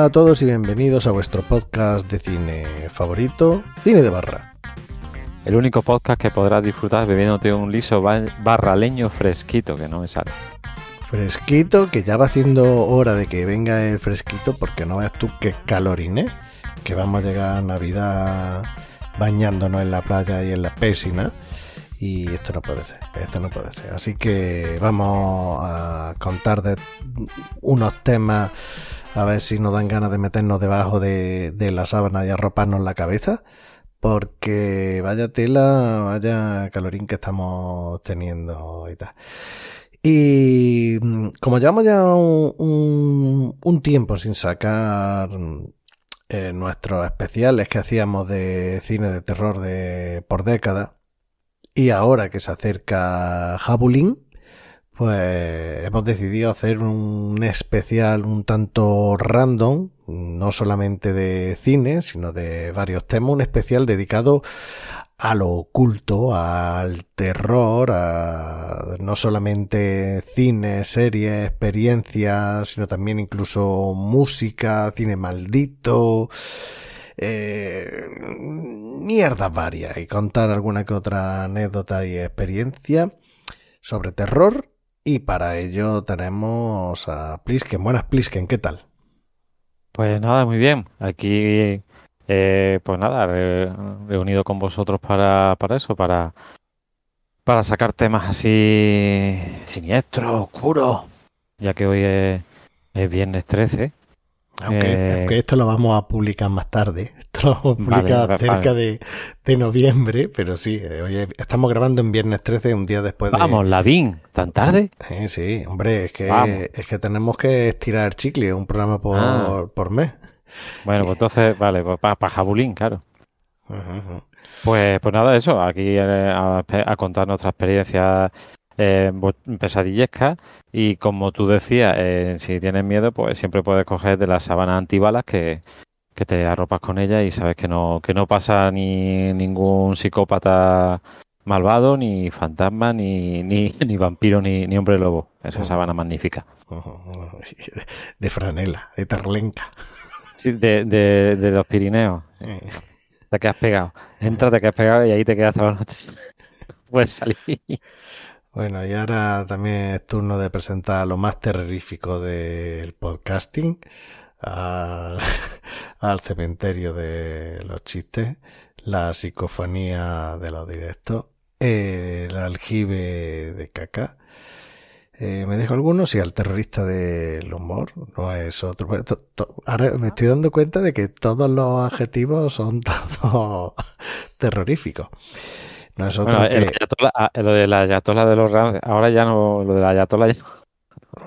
Hola a todos y bienvenidos a vuestro podcast de cine favorito, Cine de Barra. El único podcast que podrás disfrutar bebiéndote un liso ba- barraleño fresquito, que no me sale. Fresquito, que ya va haciendo hora de que venga el fresquito, porque no veas tú qué calorine, que vamos a llegar a Navidad bañándonos en la playa y en la piscina. Y esto no puede ser, esto no puede ser. Así que vamos a contar de unos temas, a ver si nos dan ganas de meternos debajo de, de la sábana y arroparnos la cabeza. Porque vaya tela, vaya calorín que estamos teniendo y tal. Y mm, como llevamos ya un, un- tiempo sin sacar mm, eh, nuestros especiales que hacíamos de cine de terror de por década, y ahora que se acerca Jabulín, pues hemos decidido hacer un especial un tanto random, no solamente de cine, sino de varios temas, un especial dedicado a lo oculto, al terror, a no solamente cine, series, experiencias, sino también incluso música, cine maldito, eh, mierdas varias y contar alguna que otra anécdota y experiencia sobre terror. Y para ello tenemos a Plisken. Buenas Plisken, ¿qué tal? Pues nada, muy bien. Aquí, eh, pues nada, re- reunido con vosotros para, para eso, para, para sacar temas así siniestros, oscuros, ya que hoy es, es viernes 13. Aunque, Eh, aunque esto lo vamos a publicar más tarde. Esto lo vamos a publicar vale, cerca vale. de, de noviembre, pero sí, eh, oye, estamos grabando en viernes 13, un día después de... Vamos, Lavín, ¿tan tarde? Eh, sí, hombre, es que, Vamos. es que tenemos que estirar el chicle, un programa por, Ah. por mes. Bueno, pues entonces, vale, pues para Jabulín, claro. Pues, pues nada, eso, aquí eh, a, a contar nuestra experiencia eh, bo- pesadillesca y como tú decías, eh, si tienes miedo, pues siempre puedes coger de las sábanas antibalas que, que te arropas con ella y sabes que no, que no pasa ni ningún psicópata malvado, ni fantasma, ni, ni, ni vampiro, ni, ni hombre lobo. Esa sábana magnífica. De franela, de tarlenca. Sí, de, de, de los Pirineos. Te quedas pegado. Entra, te quedas pegado y ahí te quedas toda la noche. Puedes salir. Bueno, y ahora también es turno de presentar lo más terrorífico del podcasting al, cementerio de los chistes, la psicofonía de los directos, el aljibe de caca. Eh, me dejo algunos y al terrorista del humor, no es otro. Ahora me estoy dando cuenta de que todos los adjetivos son todos terroríficos. No es otro Bueno, el ayatola- ah, lo de la ayatola de los Rams, ahora ya no, lo de la ayatola ya-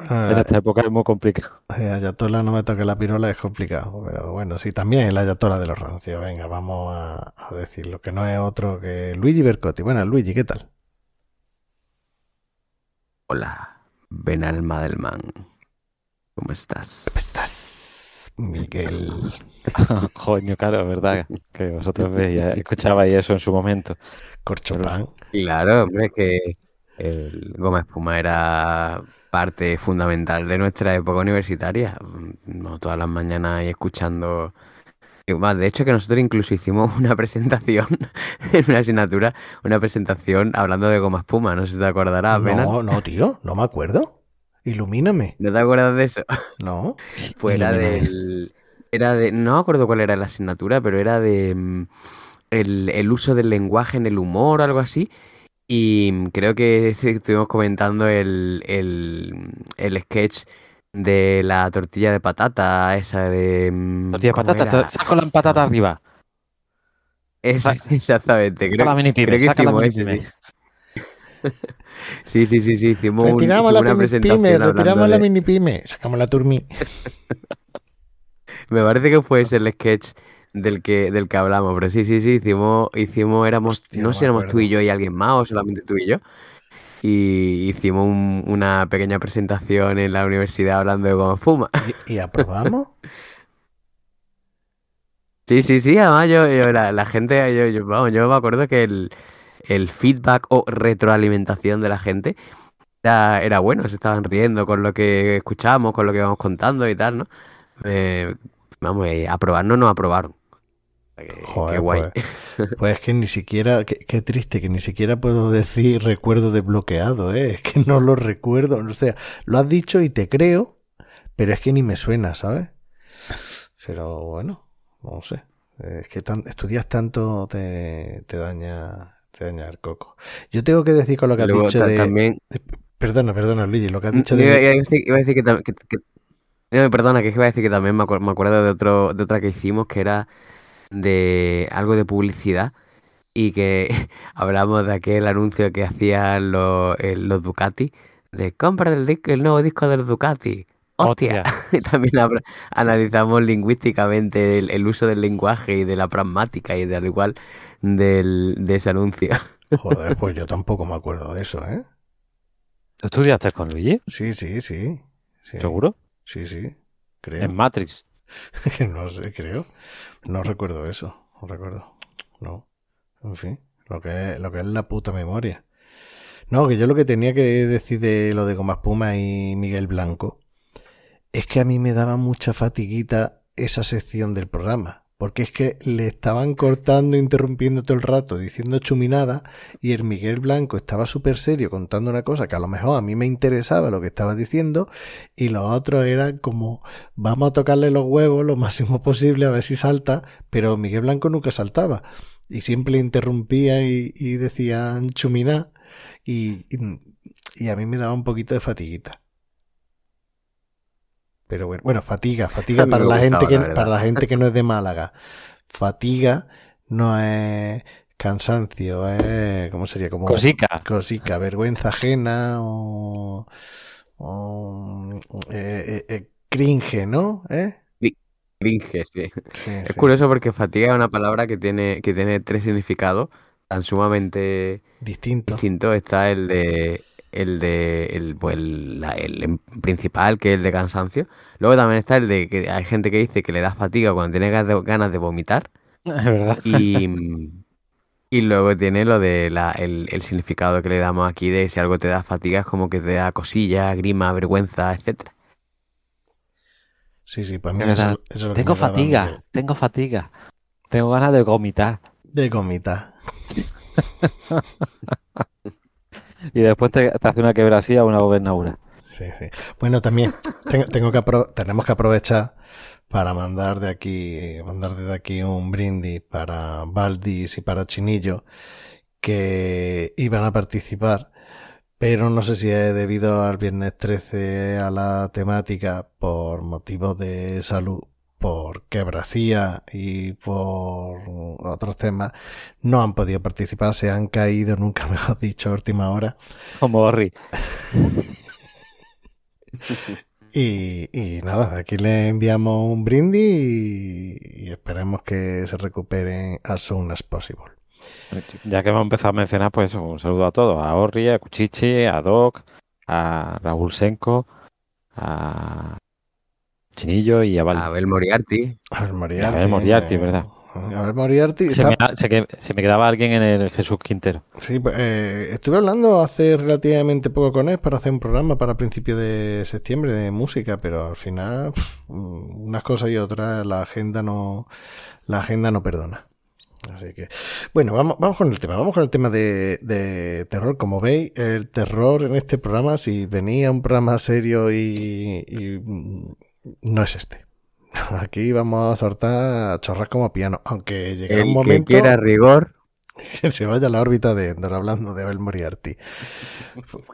Ah, en esta época es muy complicado. Eh, Ayatola no me toque la pirola es complicado, pero bueno, sí, también el Ayatola de los rancios. Venga, vamos a, a decirlo, que no es otro que Luigi Bercotti. Bueno, Luigi, ¿qué tal? Hola, ven alma del man. ¿Cómo estás? ¿Cómo estás, Miguel? Coño, claro, ¿verdad? Que vosotros veíais, escuchabais eso en su momento. Corchopán. Claro, hombre, que el Goma Espuma era parte fundamental de nuestra época universitaria. No todas las mañanas ahí escuchando. De hecho, que nosotros incluso hicimos una presentación en una asignatura, una presentación hablando de Goma Espuma. No sé si te acordarás, apenas. No, no, tío, no me acuerdo. Ilumíname. ¿No te acuerdas de eso? No. Pues era Ilumíname. del. Era de. No me acuerdo cuál era la asignatura, pero era de. mm, El, el uso del lenguaje en el humor o algo así. Y mm, creo que estuvimos comentando el, el, el sketch de la tortilla de patata, esa de. mm, Tortilla de ¿cómo patata, saco la patata arriba. Exactamente. Saca Creo, la mini pyme, creo que saca la mini ese, pyme. sí. Sí, sí, sí, sí. Hicimos, un- hicimos la una presentación pyme, retiramos la mini pyme, sacamos la turmi. Me parece que fue ese el sketch del que, del que hablamos, pero sí, sí, sí, hicimos, hicimos, éramos, Hostia, no sé éramos tú y yo y alguien más, o solamente tú y yo. Y hicimos un- una pequeña presentación en la universidad hablando de cómo fuma. ¿Y, y aprobamos? Sí, sí, sí, además yo, yo- la, la gente, yo, yo- vamos, yo me acuerdo que el, el feedback o retroalimentación de la gente era, era bueno, se estaban riendo con lo que escuchábamos, con lo que íbamos contando y tal, ¿no? Eh, vamos, eh, aprobarnos no aprobaron. Qué, Joder, qué guay. Pues, pues es que ni siquiera, qué, qué triste, que ni siquiera puedo decir recuerdo desbloqueado, ¿eh? Es que no lo recuerdo, o sea, lo has dicho y te creo, pero es que ni me suena, ¿sabes? Pero bueno, no sé. Es que tan- estudias tanto te, te daña te daña el coco. Yo tengo que decir con lo que has Luego dicho ta- de... también Perdona, perdona, Luigi, lo que has dicho iba, de... iba a decir, iba a decir que, que- que- no, perdona, que iba a decir que también me, acuer- me acuerdo de otro, de otra que hicimos que era de algo de publicidad y que hablamos de aquel anuncio que hacían los, los Ducati de compra del disco, el nuevo disco del Ducati. ¡Hostia! Hostia. Y también analizamos lingüísticamente el, el uso del lenguaje y de la pragmática y de al igual del, de ese anuncio. Joder, pues yo tampoco me acuerdo de eso, ¿eh? ¿Tú estudiaste con Luigi? Sí, sí, sí. sí. ¿Seguro? Sí, sí, creo. En Matrix. no sé, creo. No recuerdo eso. No recuerdo. No. En fin. Lo que es, lo que es la puta memoria. No, que yo lo que tenía que decir de lo de Goma Espuma y Miguel Blanco es que a mí me daba mucha fatiguita esa sección del programa. Porque es que le estaban cortando, interrumpiendo todo el rato, diciendo chuminada, y el Miguel Blanco estaba súper serio contando una cosa que a lo mejor a mí me interesaba lo que estaba diciendo, y los otros eran como, vamos a tocarle los huevos lo máximo posible a ver si salta, pero Miguel Blanco nunca saltaba, y siempre interrumpía y, y decían y, y a mí me daba un poquito de fatiguita. Pero bueno, bueno, fatiga, fatiga para la gente que la para la gente que no es de Málaga. Fatiga no es cansancio, es ¿cómo sería? Como Cosica. cosica, vergüenza ajena o, o, eh, eh, eh, cringe, ¿no? ¿Eh? Cringe, sí. Sí, Es sí. curioso porque fatiga es una palabra que tiene, que tiene tres significados tan sumamente Distinto. distintos. Está el de el de el, pues, el, la- el em- principal, que es el de cansancio. Luego también está el de que hay gente que dice que le da fatiga cuando tiene ganas de, vomitar. Es verdad. Y, y luego tiene lo de la, el, el significado que le damos aquí de si algo te da fatiga es como que te da cosilla, grima, vergüenza, etcétera. Sí, sí, para mí eso, eso es lo que Tengo daba fatiga, tengo fatiga. Tengo ganas de vomitar. De gomita. Y después te, te hace una quebrasía o una gobernadura. Sí, sí. Bueno, también tengo, tengo que tenemos que aprovechar para mandar de aquí, mandar desde aquí un brindis para Valdis y para Chinillo que iban a participar, pero no sé si es debido al viernes 13 a la temática por motivos de salud, por quebracía y por otros temas, no han podido participar, se han caído, nunca mejor dicho, a última hora. Como Orri. Y, y nada, aquí le enviamos un brindis y, y esperemos que se recuperen as soon as possible. Ya que hemos empezado a mencionar, pues un saludo a todos. A Orri, a Cuchichi, a Doc, a Raúl Senko, a Chinillo y a Valdi. Abel Moriarty. Abel Moriarty. Abel Moriarty, ¿verdad? Abel Moriarty. Se está- me, se que- se me quedaba alguien en el Jesús Quintero. Sí, pues, eh, estuve hablando hace relativamente poco con él para hacer un programa para principios de septiembre de música, pero al final mm, unas cosas y otras la agenda no la agenda no perdona. Así que bueno, vamos, vamos con el tema, vamos con el tema de, de terror. Como veis, el terror en este programa, si venía un programa serio y, y, mm, no es este. Aquí vamos a soltar chorras como piano, aunque llegará El un que momento quiera rigor, que se vaya a la órbita de Endor hablando de Abel Moriarty.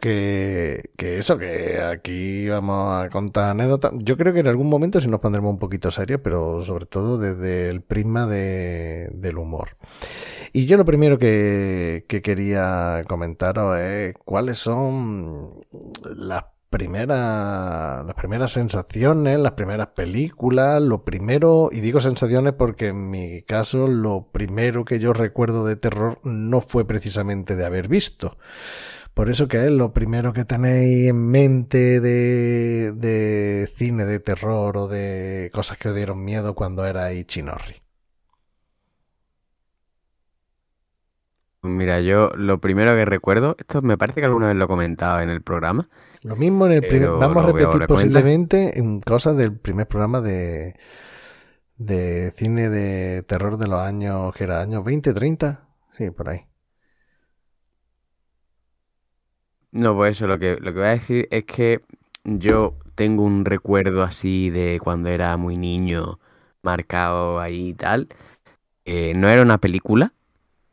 Que, que eso, que aquí vamos a contar anécdotas. Yo creo que en algún momento sí nos pondremos un poquito serios, pero sobre todo desde el prisma de, del humor. Y yo lo primero que, que quería comentaros es cuáles son las primeras, las primeras sensaciones, las primeras películas, lo primero, y digo sensaciones porque en mi caso lo primero que yo recuerdo de terror no fue precisamente de haber visto. Por eso que es lo primero que tenéis en mente de, de cine de terror o de cosas que os dieron miedo cuando erais chinorri. Mira, yo lo primero que recuerdo, esto me parece que alguna vez lo he comentado en el programa, Lo mismo en el primer, vamos a repetir posiblemente en cosas del primer programa de, de cine de terror de los años, que era años 20, 30, sí, por ahí. No, pues eso, lo que, lo que voy a decir es que yo tengo un recuerdo así de cuando era muy niño, marcado ahí y tal. Eh, no era una película,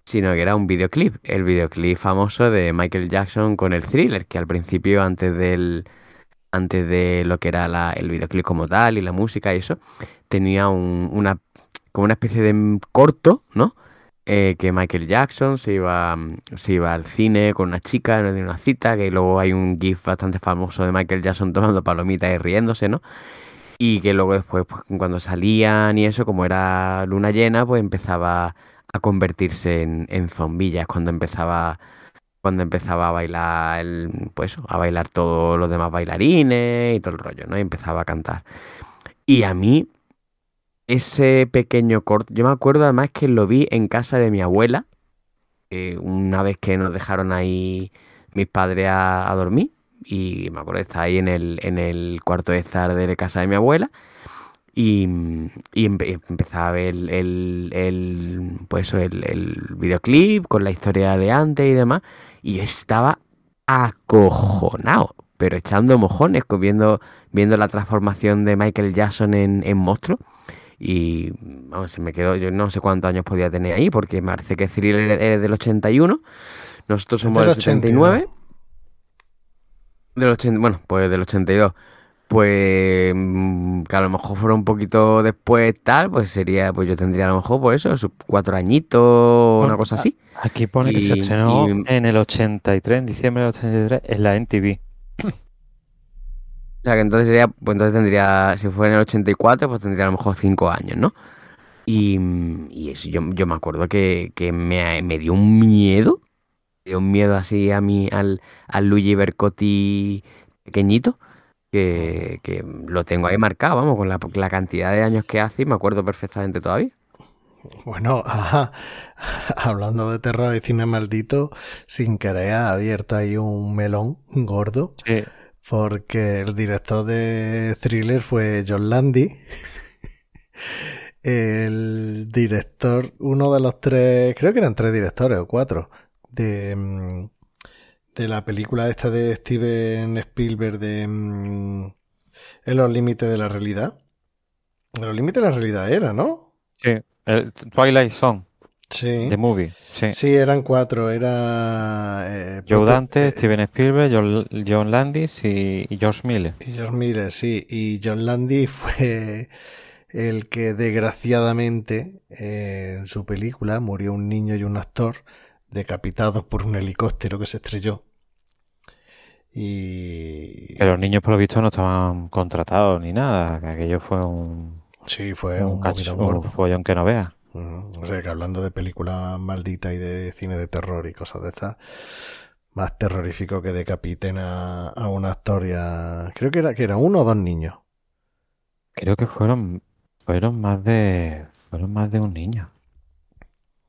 sino que era un videoclip. El videoclip famoso de Michael Jackson con el thriller, que al principio, antes del, antes de lo que era la- el videoclip como tal y la música y eso, tenía un- una, como una especie de corto, ¿no? eh, que Michael Jackson se iba, se iba al cine con una chica en una cita, que luego hay un GIF bastante famoso de Michael Jackson tomando palomitas y riéndose, ¿no? Y que luego después, pues, cuando salían y eso, como era luna llena, pues empezaba a convertirse en, en zombillas, cuando empezaba, cuando empezaba a bailar, el- pues a bailar todos los demás bailarines y todo el rollo, ¿no? Y empezaba a cantar. Y a mí, ese pequeño corto, yo me acuerdo además que lo vi en casa de mi abuela, una vez que nos dejaron ahí mis padres a, dormir, y me acuerdo estar ahí en el, en el cuarto de estar de casa de mi abuela, y, y empe- empezaba a ver el, el, el, pues el, el videoclip con la historia de antes y demás, y yo estaba acojonado, pero echando mojones, viendo, viendo la transformación de Michael Jackson en, en monstruo. Y vamos, se me quedó, yo no sé cuántos años podía tener ahí, porque me parece que Thriller es del 81, nosotros somos del del 79. Del 80, bueno, pues del 82. Pues mm, que a lo mejor fuera un poquito después tal, pues sería, pues yo tendría a lo mejor, pues eso, cuatro añitos, una cosa así. Aquí pone que se estrenó y- en el 83, en diciembre del 83, en la NTV. O sea que entonces sería, pues entonces tendría, si fuera en el 84, pues tendría a lo mejor 5 años, ¿no? Y, y eso, yo, yo me acuerdo que, que me, me dio un miedo, me dio un miedo así a mí, al, al Luigi Bercotti pequeñito, que, que lo tengo ahí marcado, vamos, con la, la cantidad de años que hace y me acuerdo perfectamente todavía. Bueno, ajá, hablando de terror y cine maldito, sin querer ha abierto ahí un melón gordo, Sí. porque el director de Thriller fue John Landy. El director, uno de los tres, creo que eran tres directores o cuatro, de, mm, de la película esta de Steven Spielberg de mm, En los límites de la realidad. En los límites de la realidad era, ¿no? Sí. El Twilight Zone, Sí. The Movie. Sí. Sí, eran cuatro. Era. eh, Joe Dante, eh, Steven Spielberg, John, John Landis y, y George Miller. y George Miller, sí. Y John Landy fue el que, desgraciadamente, eh, en su película murió un niño y un actor decapitados por un helicóptero que se estrelló. Y. Que los niños, por lo visto, no estaban contratados ni nada. Que aquello fue un, Sí, fue un, un cacho- follón que no veas. Mm, O sea que hablando de películas malditas y de cine de terror y cosas de estas, más terrorífico que decapiten a, a un actor y a... Creo que era, que era uno o dos niños. Creo que fueron, fueron más de, fueron más de un niño.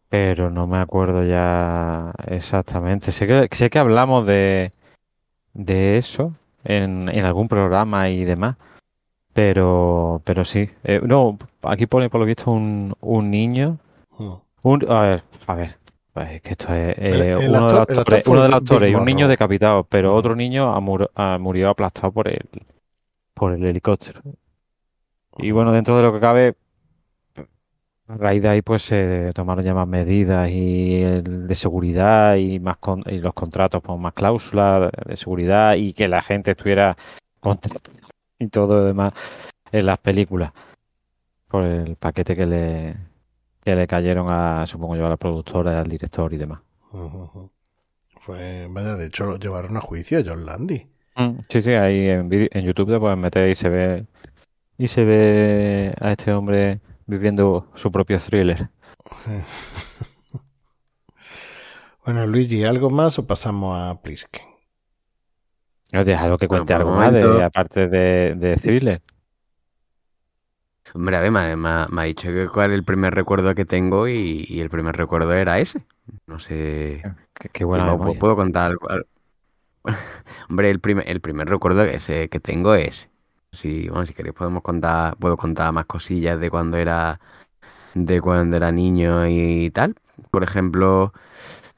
Pero no me acuerdo ya exactamente. Sé que, sé que hablamos de, de eso en, en algún programa y demás. Pero, pero sí. Eh, no, aquí pone por lo visto un, un niño. Mm. Un, a ver, a ver. Pues es que esto es eh, El- el uno, de los actores, uno de los Big actores y un niño decapitado, pero Ujú. otro niño amur- ah, murió aplastado por el, por el helicóptero. Y bueno, dentro de lo que cabe, a raíz de ahí pues se tomaron ya más medidas y el de seguridad y más con- y los contratos con más cláusulas de, seguridad y que la gente estuviera contratada y todo lo demás en las películas por el paquete que le que le cayeron a, supongo yo, a la productora, al director y demás. Fue, vaya, de hecho lo llevaron a juicio a John Landy. Mm, sí, sí, ahí en, en YouTube te puedes meter y se ve y se ve a este hombre viviendo su propio thriller. bueno, Luigi, ¿algo más o pasamos a Plisken? algo que cuente algo más, de, aparte de, de thriller. Hombre, a ver, me, ha dicho que cuál es el primer recuerdo que tengo y, el primer recuerdo era ese. No sé. Qué, bueno. ¿Puedo, contar algo? Hombre, el primer, el primer recuerdo que, que tengo es. Si, bueno, si queréis podemos contar, puedo contar más cosillas de cuando era de cuando era niño y tal. Por ejemplo,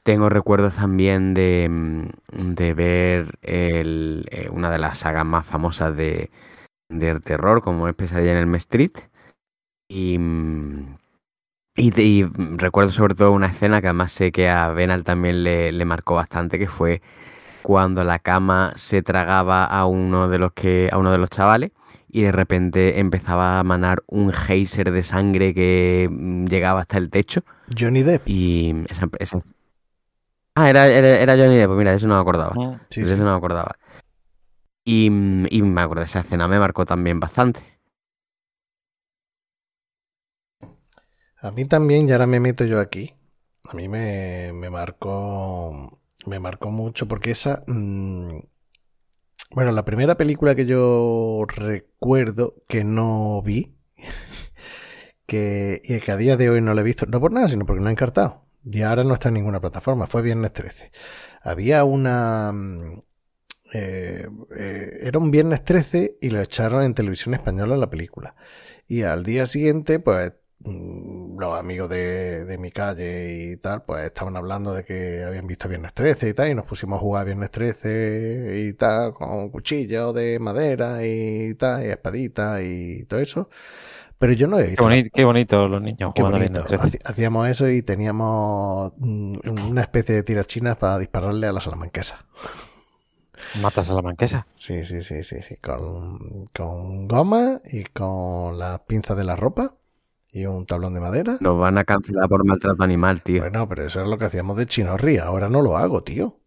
tengo recuerdos también de, mm, de ver el, eh, una de las sagas más famosas de, de terror, como es Pesadilla en el Street. Y, mm, y, recuerdo sobre todo una escena que además sé que a Benal también le, le, marcó bastante, que fue cuando la cama se tragaba a uno de los que a uno de los chavales y de repente empezaba a manar un geyser de sangre que mm, llegaba hasta el techo. Johnny Depp. Y esa, Ah, era, era, Johnny Depp, pues mira, eso no me acordaba. Ah, eso no me acordaba. Y, y me acuerdo, esa escena me marcó también bastante. A mí también, y ahora me meto yo aquí. A mí me, me marcó. Me marcó mucho porque esa. Mm, bueno, la primera película que yo recuerdo que no vi. que, y que a día de hoy no la he visto. No por nada, sino porque no ha encartado. Y ahora no está en ninguna plataforma. Fue Viernes 13. Había una. Mm, eh, eh, era un viernes 13 y lo echaron en televisión española la película. Y al día siguiente, pues los amigos de, mi calle y tal, pues estaban hablando de que habían visto Viernes 13 y tal, y nos pusimos a jugar Viernes 13 y tal, con cuchillos de madera y tal, y espaditas y todo eso. Pero yo no he visto. Qué, bonito, los niños jugando Viernes 13. Hacíamos eso y teníamos mm, una especie de tirachinas para dispararle a la salamanquesa. ¿Matas a la manquesa? Sí, sí, sí, sí, sí. Con, con goma y con las pinzas de la ropa y un tablón de madera. Nos van a cancelar por maltrato animal, tío. Bueno, pero eso es lo que hacíamos de chinorría. Ahora no lo hago, tío.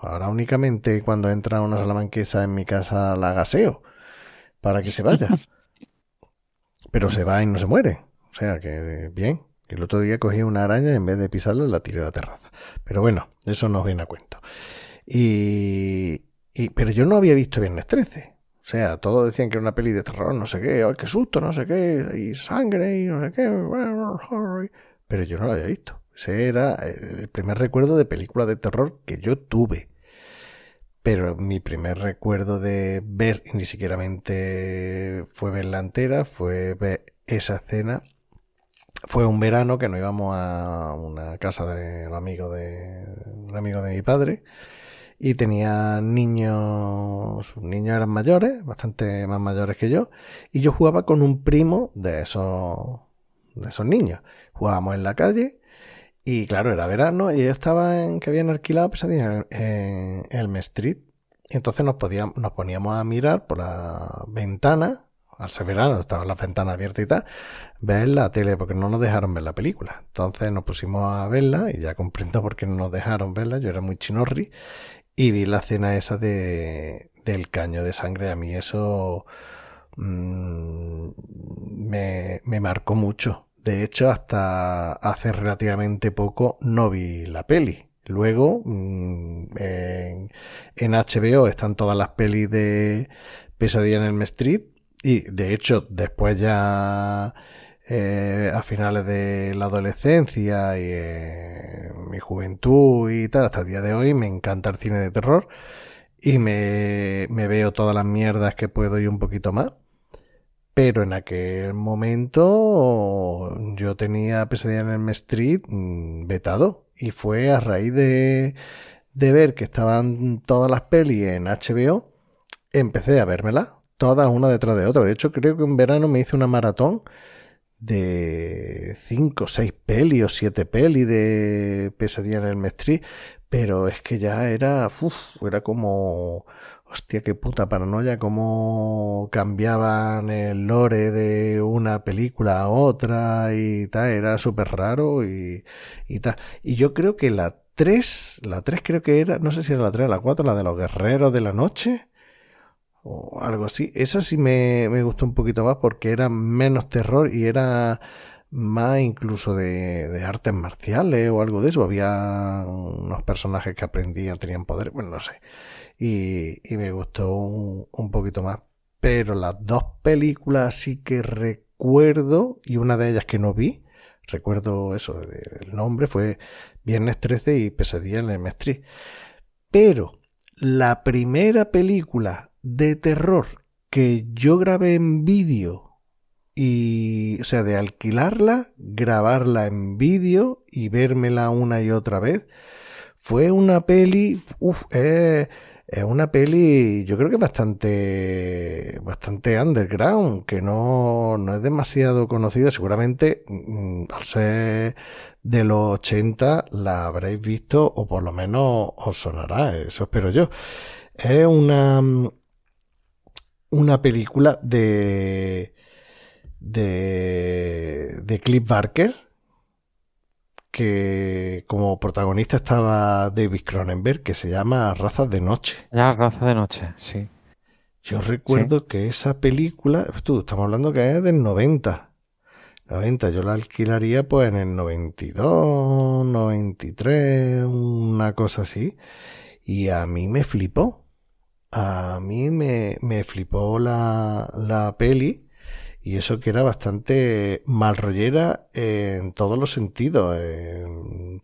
Ahora únicamente cuando entra una salamanquesa en mi casa la gaseo para que se vaya. pero se va y no se muere. O sea que bien. El otro día cogí una araña y en vez de pisarla la tiré a la terraza. Pero bueno, eso nos viene a cuento. Y, pero yo no había visto Viernes 13. O sea, todos decían que era una peli de terror, no sé qué, ay, qué susto, no sé qué, y sangre, y no sé qué. Pero yo no lo había visto. Ese era el primer recuerdo de película de terror que yo tuve. Pero mi primer recuerdo de ver, y ni siquiera fue ver la entera, fue ver esa escena. Fue un verano que nos íbamos a una casa de un amigo de, un amigo de mi padre y tenía niños, niños eran mayores, bastante más mayores que yo, y yo jugaba con un primo de esos, de esos niños. Jugábamos en la calle y claro, era verano y ellos estaban, que habían alquilado pesadilla en, Elm Street. Y entonces nos, podíamos, nos poníamos a mirar por la ventana, al ser verano, estaban las ventanas abiertas y tal, ver la tele, porque no nos dejaron ver la película. Entonces nos pusimos a verla y ya comprendo por qué no nos dejaron verla. Yo era muy chinorri y vi la escena esa de, del caño de sangre. A mí eso mm, me, me marcó mucho. De hecho, hasta hace relativamente poco no vi la peli. Luego, mm, en, en, HBO están todas las pelis de Pesadilla en el Street. Y de hecho, después ya eh, a finales de la adolescencia y eh, mi juventud y tal, hasta el día de hoy me encanta el cine de terror y me, me veo todas las mierdas que puedo y un poquito más. Pero en aquel momento yo tenía Pesadilla en el Street mm, vetado y fue a raíz de, de ver que estaban todas las pelis en HBO, empecé a vérmelas, todas una detrás de otra. De hecho, creo que en verano me hice una maratón de cinco, seis peli o siete peli de Pesadilla en el Mestri, pero es que ya era, uf, era como, hostia, qué puta paranoia, cómo cambiaban el lore de una película a otra y tal, era súper raro y, y tal. Y yo creo que la 3, la 3 creo que era, no sé si era la 3 o la 4, la de los guerreros de la noche o algo así. Esa sí me, me gustó un poquito más porque era menos terror y era más incluso de, de, artes marciales o algo de eso. Había unos personajes que aprendían, tenían poder, bueno, no sé. Y, y me gustó un, un, poquito más. Pero las dos películas sí que recuerdo, y una de ellas que no vi, recuerdo eso, el nombre fue Viernes 13 y Pesadilla en el Mestri. Pero la primera película de terror que yo grabé en vídeo y, o sea, de alquilarla, grabarla en vídeo y vérmela una y otra vez, fue una peli, uff, eh, es una peli, yo creo que bastante, bastante underground, que no, no es demasiado conocida. Seguramente, mm, al ser de los 80, la habréis visto, o por lo menos os sonará, eso espero yo. Es una, una película de, de, de Cliff Barker, que como protagonista estaba David Cronenberg, que se llama Razas de Noche. La Raza de Noche, sí. Yo recuerdo que esa película, tú, estamos hablando que es del 90. 90, yo la alquilaría pues en el 92, 93, una cosa así. Y a mí me flipó a mí me, me flipó la, la peli y eso que era bastante malrollera en todos los sentidos, en,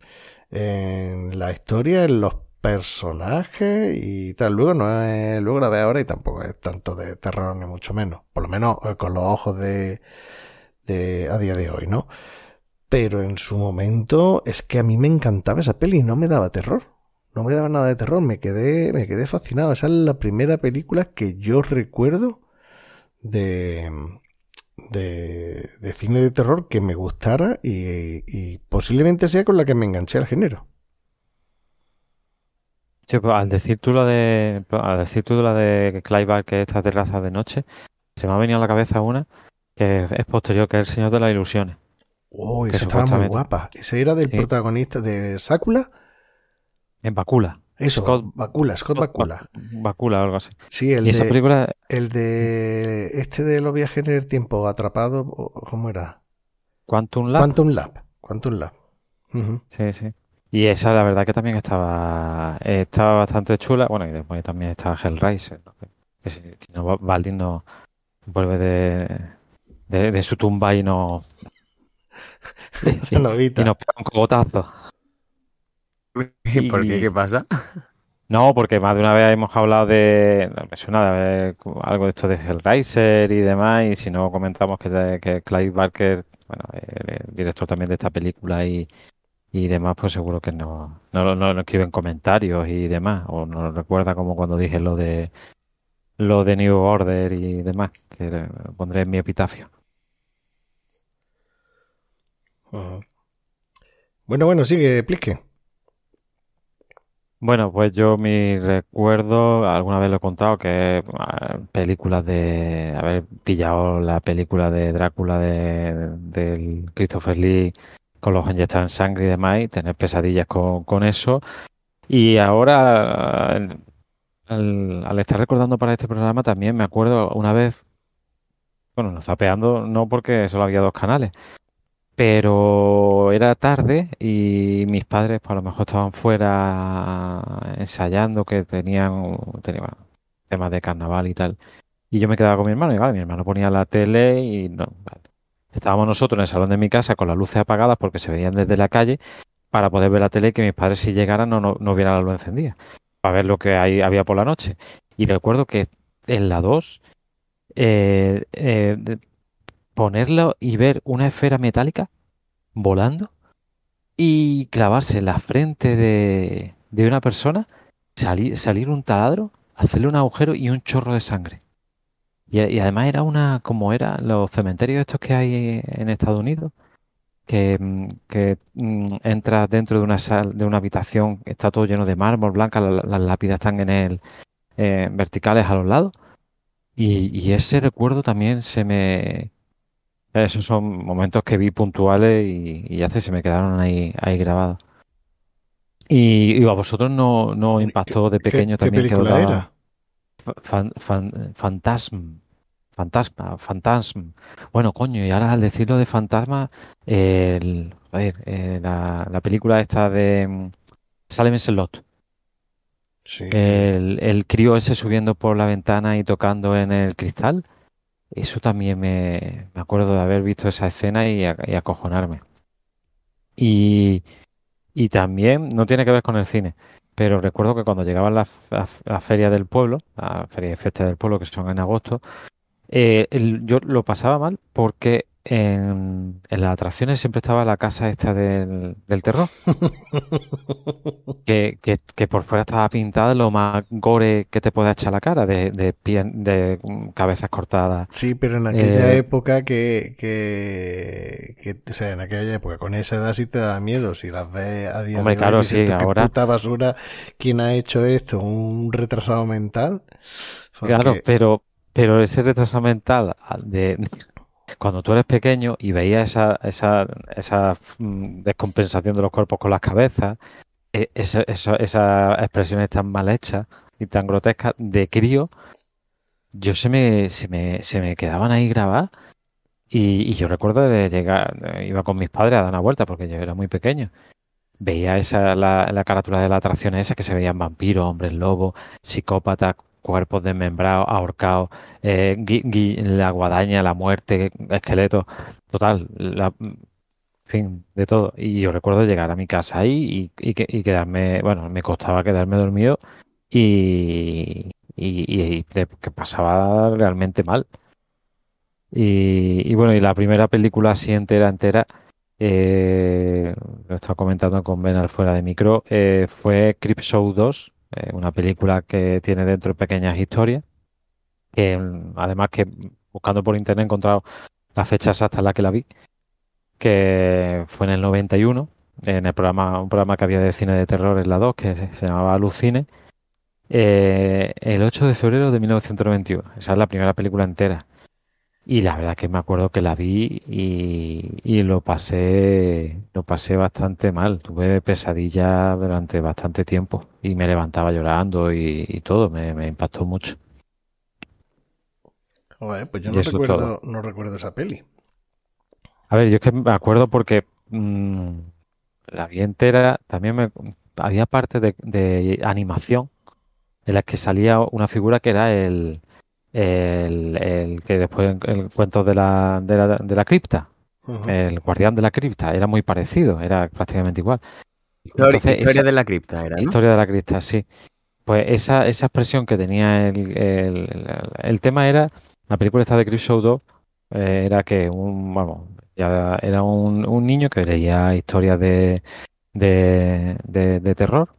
en, la historia, en los personajes y tal. Luego no es, luego la ve ahora y tampoco es tanto de terror ni mucho menos, por lo menos eh, con los ojos de, de a día de hoy, ¿no? Pero en su momento es que a mí me encantaba esa peli y no me daba terror no me daba nada de terror, me quedé, me quedé fascinado. Esa es la primera película que yo recuerdo de, de, de cine de terror que me gustara y, y, posiblemente sea con la que me enganché al género. Sí, pues al decir tú lo de, al decir tú la de Clive que esta terraza de noche, se me ha venido a la cabeza una que es posterior, que es El Señor de las Ilusiones. Oh, esa estaba muy guapa. Ese era del sí. protagonista de Sácula. En Bakula. Eso, Scott, Bakula, Scott Bakula. Bakula o algo así. Sí, el y esa de, película... el de este de los viajes en el tiempo atrapado, ¿cómo era? Quantum Lab. Quantum Lab. Quantum Lab. Uh -huh. Sí, sí. Y esa la verdad que también estaba estaba bastante chula. Bueno, y después también estaba Hellraiser. ¿no? Que, si, no, Baldin no vuelve de, de, de, su tumba y no... y, y, nos pega un cogotazo. ¿Y por qué? ¿Qué pasa? No, porque más de una vez hemos hablado de. Me suena de algo de esto de Hellraiser y demás, y si no comentamos que, que Clive Barker, bueno, el, el, director también de esta película y, y demás, pues seguro que no, no, no, no escriben comentarios y demás, o no recuerda como cuando dije lo de lo de New Order y demás, que lo pondré en mi epitafio. Uh -huh. Bueno, bueno, sigue, explique. Bueno, pues yo mi recuerdo, alguna vez lo he contado, que películas de haber pillado la película de Drácula de, del Christopher Lee con los inyectados en sangre y demás, y tener pesadillas con, con eso. Y ahora, al, al, estar recordando para este programa, también me acuerdo una vez, bueno, no zapeando, no porque solo había dos canales, pero era tarde y mis padres pues, a lo mejor estaban fuera ensayando que tenían, tenían temas de carnaval y tal. Y yo me quedaba con mi hermano y vale, mi hermano ponía la tele y no, vale. estábamos nosotros en el salón de mi casa con las luces apagadas porque se veían desde la calle para poder ver la tele y que mis padres si llegaran no, no, no vieran la luz encendida, para ver lo que había por la noche. Y recuerdo que en la 2 eh, eh, ponerlo y ver una esfera metálica volando y clavarse en la frente de, de una persona, salir, salir un taladro, hacerle un agujero y un chorro de sangre. Y, además era una, como eran los cementerios estos que hay en Estados Unidos, que, mm, que mm, entras dentro de una sal, de una habitación, está todo lleno de mármol blanca, las lápidas están en el eh, verticales a los lados. Y, ese recuerdo también se me... Esos son momentos que vi puntuales y, y ya se me quedaron ahí, ahí grabados. Y, a vosotros no, no impactó de pequeño también ¿qué película era? fantasma, fantasma, fantasma. Bueno, coño, y ahora al decirlo de fantasma, el, a ver, eh, la, la, película esta de mm, Salem Slot. Sí. El, el crío ese subiendo por la ventana y tocando en el cristal. Eso también me, me acuerdo de haber visto esa escena y, acojonarme. Y, y también no tiene que ver con el cine, pero recuerdo que cuando llegaban las la, feria del pueblo, la feria de fiesta del pueblo, que son en agosto, eh, yo lo pasaba mal porque en, las atracciones siempre estaba la casa esta del, terror. que, que, por fuera estaba pintada lo más gore que te puede echar la cara, de, de, de cabezas cortadas. Sí, pero en aquella eh, época que, que, O sea, en aquella época, con esa edad sí te da miedo. Si las ves a día Hombre, de hoy, claro, sí, ahora. puta basura, ¿quién ha hecho esto? ¿Un retrasado mental? Claro, pero, pero ese retraso mental de, cuando tú eres pequeño y veías esa, mm, descompensación de los cuerpos con las cabezas, e, esa, esa, esas expresiones tan mal hechas y tan grotescas de crío, yo se me, se me, se me quedaban ahí grabadas. Y, yo recuerdo de llegar, iba con mis padres a dar una vuelta porque yo era muy pequeño. Veía esa, la, la carátula de la atracción esa que se veían vampiros, hombres lobos, psicópatas, cuerpos desmembrados, ahorcados, eh, la guadaña, la muerte, esqueletos, total, la, fin, de todo. Y yo recuerdo llegar a mi casa ahí y, quedarme, bueno, me costaba quedarme dormido y, y, que pasaba realmente mal. Y, bueno, y la primera película así entera, entera, eh, lo estaba comentando con Ben al fuera de micro, eh, fue Show 2, eh, una película que tiene dentro pequeñas historias, que mm, además que buscando por internet he encontrado las fechas hasta la que la vi, que fue en el 91, en el programa, un programa que había de cine de terror en la 2, que se, llamaba Lucine, eh, el 8 de febrero de 1991. Esa es la primera película entera. Y la verdad que me acuerdo que la vi y, lo pasé, lo pasé bastante mal. Tuve pesadillas durante bastante tiempo y me levantaba llorando y, todo, me, impactó mucho. pues yo no recuerdo, no recuerdo esa peli. A ver, yo es que me acuerdo porque mm, la vi entera, también me, había parte de, de animación en la que salía una figura que era el, el, que después el cuento de la, de la, de la cripta, el guardián de la cripta, era muy parecido, era prácticamente igual. historia de la cripta era. Historia de la cripta, sí. Pues esa, esa expresión que tenía el, el, el tema era, la película esta de Chris Show 2, eh, era que un, vamos, ya era un, un niño que leía historias de, de, de, terror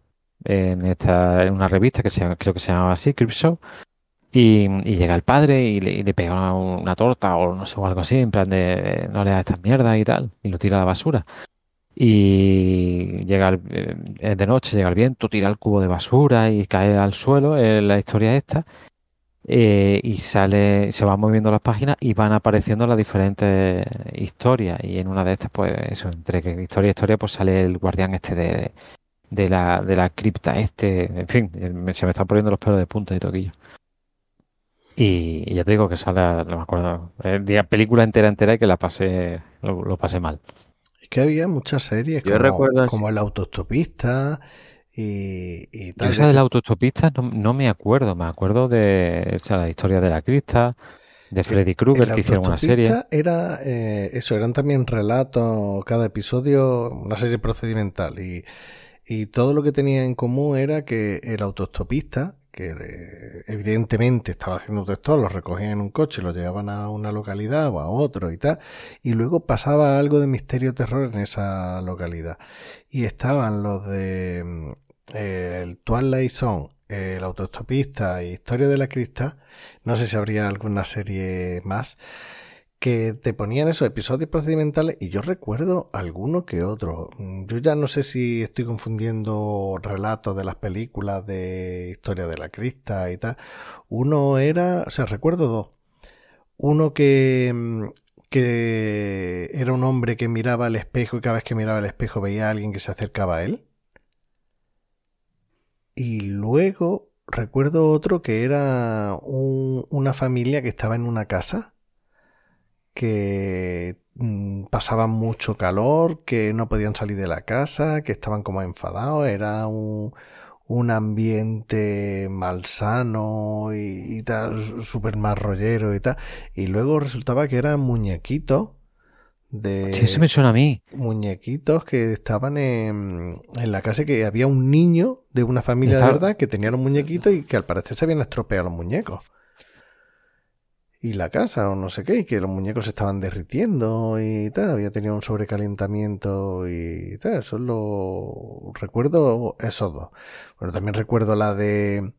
en esta en una revista que se, creo que se llamaba así, Crip Show, y, llega el padre y le, pega una, torta o no sé, o algo así, en plan de no le da estas mierdas y tal, y lo tira a la basura. Y llega el, eh, de noche, llega el viento, tira el cubo de basura y cae al suelo, en la historia esta, eh, y sale, se van moviendo las páginas y van apareciendo las diferentes historias. Y en una de estas, pues eso, entre historia y historia, pues sale el guardián este de, la, de la cripta este, en fin, se me están poniendo los pelos de punta y toquillo. Y, ya te digo que sale, no me acuerdo, día película entera entera y que la pasé, lo, pasé mal. Es que había muchas series como, recuerdo como El Autostopista y, y tal. esa del Autostopista no, me acuerdo, me acuerdo de la historia de la crista, de Freddy Krueger, que hicieron una serie. Era eh, eso, eran también relatos, cada episodio, una serie procedimental. Y, y todo lo que tenía en común era que el autostopista que eh, evidentemente estaba haciendo texto, los recogían en un coche, los llevaban a una localidad o a otro y tal, y luego pasaba algo de misterio terror en esa localidad. Y estaban los de el Twilight Zone, el autostopista y Historia de la Crista, no sé si habría alguna serie más que te ponían esos episodios procedimentales y yo recuerdo alguno que otro. Yo ya no sé si estoy confundiendo relatos de las películas de Historia de la Crista y tal. Uno era, o sea, recuerdo dos. Uno que, que era un hombre que miraba al espejo y cada vez que miraba al espejo veía a alguien que se acercaba a él. Y luego recuerdo otro que era una familia que estaba en una casa que mm, pasaban mucho calor, que no podían salir de la casa, que estaban como enfadados, era un, un ambiente malsano y, y tal, súper marrollero y tal. Y luego resultaba que eran muñequitos de... Sí, eso me suena a mí. Muñequitos que estaban en, en la casa que había un niño de una familia de verdad que tenía un muñequito y que al parecer se habían estropeado los muñecos y la casa o no sé qué, y que los muñecos estaban derritiendo y tal, había tenido un sobrecalentamiento y tal, eso lo recuerdo esos dos. Bueno, también recuerdo la de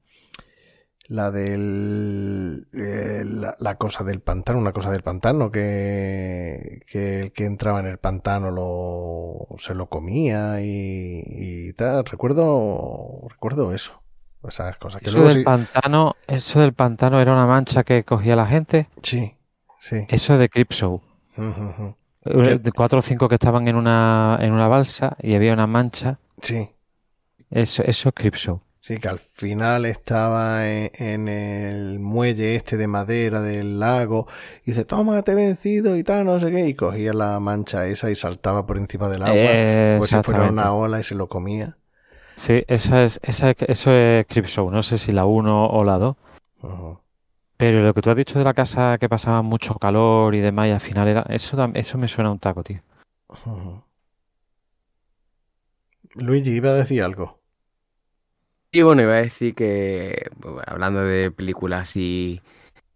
la del eh, la, cosa del pantano, una cosa del pantano que, que el que entraba en el pantano lo se lo comía y, y tal, recuerdo recuerdo eso. Esas cosas que eso del pantano, eso del pantano era una mancha que cogía la gente. Sí, sí. Eso es de Cripshow. De cuatro o cinco que estaban en una, en una balsa y había una mancha. Sí. Eso, eso es Cripshow. Sí, que al final estaba en, el muelle este de madera del lago y dice, toma, te he vencido y tal, no sé qué, y cogía la mancha esa y saltaba por encima del agua, como si fuera una ola y se lo comía. Sí, esa es, esa, eso es Cripshow, no sé si la 1 o la 2. Pero lo que tú has dicho de la casa que pasaba mucho calor y demás y al final era... Eso, eso me suena a un taco, tío. Luigi, iba a decir algo. Y bueno, iba a decir que, hablando de películas y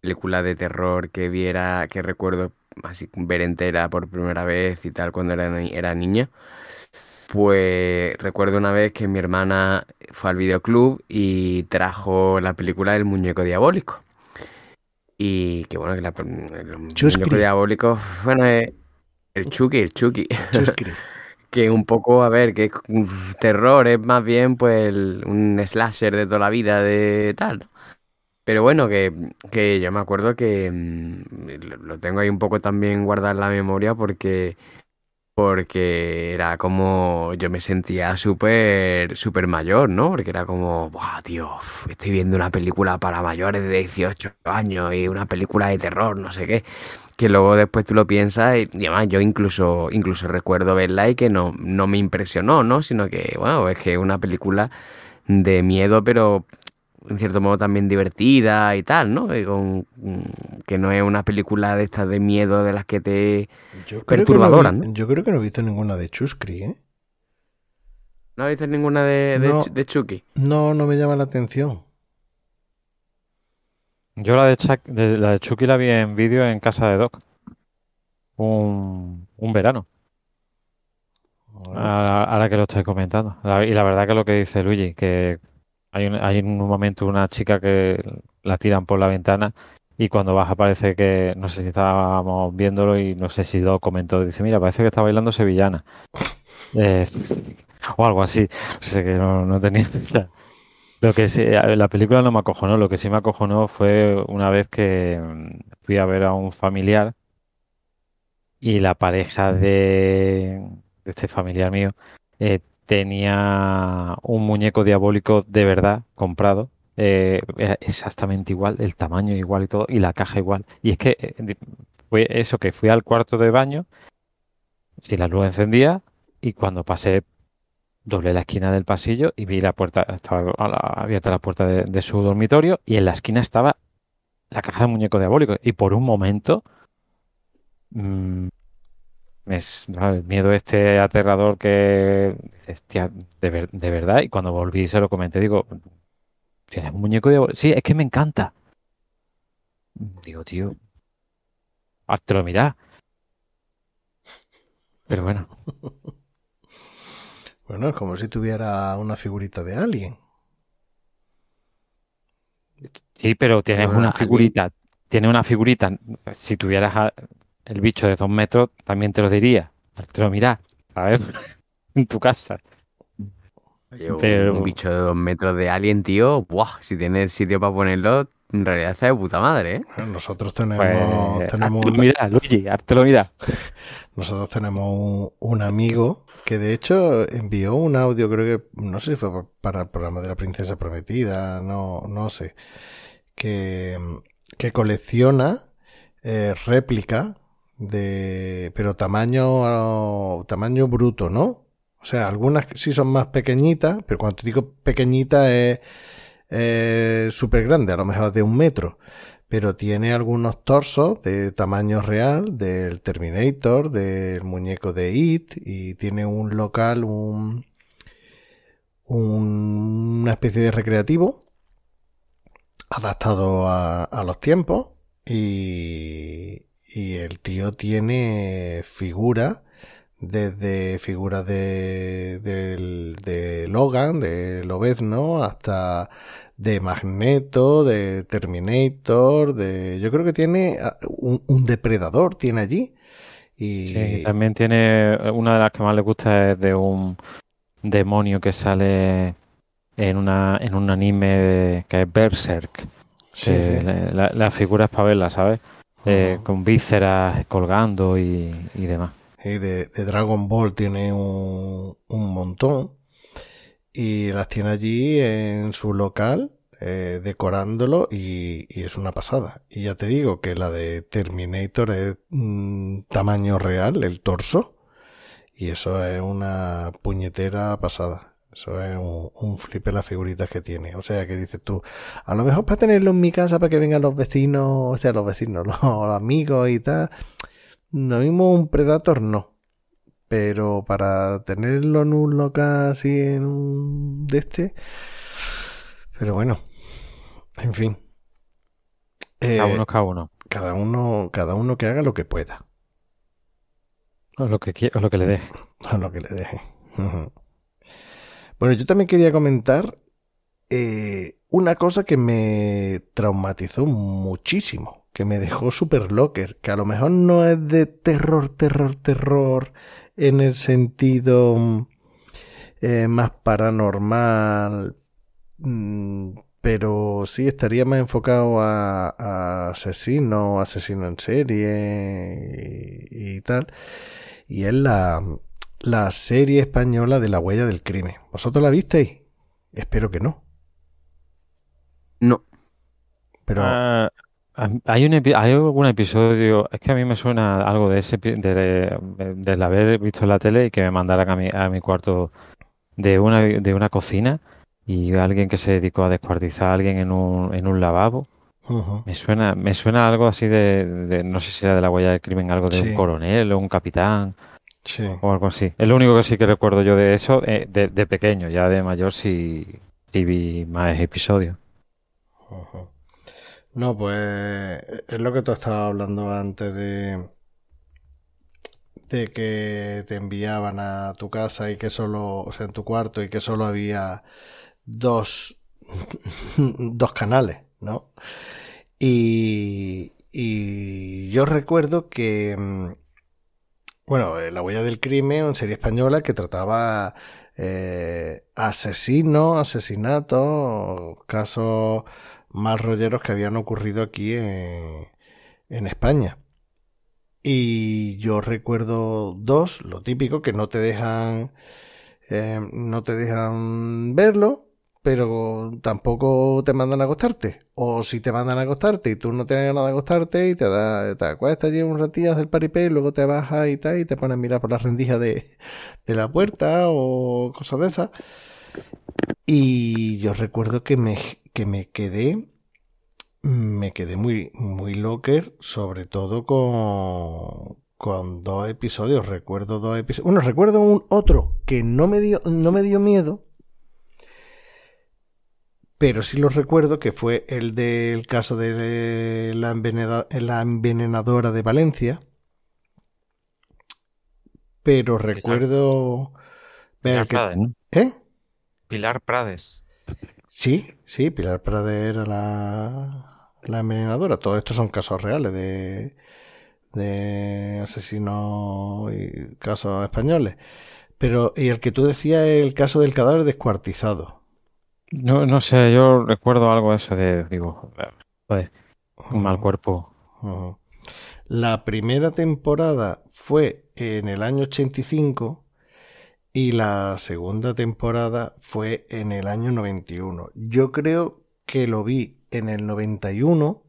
películas de terror que viera, que recuerdo así ver entera por primera vez y tal cuando era, era niña, pues recuerdo una vez que mi hermana fue al videoclub y trajo la película del muñeco diabólico. Y que bueno, que la, el muñeco diabólico, bueno, es el Chucky, el Chucky. que un poco, a ver, que terror es más bien pues un slasher de toda la vida de tal, Pero bueno, que, que yo me acuerdo que mm, lo tengo ahí un poco también guardado en la memoria porque porque era como yo me sentía súper súper mayor, ¿no? Porque era como, ¡buah, tío! Estoy viendo una película para mayores de 18 años y una película de terror, no sé qué. Que luego después tú lo piensas y, además yo incluso incluso recuerdo verla y que no, no me impresionó, ¿no? Sino que, bueno, es que es una película de miedo, pero en cierto modo también divertida y tal, ¿no? Mm, que no es una película de estas de miedo de las que te perturbadoras, no, Yo creo que no he visto ninguna de Chuscri, ¿eh? ¿No has visto ninguna de, de, no, Chucky? No, no me llama la atención. Yo la de, la de Chucky la vi en vídeo en casa de Doc. Un, un verano. Ahora, que lo estoy comentando. y la verdad que lo que dice Luigi, que hay, un, hay en un momento una chica que la tiran por la ventana y cuando baja parece que, no sé si estábamos viéndolo y no sé si lo comentó, dice, mira, parece que está bailando sevillana. Eh, o algo así. O sea que no, no tenía... Lo que sí, la película no me acojonó, lo que sí me acojonó fue una vez que mm, fui a ver a un familiar y la pareja de, de este familiar mío eh, tenía un muñeco diabólico de verdad comprado. Eh, era exactamente igual, el tamaño igual y todo, y la caja igual. Y es que eh, fue eso que fui al cuarto de baño, si la luz encendía, y cuando pasé, doblé la esquina del pasillo y vi la puerta, estaba abierta la puerta de, su dormitorio, y en la esquina estaba la caja de muñeco diabólico. Y por un momento mm, es el miedo este aterrador que dices, tía, de, de, verdad. Y cuando volví y se lo comenté, digo, ¿tienes un muñeco de Sí, es que me encanta. Digo, tío, te lo mirá. Pero bueno. Bueno, es como si tuviera una figurita de alguien. Sí, pero tienes una figurita. Tienes una figurita. Si tuvieras a- el bicho de dos metros, también te lo diría. Te lo mirás, ¿sabes? En tu casa. Oye, un- Pero- un bicho de dos metros de alien, tío. Buah, si tienes sitio para ponerlo, en realidad está de puta madre, ¿eh? Bueno, nosotros tenemos, Pues, tenemos, mirar, Luigi, háztelo mirar. nosotros tenemos un, un amigo que de hecho envió un audio, creo que, no sé si fue para el programa de la princesa prometida, no, no sé, que, que colecciona eh, réplica de, pero tamaño, tamaño bruto, ¿no? O sea, algunas sí son más pequeñitas, pero cuando te digo pequeñita es súper grande, a lo mejor de un metro. Pero tiene algunos torsos de tamaño real del Terminator, del muñeco de It, y tiene un local, un, un- una especie de recreativo adaptado a, a los tiempos. Y, y el tío tiene figuras desde figuras de, del- de Logan, de Lobezno, hasta de Magneto, de Terminator, de... Yo creo que tiene ah, un, un depredador, tiene allí. Y Sí, también tiene. Una de las que más le gusta es de un demonio que sale en una en un anime de- que es Berserk. sí, sí. la, la- la figura es para verla, ¿sabes? Eh, con vísceras colgando y, y demás. Y de, de Dragon Ball tiene un, un montón. Y las tiene allí en su local, eh, decorándolo, y, y es una pasada. Y ya te digo que la de Terminator es mm, tamaño real, el torso. Y eso es una puñetera pasada. Eso es un, un flipe las figuritas que tiene. O sea, que dices tú, a lo mejor para tenerlo en mi casa para que vengan los vecinos, o sea, los vecinos, los, amigos y tal. Lo mismo un Predator no. Pero para tenerlo en un local así, en un de este. Pero bueno. En fin. Eh, Cada uno es cada uno. cada uno, cada uno que haga lo que pueda. O lo que o lo que le deje. A lo que le deje. Ujú. Bueno, yo también quería comentar eh, una cosa que me traumatizó muchísimo, que me dejó super locker, que a lo mejor no es de terror, terror, terror en el sentido eh, más paranormal, mm, pero sí estaría más enfocado a, a asesino, asesino en serie y, y tal. Y es la, la serie española de la huella del crimen. ¿Vosotros la visteis? Espero que no. No. Pero Ah, ah, hay un hay algún episodio, es que a mí me suena algo de ese epi- de, del haber visto en la tele y que me mandaran a mi, a mi cuarto de una, de una cocina y alguien que se dedicó a descuartizar a alguien en un, en un lavabo. Me suena, me suena algo así de, de- no sé si era de la huella del crimen, algo de Sí. un coronel o un capitán sí. o algo así. Es lo único que sí que recuerdo yo de eso, eh, de, de pequeño, ya de mayor sí, sí vi más episodios. No, pues es lo que tú estabas hablando antes de de que te enviaban a tu casa y que solo, o sea, en tu cuarto y que solo había dos dos canales, ¿no? Y, y yo recuerdo que, mm, bueno, eh, La huella del crimen, serie española que trataba eh, asesinos, asesinatos, casos mal rolleros que habían ocurrido aquí en, en España. Y yo recuerdo dos, lo típico, que no te dejan, eh, no te dejan verlo, pero tampoco te mandan a acostarte. O si te mandan a acostarte y tú no tienes ganas de acostarte y te, da, te acuestas allí un ratillo, haces el paripé y luego te bajas y tal y te pones a mirar por la rendija de, de la puerta o cosas de esas. Y yo recuerdo que me, que me quedé, me quedé muy, muy locker, sobre todo con, con dos episodios. Recuerdo dos episodios. Bueno, recuerdo un otro que no me dio, no me dio miedo, pero sí lo recuerdo que fue el del caso de la, envenena- la envenenadora de Valencia. Pero recuerdo, Ver Pilar que- Prades, ¿no? ¿Eh? Pilar Prades. Sí, sí, Pilar Prade era la, la envenenadora. Todo esto son casos reales de, de asesinos y casos españoles. Pero, y el que tú decías el caso del cadáver descuartizado. No, no sé, yo recuerdo algo de eso de, digo, joder, un mal cuerpo. La primera temporada fue en el año 85 y la segunda temporada fue en el año 91. Yo creo que lo vi en el 91,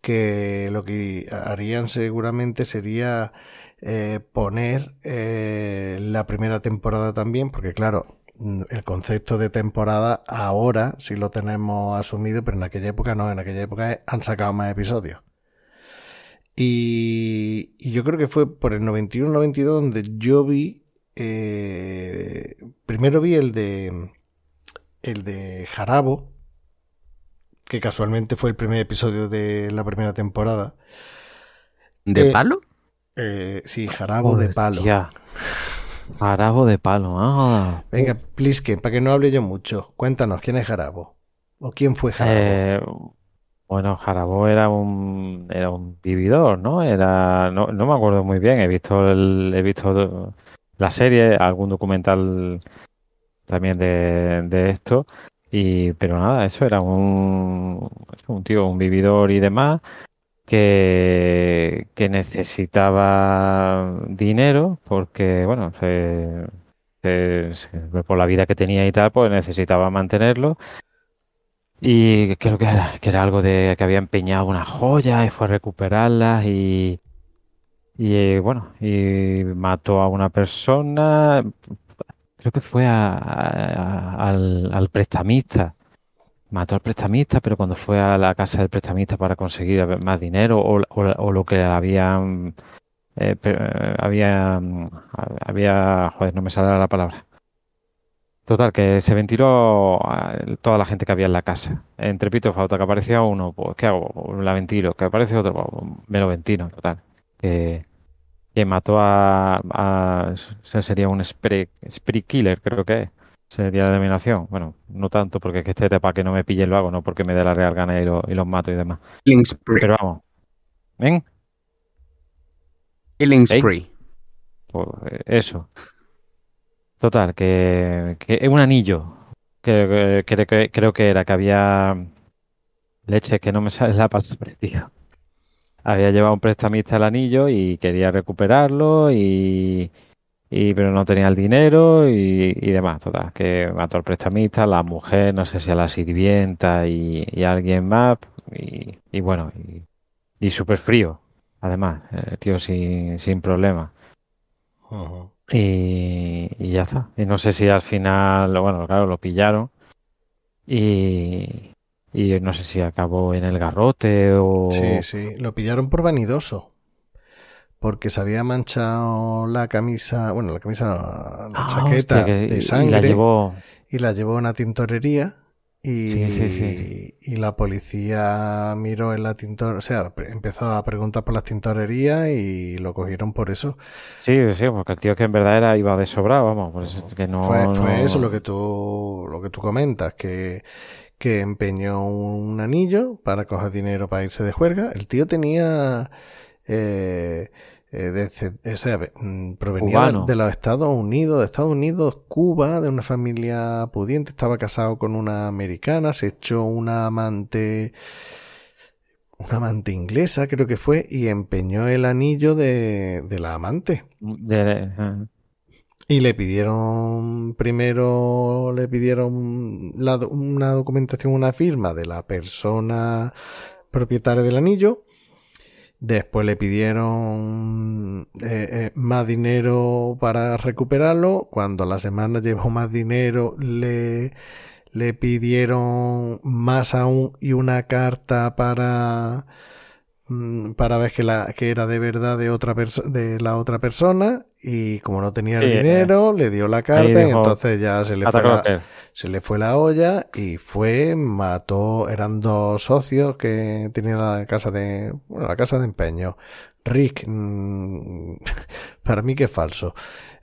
que lo que harían seguramente sería eh, poner eh, la primera temporada también, porque claro, el concepto de temporada ahora sí lo tenemos asumido, pero en aquella época no, en aquella época han sacado más episodios. Y, y yo creo que fue por el 91-92 donde yo vi. eh, primero vi el de. El de Jarabo. Que casualmente fue el primer episodio de la primera temporada. ¿De Eh, palo? Eh, sí, Jarabo de palo. Hostia. Jarabo de palo. Ah. Venga, Plisken, para que no hable yo mucho, cuéntanos quién es Jarabo. ¿O quién fue Jarabo? Eh, bueno, Jarabo era un era un vividor, ¿no? Era no, no me acuerdo muy bien. He visto el, he visto la serie, algún documental también de, de esto. Y pero nada, eso era un un tío, un vividor y demás que, necesitaba dinero porque, bueno, se- por la vida que tenía y tal, pues necesitaba mantenerlo. Y creo que era, que era algo de que había empeñado una joya y fue a recuperarlas y, y bueno, y mató a una persona, creo que fue al prestamista. Mató al prestamista, pero cuando fue a la casa del prestamista para conseguir más dinero o, o- o lo que habían, eh, eh, había, mm, había, joder, no me sale la palabra. Total, que se ventiló toda la gente que había en la casa. Entre pito flauta, que aparecía uno, pues ¿qué hago? La ventilo. Que aparece otro, pues me lo ventilo, total. Que, mató a, sería un spree, spree killer, creo que es. Sería la denominación. Bueno, no tanto porque es que este era para que no me pillen lo hago, no porque me dé la real gana y, lo- y los mato y demás. Killing Spree. Pero vamos. ¿Ven? Killing Ey. Spree. Pues eh, eso. Total, que, que es un anillo. Que, que- que- creo que era que había leche que no me sale la palabra, tío. Había llevado un prestamista el anillo y quería recuperarlo y, y pero no tenía el dinero y, y demás. Total, que mató al prestamista, la mujer, no sé si a la sirvienta y, y a alguien más. Y, y bueno, y, y súper frío, además, el tío sin, sin problema. Y, y ya está. Y no sé si al final, bueno, claro, lo pillaron. Y, y no sé si acabó en el garrote o... Sí, sí, lo pillaron por vanidoso. Porque se había manchado la camisa, bueno, la camisa, la Ah, chaqueta hostia, que- de y sangre la llevó... y la llevó a una tintorería y, Sí, sí, sí. y la policía miró en la tintor, o sea, empezó a preguntar por las tintorerías y lo cogieron por eso. Sí, sí, porque el tío que en verdad era iba de sobrado, vamos, por eso que no... fue, fue no- eso lo que tú, lo que tú comentas, que, que empeñó un anillo para coger dinero para irse de juerga. El tío tenía, eh, eh, de- o sea, mm, provenía de, los Estados Unidos, de Estados Unidos, Cuba, de una familia pudiente, estaba casado con una americana, se echó una amante, una amante inglesa, creo que fue, y empeñó el anillo de, de la amante. de- Y le pidieron, primero le pidieron la una documentación, una firma de la persona propietaria del anillo. Después le pidieron eh, eh, más dinero para recuperarlo. Cuando la semana llevó más dinero, le, le pidieron más aún y una carta para, para ver que, la, que era de verdad de, otra de la otra persona y como no tenía el eh, dinero, le dio la carta y entonces ya se le, fue la, se le fue la olla y fue, mató, eran dos socios que tenían la casa de, bueno, la casa de empeño. Rick, mm, para mí que es falso.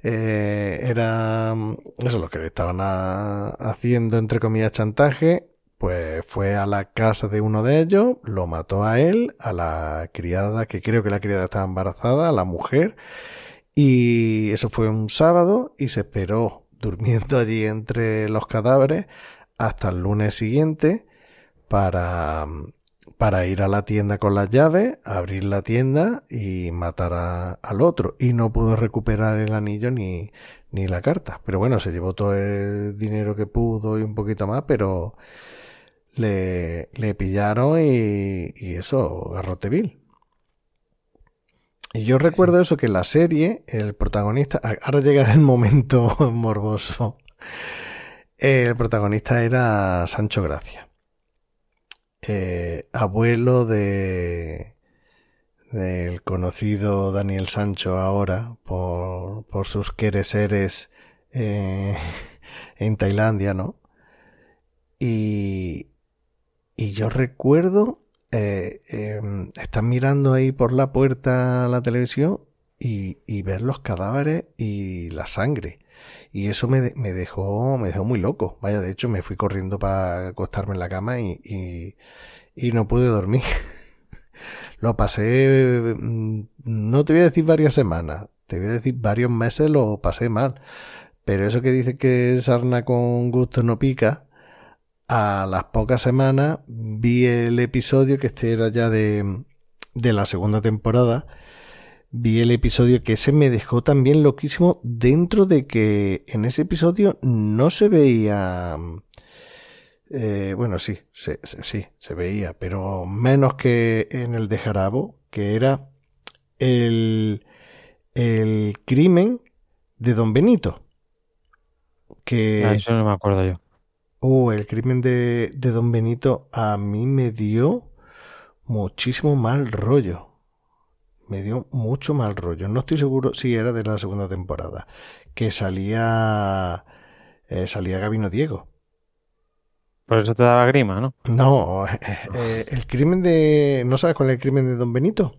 Eh, era, mm, eso es lo que le estaban a- haciendo, entre comillas, chantaje. Pues fue a la casa de uno de ellos, lo mató a él, a la criada, que creo que la criada estaba embarazada, a la mujer, y eso fue un sábado y se esperó durmiendo allí entre los cadáveres hasta el lunes siguiente para, para ir a la tienda con las llaves, abrir la tienda y matar al otro. Y no pudo recuperar el anillo ni, ni la carta. Pero bueno, se llevó todo el dinero que pudo y un poquito más, pero le, le pillaron y, y eso, garrote vil. Y yo recuerdo eso, que en la serie, el protagonista, ahora llega el momento morboso, el protagonista era Sancho Gracia, eh, abuelo de del conocido Daniel Sancho ahora por, por sus quereseres eh, en Tailandia, ¿no? Y, y yo recuerdo eh, eh, estar mirando ahí por la puerta la televisión y, y ver los cadáveres y la sangre. Y eso me, me dejó, me dejó muy loco. Vaya, de hecho me fui corriendo para acostarme en la cama y, y, y no pude dormir. Lo pasé, mm, no te voy a decir varias semanas, te voy a decir varios meses lo pasé mal. Pero eso que dice que sarna con gusto no pica, a las pocas semanas vi el episodio que este era ya de, de la segunda temporada. Vi el episodio que ese me dejó también loquísimo dentro de que en ese episodio no se veía... eh, bueno, sí, se- sí, se veía, pero menos que en el de Jarabo, que era el, el crimen de Don Benito. Que, Ah, eso no me acuerdo yo. Uh, el crimen de, de Don Benito a mí me dio muchísimo mal rollo. Me dio mucho mal rollo. No estoy seguro si era de la segunda temporada. Que salía. eh, salía Gabino Diego. Por eso te daba grima, ¿no? No, eh, eh, el crimen de. ¿No sabes cuál es el crimen de Don Benito?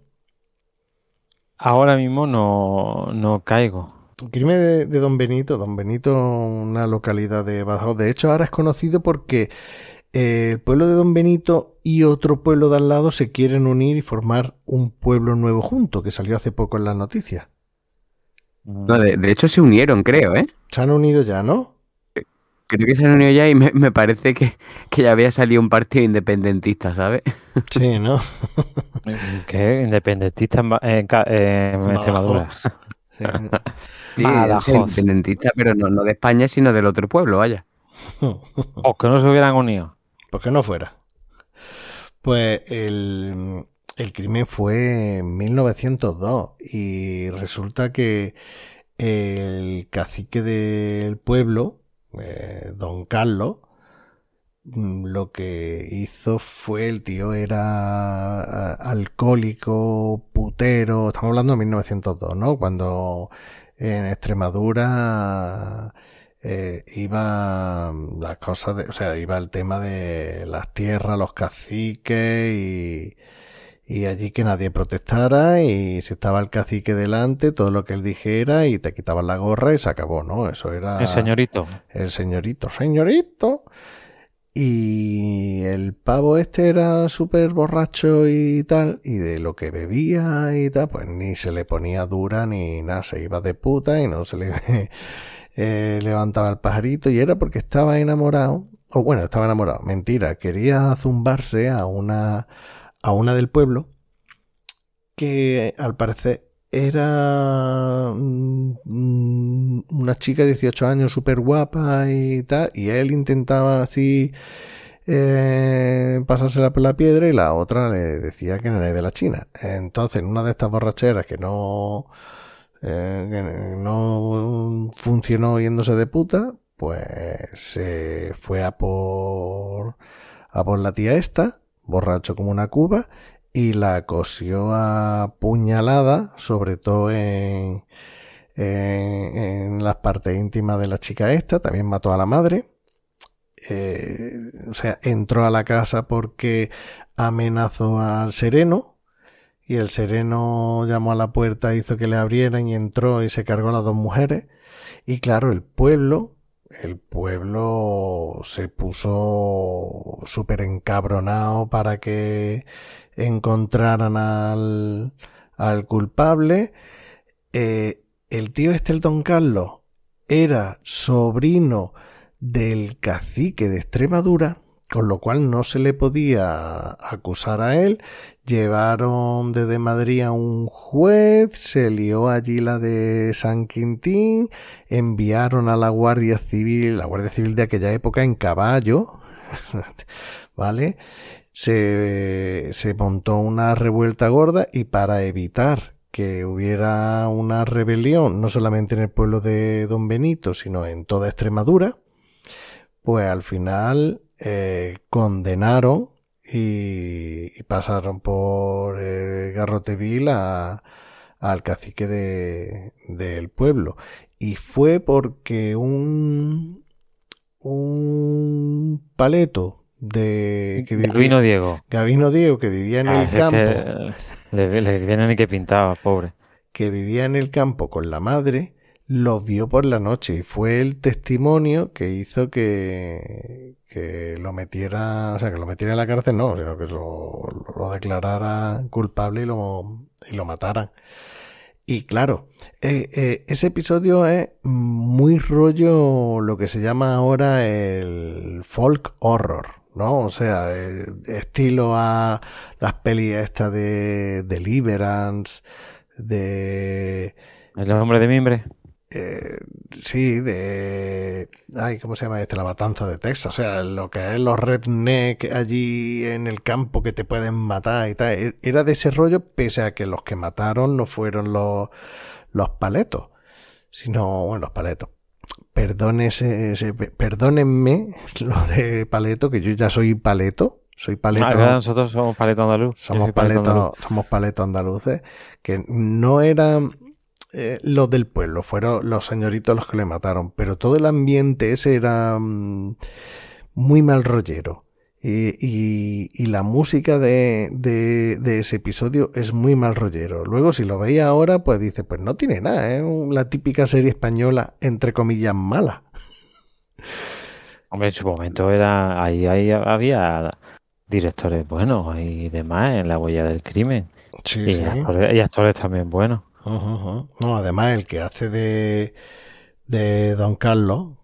Ahora mismo no, no caigo. Crimen de, de Don Benito. Don Benito, una localidad de Badajoz. De hecho, ahora es conocido porque eh, el pueblo de Don Benito y otro pueblo de al lado se quieren unir y formar un pueblo nuevo junto, que salió hace poco en las noticias. No, de, de hecho se unieron, creo, ¿eh? Se han unido ya, ¿no? Creo que se han unido ya y me, me parece que, que ya había salido un partido independentista, ¿sabes? Sí, ¿no? ¿Qué? Independentista en. Extremadura. Sí. Es independentista, pero no, no de España, sino del otro pueblo, vaya. O que no se hubieran unido. Pues que no fuera. Pues el, el crimen fue en 1902 y resulta que el cacique del pueblo, eh, don Carlos, lo que hizo fue el tío era alcohólico, putero, estamos hablando de 1902, ¿no? Cuando en Extremadura eh, iba las cosas de, o sea, iba el tema de las tierras, los caciques y, y allí que nadie protestara y si estaba el cacique delante, todo lo que él dijera y te quitaban la gorra y se acabó, ¿no? Eso era El señorito. el señorito, señorito. Y el pavo este era súper borracho y tal, y de lo que bebía y tal, pues ni se le ponía dura ni nada, se iba de puta y no se le eh, levantaba el pajarito y era porque estaba enamorado, o bueno, estaba enamorado, mentira, quería zumbarse a una, a una del pueblo que al parecer era mm, mm, una chica de 18 años súper guapa y tal, y él intentaba así eh, pasársela por la piedra y la otra le decía que no era de la China. Entonces, en una de estas borracheras que no, eh, no funcionó yéndose de puta, pues se fue a por, a por la tía esta, borracho como una cuba, y la cosió a puñalada, sobre todo en, en, las partes íntimas de la chica esta, también mató a la madre. Eh, o sea, entró a la casa porque amenazó al sereno y el sereno llamó a la puerta, hizo que le abrieran y entró y se cargó a las dos mujeres. Y claro, el pueblo, el pueblo se puso súper encabronado para que encontraran al, al culpable. Eh, el tío este, el Don Carlos, era sobrino del cacique de Extremadura, con lo cual no se le podía acusar a él. Llevaron desde Madrid a un juez, se lió allí la de San Quintín, enviaron a la Guardia Civil, la Guardia Civil de aquella época en caballo, ¿vale? Se, se montó una revuelta gorda y para evitar que hubiera una rebelión, no solamente en el pueblo de Don Benito, sino en toda Extremadura, pues al final eh, condenaron y, y, pasaron por el garrote vil a, al cacique de, del pueblo. Y fue porque un, un paleto de que vivía, Gabino Diego. Gabino Diego, que vivía en Ah, el campo, que le, le viene ni que pintaba, pobre. que vivía en el campo con la madre, los vio por la noche y fue el testimonio que hizo que, que lo metiera, o sea, que lo metiera en la cárcel, no, sino que lo, lo declarara culpable y lo, y lo mataran. Y claro, eh, eh, ese episodio es muy rollo lo que se llama ahora el folk horror, ¿no? O sea, eh, estilo a las pelis estas de Deliverance, de... El hombre de mimbre. Eh, sí, de... Ay, ¿cómo se llama este? La matanza de Texas. O sea, lo que es los redneck allí en el campo que te pueden matar y tal. E-, Era de ese rollo, pese a que los que mataron no fueron los, los paletos, sino, bueno, los paletos. Perdónese, ese- perdónenme lo de paleto, que yo ya soy paleto. Soy paleto. Ah, nosotros somos paleto andaluz. Somos paleto andaluz. somos paletos andaluces, que no eran eh, los del pueblo, fueron los señoritos los que le mataron, pero todo el ambiente ese era mm, muy mal rollero. Y, y- y la música de, de- de ese episodio es muy mal rollero. Luego, si lo veis ahora, pues dice, pues no tiene nada, es la típica serie española, entre comillas, mala. Hombre, en su momento era ahí, ahí había directores buenos y demás en la huella del crimen. Sí, Y, actores, y actores también buenos. No, además el que hace de, de Don Carlos,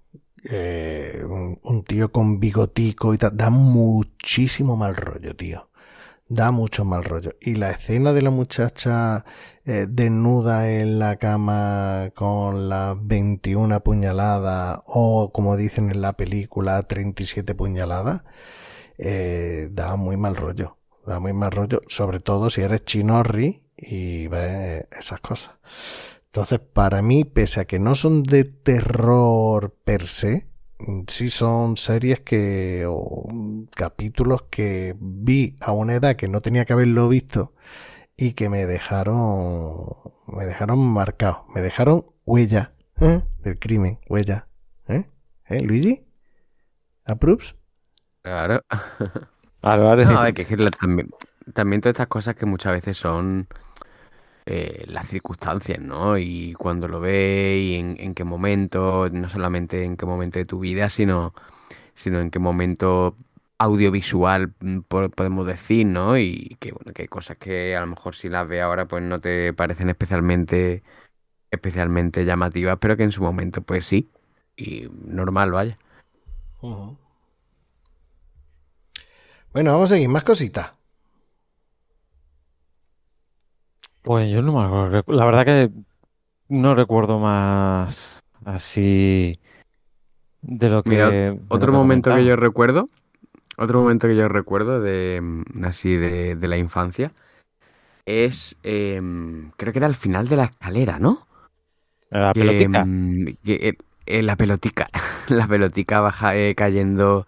eh, un, tío con bigotico y tal, da muchísimo mal rollo, tío. Da mucho mal rollo. Y la escena de la muchacha eh, desnuda en la cama con las 21 puñaladas o como dicen en la película 37 puñaladas, eh, da muy mal rollo. Da muy mal rollo, sobre todo si eres chinorri y ves esas cosas. Entonces, para mí, pese a que no son de terror per se, mm, sí son series que, o mm, capítulos que vi a una edad que no tenía que haberlo visto y que me dejaron, me dejaron marcado, me dejaron huella ¿eh? del crimen, huella. ¿Eh? ¿Eh, Luigi? ¿Approves? Claro. Álvarez, No, es que, es que la- también, también todas estas cosas que muchas veces son eh, las circunstancias, ¿no? Y cuando lo ves y en, qué momento, no solamente en qué momento de tu vida, sino, sino en qué momento audiovisual mm, po- podemos decir, ¿no? Y que bueno, que hay cosas que a lo mejor si las ves ahora pues no te parecen especialmente, especialmente llamativas, pero que en su momento pues sí. Y normal, vaya. Bueno, vamos a seguir, más cositas. Pues yo no me acuerdo. La verdad que no recuerdo más así de lo que. Mira, de lo Otro que momento que yo recuerdo, otro momento que yo recuerdo de mm, así de, de la infancia es, em, creo que era al final de la escalera, ¿no? La Que, pelotica. mm, que, eh, eh, la pelotica, la pelotica baja eh, cayendo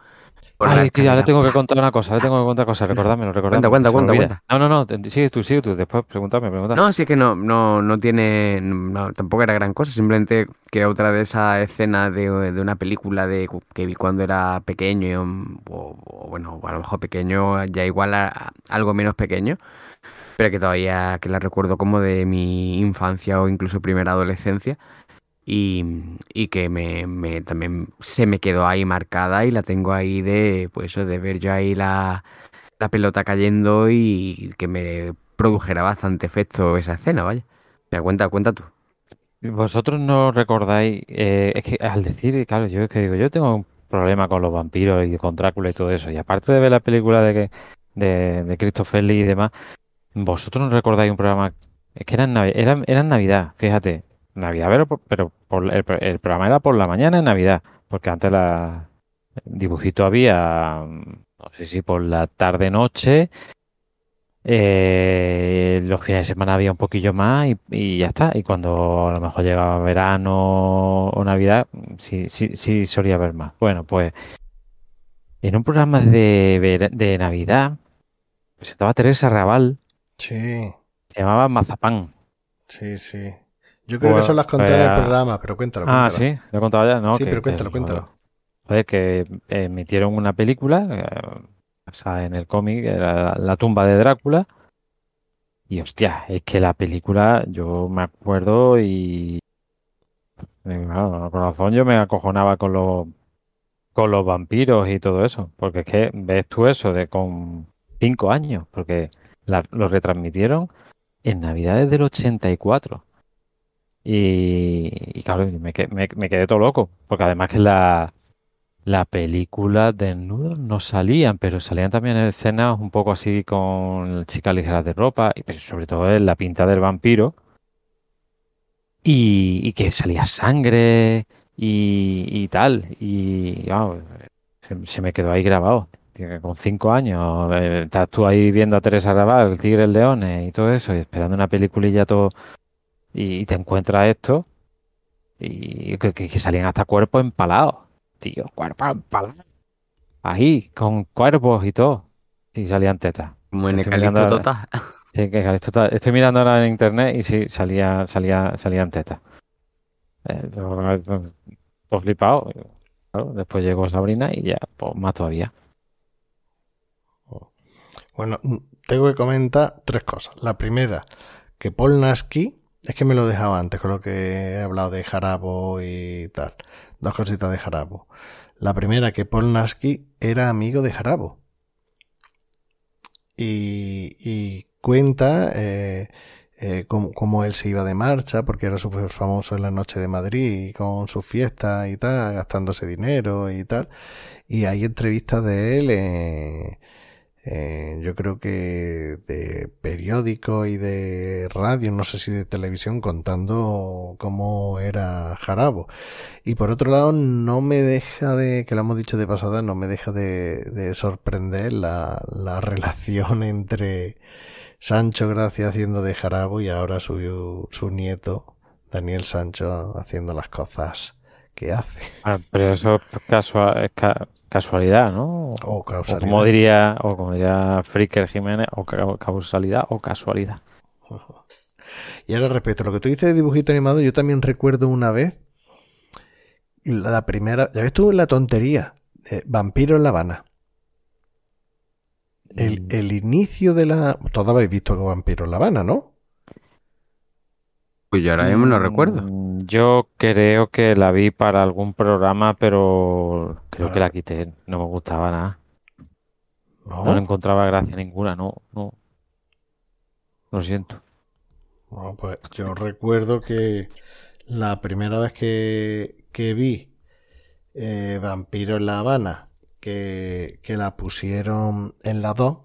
Ay, tío, ahora tengo que contar una cosa, ahora tengo que contar. Cuenta, que se me cuenta, olvida. cuenta, No, no, no, sigue tú, sigue tú, después pregúntame, pregúntame. No, sí es que no, no, no tiene, no, tampoco era gran cosa, simplemente que otra de esas escenas de, de una película de que vi cuando era pequeño, um, o, o bueno, a lo mejor pequeño, ya igual a, a algo menos pequeño, pero que todavía que la recuerdo como de mi infancia o incluso primera adolescencia y, que me, también se me quedó ahí marcada y la tengo ahí de, pues de ver yo ahí la, la pelota cayendo y que me produjera bastante efecto esa escena, vaya. Me cuenta, cuenta tú. Vosotros no recordáis, eh, es que al decir, claro, yo es que digo, yo tengo un problema con los vampiros y con Drácula y todo eso, y aparte de ver la película de, que, de, de Christopher Lee y demás, vosotros no recordáis un programa, es que era en, Navi- era, era en Navidad, fíjate, Navidad, pero, pero por, el, pro- el programa era por la mañana en Navidad, porque antes la dibujito había, mm, no sé si por la tarde-noche, eh, los fines de semana había un poquillo más y, y ya está. Y cuando a lo mejor llegaba verano o Navidad, sí, sí, sí solía haber más. Bueno, pues en un programa de, de Navidad presentaba Teresa Raval, Sí, se llamaba Mazapán. sí, sí. Yo creo que eso las conté en el pues, programa, pero cuéntalo, Ah, sí, lo he contado ya, ¿no? Sí, que- pero cuéntalo, que- cuéntalo. Joder, que emitieron una película eh, basada en el cómic, era La tumba de Drácula. Y hostia, es que la película yo me acuerdo y eh, claro, el corazón yo me acojonaba con los con los vampiros y todo eso, porque es que ves tú eso de con cinco años, porque la- lo retransmitieron en Navidades del 84. Y, y claro, me, me- me quedé todo loco, porque además que la, la película desnudos no salían, pero salían también escenas un poco así con chicas ligeras de ropa, y sobre todo la pinta del vampiro, y, y que salía sangre y, y tal, y se, me quedó ahí grabado. Con cinco años, eh, estás tú ahí viendo a Teresa Raval, el Tigre, el León y todo eso, y esperando una peliculilla todo, y te encuentras esto, y que, que- que salían hasta cuerpos empalados, tío, cuerpos empalados. Ahí, con cuerpos y todo. Y salían tetas. Como en Estoy mirando Tota. Sí, que estoy mirando ahora en internet y sí, salía, salía, salían tetas. Eh, pues, pues flipado. Claro, después llegó Sabrina y ya, pues más todavía. Bueno, tengo que comentar tres cosas. La primera, que Paul Nasky, es que me lo he dejado antes con lo que he hablado de Jarabo y tal. Dos cositas de Jarabo. La primera, que Paul Nasky era amigo de Jarabo. Y, y cuenta eh, eh, cómo, cómo él se iba de marcha, porque era súper famoso en la noche de Madrid, con sus fiestas y tal, gastándose dinero y tal. Y hay entrevistas de él eh, eh, yo creo que de periódico y de radio, no sé si de televisión, contando cómo era Jarabo. Y por otro lado, no me deja de, que lo hemos dicho de pasada, no me deja de, de sorprender la, la relación entre Sancho Gracia haciendo de Jarabo y ahora su, su nieto, Daniel Sancho, haciendo las cosas que hace. Ah, pero eso es, casua- es ca- casualidad, ¿no? O O causalidad. como diría, o como diría Fricker Jiménez, o ca- o causalidad o casualidad. Y ahora respecto a lo que tú dices de dibujito animado, yo también recuerdo una vez la primera, ya ves tú la tontería, eh, Vampiro en La Habana. El, Mm. el inicio de la... Todos habéis visto Vampiro en La Habana, ¿no? Pues yo ahora mismo no recuerdo. Mm, Yo creo que la vi para algún programa, pero creo que la quité. No me gustaba nada. No le No, encontraba gracia ninguna, no, no. Lo siento. No, pues yo recuerdo que la primera vez que, que vi eh, Vampiro en La Habana, que, que la pusieron en la 2,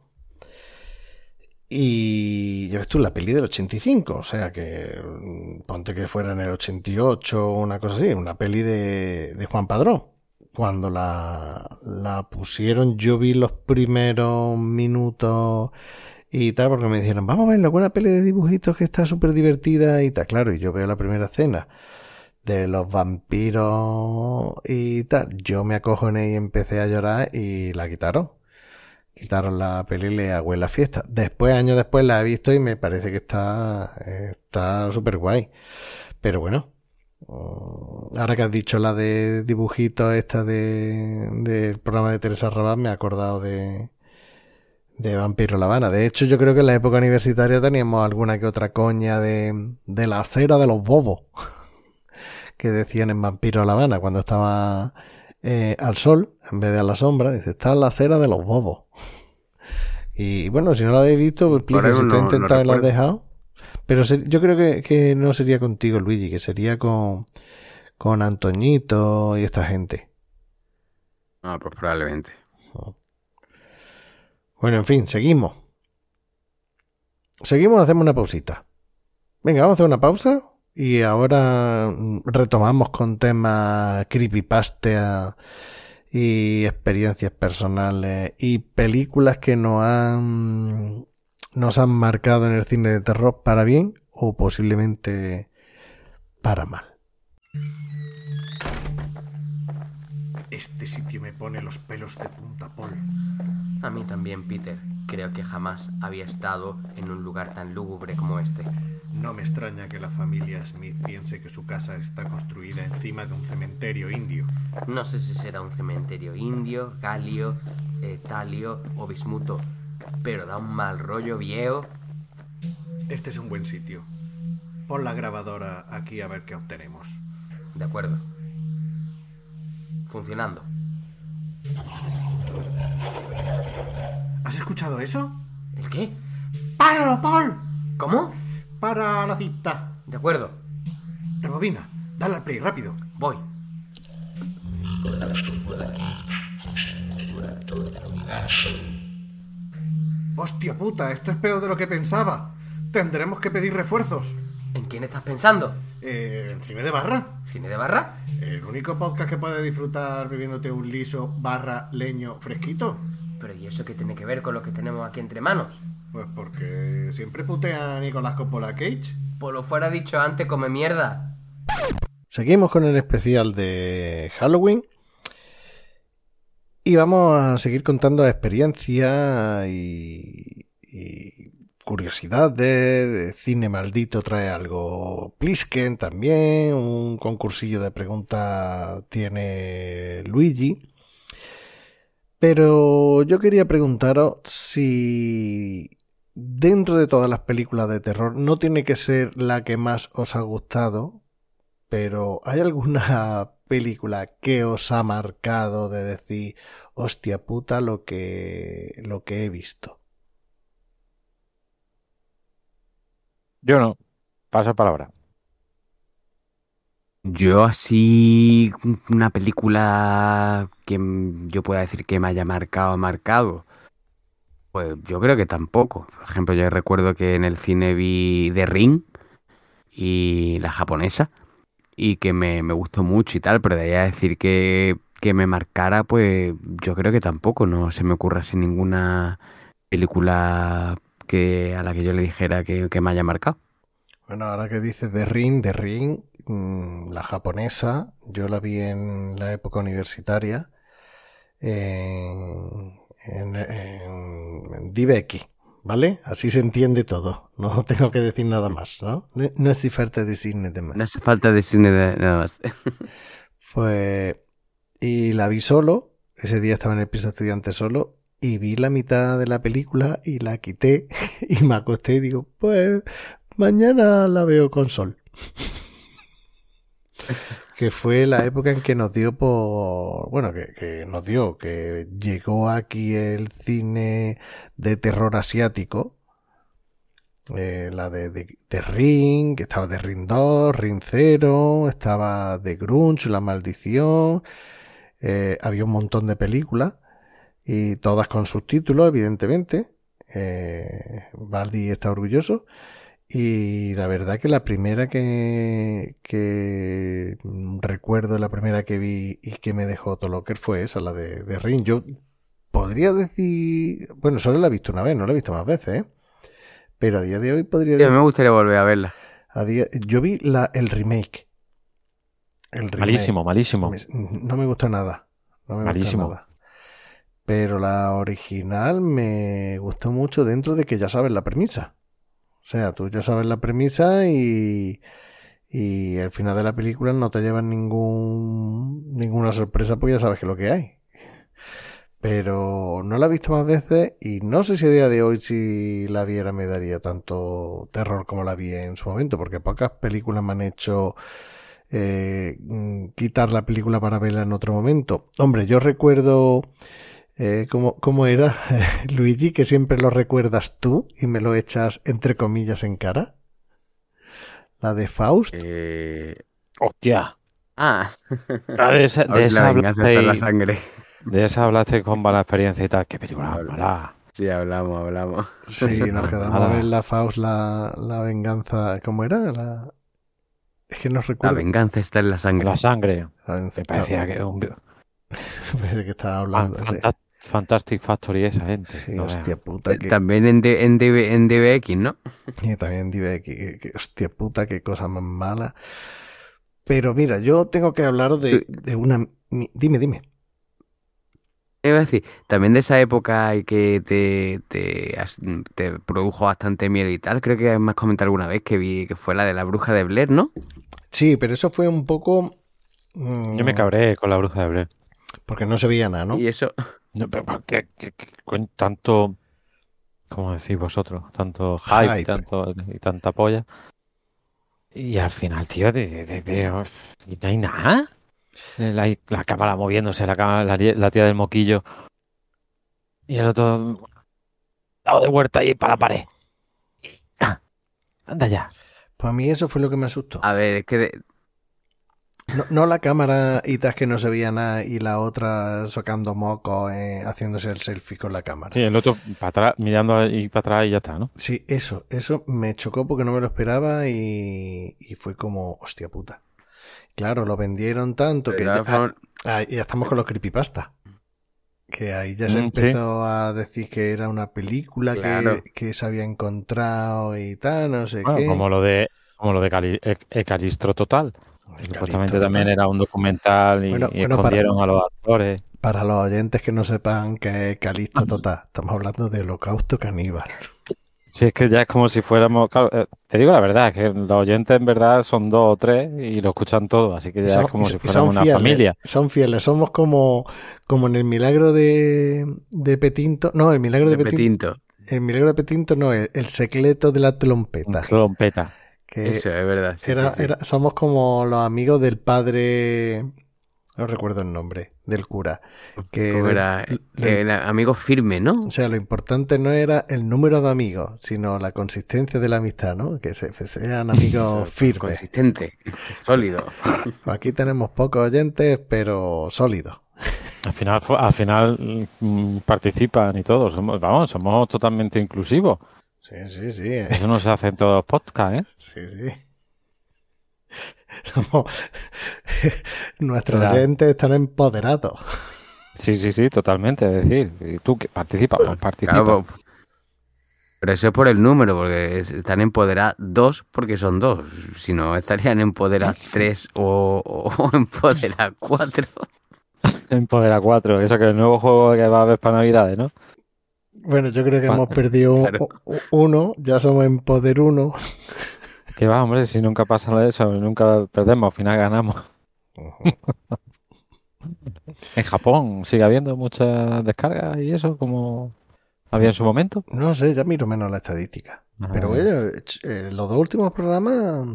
y ya ves tú, la peli del 85, o sea que mm, ponte que fuera en el 88 o una cosa así, una peli de, de Juan Padrón. Cuando la, la pusieron, yo vi los primeros minutos y tal, porque me dijeron, vamos a ver una buena peli de dibujitos que está súper divertida y tal. Claro, y yo veo la primera escena de los vampiros y tal. Yo me acojoné y empecé a llorar y la quitaron. Quitaron la peli y le la fiesta. Después, años después, la he visto y me parece que está, está súper guay. Pero bueno, mm, ahora que has dicho la de dibujitos esta de, del programa de Teresa Rabat, me he acordado de, de Vampiro La Habana. De hecho, yo creo que en la época universitaria teníamos alguna que otra coña de, de la acera de los bobos. que decían en Vampiro La Habana cuando estaba eh, al sol en vez de a la sombra. Dice, está en la acera de los bobos. y bueno, si no lo habéis visto, pues explico si te has intentado y lo has dejado. Pero yo creo que, que, no sería contigo, Luigi, que sería con, con Antoñito y esta gente. Ah, pues probablemente. Bueno, en fin, seguimos. Seguimos, hacemos una pausita. Venga, vamos a hacer una pausa y ahora mm, retomamos con temas creepypasta y experiencias personales y películas que nos han, nos han marcado en el cine de terror para bien o posiblemente para mal. Pone los pelos de punta, Paul. A mí también, Peter. Creo que jamás había estado en un lugar tan lúgubre como este. No me extraña que la familia Smith piense que su casa está construida encima de un cementerio indio. No sé si será un cementerio indio, galio, eh, talio o bismuto, pero da un mal rollo viejo. Este es un buen sitio. Pon la grabadora aquí a ver qué obtenemos. De acuerdo. Funcionando. ¿Has escuchado eso? ¿El qué? ¡Páralo, Paul! ¿Cómo? Para la cita. De acuerdo. Rebobina. Dale al play, rápido. Voy. Hostia puta, esto es peor de lo que pensaba. Tendremos que pedir refuerzos. ¿En quién estás pensando? Eh, ¿En cine de barra? ¿Cine de barra? El único podcast que puede disfrutar bebiéndote un liso barra leño fresquito. Pero ¿y eso qué tiene que ver con lo que tenemos aquí entre manos? Pues porque siempre putean a Nicolás Coppola Cage. Por lo fuera dicho antes, come mierda. Seguimos con el especial de Halloween. Y vamos a seguir contando experiencias y, y curiosidades. De cine maldito trae algo Plisken también. Un concursillo de preguntas tiene Luigi. Pero yo quería preguntaros si dentro de todas las películas de terror no tiene que ser la que más os ha gustado, pero ¿hay alguna película que os ha marcado de decir, hostia puta, lo que, lo que he visto? Yo no. Paso palabra. Yo así, una película que yo pueda decir que me haya marcado, marcado. Pues yo creo que tampoco. Por ejemplo, yo recuerdo que en el cine vi The Ring y la japonesa y que me, me gustó mucho y tal, pero de ahí a decir que, que me marcara, pues yo creo que tampoco. No se me ocurre así ninguna película que a la que yo le dijera que, que me haya marcado. Bueno, ahora que dices The Ring, The Ring, mm, la japonesa, yo la vi en la época universitaria en, en, en Dibeki, ¿vale? Así se entiende todo. No tengo que decir nada más, ¿no? No, no hace falta decir nada más. No hace falta decir nada nada más. Pues, y la vi solo, ese día estaba en el piso estudiante solo, y vi la mitad de la película y la quité y me acosté y digo, pues mañana la veo con sol. que fue la época en que nos dio por, bueno, que, que nos dio, que llegó aquí el cine de terror asiático, eh, la de, de, de Ring, que estaba de Ring 2, Ring 0, estaba de Grunge, La Maldición, eh, había un montón de películas y todas con subtítulos, evidentemente. Eh, Baldi está orgulloso. Y la verdad que la primera que, que recuerdo, la primera que vi y que me dejó Tolocker fue esa, la de, de Ring. Yo podría decir, bueno, solo la he visto una vez, no la he visto más veces, ¿eh? Pero a día de hoy podría Sí, decir, me gustaría volver a verla. a día- yo vi la, el remake. El remake. Malísimo, malísimo. No me gustó nada. No me Malísimo. gustó nada. Pero la original me gustó mucho dentro de que ya sabes la premisa. O sea, tú ya sabes la premisa y, y el final de la película no te llevan ningún, ninguna sorpresa porque ya sabes que es lo que hay. Pero no la he visto más veces y no sé si a día de hoy si la viera me daría tanto terror como la vi en su momento, porque pocas películas me han hecho eh, mm, quitar la película para verla en otro momento. Hombre, yo recuerdo eh, cómo, cómo era Luigi, que siempre lo recuerdas tú y me lo echas entre comillas en cara. La de Faust. Eh, Hostia. Ah, Ah, De esa, a de esa la venganza está en la hablaste, sangre. de esa hablaste con mala experiencia y tal. Qué película Habla. mala. Sí, hablamos, hablamos. Sí, nos quedamos a Ala. ver la Faust, la, la venganza. ¿Cómo era? La... Es que no La recuerdo. venganza está en la sangre. La sangre. La venganza- Me parecía que un Parece que estaba hablando. de- fanta- Fantastic Factory esa gente. Sí, no veas. hostia puta. Eh, Que... También en, D- en, DB en DBX, ¿no? Y también que- que, hostia puta, qué cosa más mala. Pero mira, yo tengo que hablaros de, de una... mi- Dime, dime. Iba a decir, también de esa época que te, te produjo bastante miedo y tal, creo que me has comentado alguna vez que vi que fue la de la bruja de Blair, ¿no? Sí, pero eso fue un poco... mm, Yo me cabré con la bruja de Blair. Porque no se veía nada, ¿no? Y eso, No, pero ¿por qué- qué- qué- con tanto, ¿cómo decís vosotros? Tanto hype, Hype. Tanto, y tanta polla. Y al final, tío, de, de- de- pero, ¿y no hay nada. La, la cámara moviéndose, la, cámara, la, la tía del moquillo. Y el otro dado de vuelta y para la pared. Ah, Anda ya. Pues a mí eso fue lo que me asustó. a ver, es que de- No, no la cámara y tas que no se veía nada y la otra socando moco, eh, haciéndose el selfie con la cámara. Sí, el otro para atrás, mirando ahí para atrás y ya está, ¿no? Sí, eso, eso me chocó porque no me lo esperaba y, y fue como, hostia puta. Claro, lo vendieron tanto que ya, formas, ah, ya estamos con los creepypasta. Que ahí ya se Mm, sí. empezó a decir que era una película Claro. que, que se había encontrado y tal, no sé Bueno, qué. como lo de como lo de Cali- E- Total. Supuestamente también total. era un documental y, Bueno, y bueno, para- escondieron a los actores. Para los oyentes que no sepan que es Calisto Total, estamos hablando de Holocausto Caníbal. Sí, es que ya es como si fuéramos. claro, eh, te digo la verdad, que los oyentes en verdad son dos o tres y lo escuchan todo, así que ya Son- es como y- si fuéramos una fieles, familia. Son fieles, somos como, como en el milagro de, de Petinto. No, el milagro de, de Petinto. Petinto. El milagro de Petinto no, el, el secreto de la trompeta. Trompeta. Que Eso, es verdad. sí, era, sí, sí. era- somos como los amigos del padre. No recuerdo el nombre, del cura. Que era, le- era amigo firme, ¿no? O sea, lo importante no era el número de amigos, sino la consistencia de la amistad, ¿no? Que se, sean amigos firmes. Consistente, sólido. Aquí tenemos pocos oyentes, pero sólidos. Al final, al final mm, participan y todo. Somos, vamos, somos totalmente inclusivos. Sí, sí, sí. eh. Eso no se hace en todos los podcasts, ¿eh? Sí, sí. Somos... Nuestros Claro. oyentes están empoderados. Sí, sí, sí, totalmente. Es decir, y tú que participas, pues participa. Claro, po- pero eso es por el número, porque es- están empoderados dos porque son dos. Si no, estarían empoderados tres o, o empoderados cuatro. Empodera 4, eso que es el nuevo juego que va a haber para Navidades, ¿no? Bueno, yo creo que hemos perdido claro. uno, ya somos en poder uno. Que va, hombre, si nunca pasa eso, nunca perdemos, al final ganamos. En Japón sigue habiendo muchas descargas y eso, como había en su momento. No sé, ya miro menos la estadística. Pero Ah, oye, ch- eh, los dos últimos programas,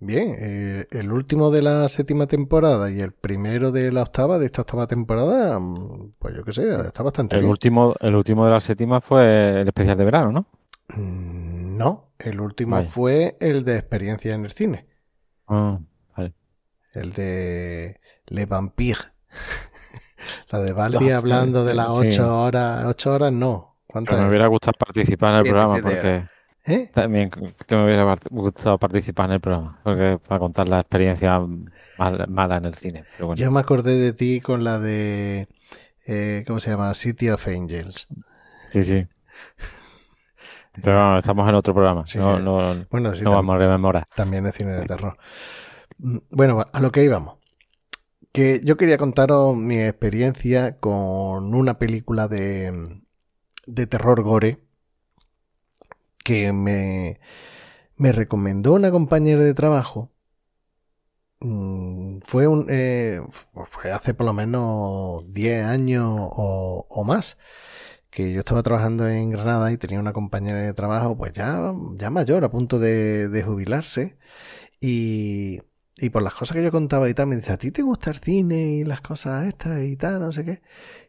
bien. eh, el último de la séptima temporada y el primero de la octava, de esta octava temporada, mm, pues yo qué sé, está bastante el bien. último, el último de la séptima fue el especial de verano, ¿no? Mm, No, el último fue el de experiencia en el cine. Ah, vale. El de Le Vampire. la de Baldi hablando de las sí. ocho horas. Ocho horas no. Me hubiera gustado participar en el programa porque ¿Eh? también que me hubiera gustado participar en el programa porque para contar la experiencia mal- mala en el cine. Pero bueno, Yo me acordé de ti con la de. eh, ¿Cómo se llama? City of Angels. sí, sí. Pero vamos, estamos en otro programa. Sí, no, sí. no, Bueno, sí, no vamos a rememorar. también es cine de terror. Mm, Bueno, a lo que íbamos. Que yo quería contaros mi experiencia con una película de, de terror gore que me, me recomendó una compañera de trabajo. Mm, Fue, un, eh, fue hace por lo menos 10 años o, o más que yo estaba trabajando en Granada y tenía una compañera de trabajo pues ya, ya mayor, a punto de, de jubilarse. Y, y por las cosas que yo contaba y tal, me dice, ¿a ti te gusta el cine y las cosas estas y tal, no sé qué?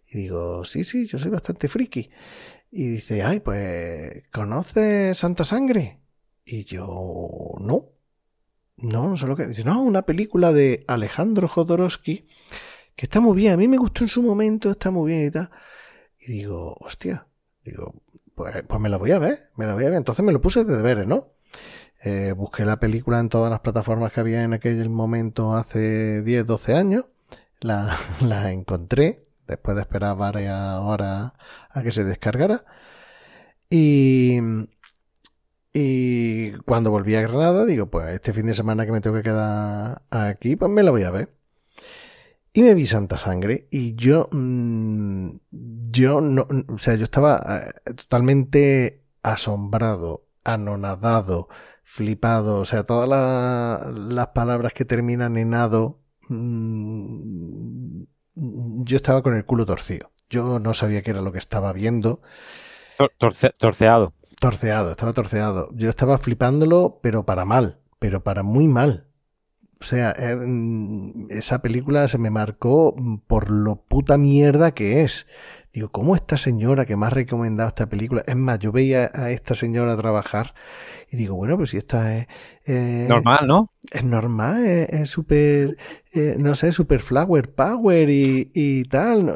Y digo, sí, sí, yo soy bastante friki. Y dice, ay, pues, ¿conoces Santa Sangre? Y yo, no. No, no sé lo que dice. No, una película de Alejandro Jodorowsky que está muy bien. A mí me gustó en su momento, está muy bien y tal. Y digo, hostia, digo, pues, pues me la voy a ver, me la voy a ver. Entonces me lo puse de deberes, ¿no? Eh, busqué la película en todas las plataformas que había en aquel momento hace 10, 12 años. La, la encontré después de esperar varias horas a que se descargara. Y, y cuando volví a Granada, digo, pues este fin de semana que me tengo que quedar aquí, pues me la voy a ver. Y me vi Santa Sangre y yo, mm, yo no, o sea, yo estaba eh, totalmente asombrado, anonadado, flipado, o sea, todas la- las palabras que terminan en ado, mm, yo estaba con el culo torcido. Yo no sabía qué era lo que estaba viendo. Tor- torce- torceado. Torceado, estaba torceado. Yo estaba flipándolo, pero para mal, pero para muy mal. O sea, eh, mm, esa película se me marcó por lo puta mierda que es. Digo, ¿cómo esta señora que me ha recomendado esta película? Es más, yo veía a esta señora trabajar y digo, bueno, pues si esta es... eh, Normal, ¿no? es normal, es súper, eh, no sé, super flower power y, y tal. No,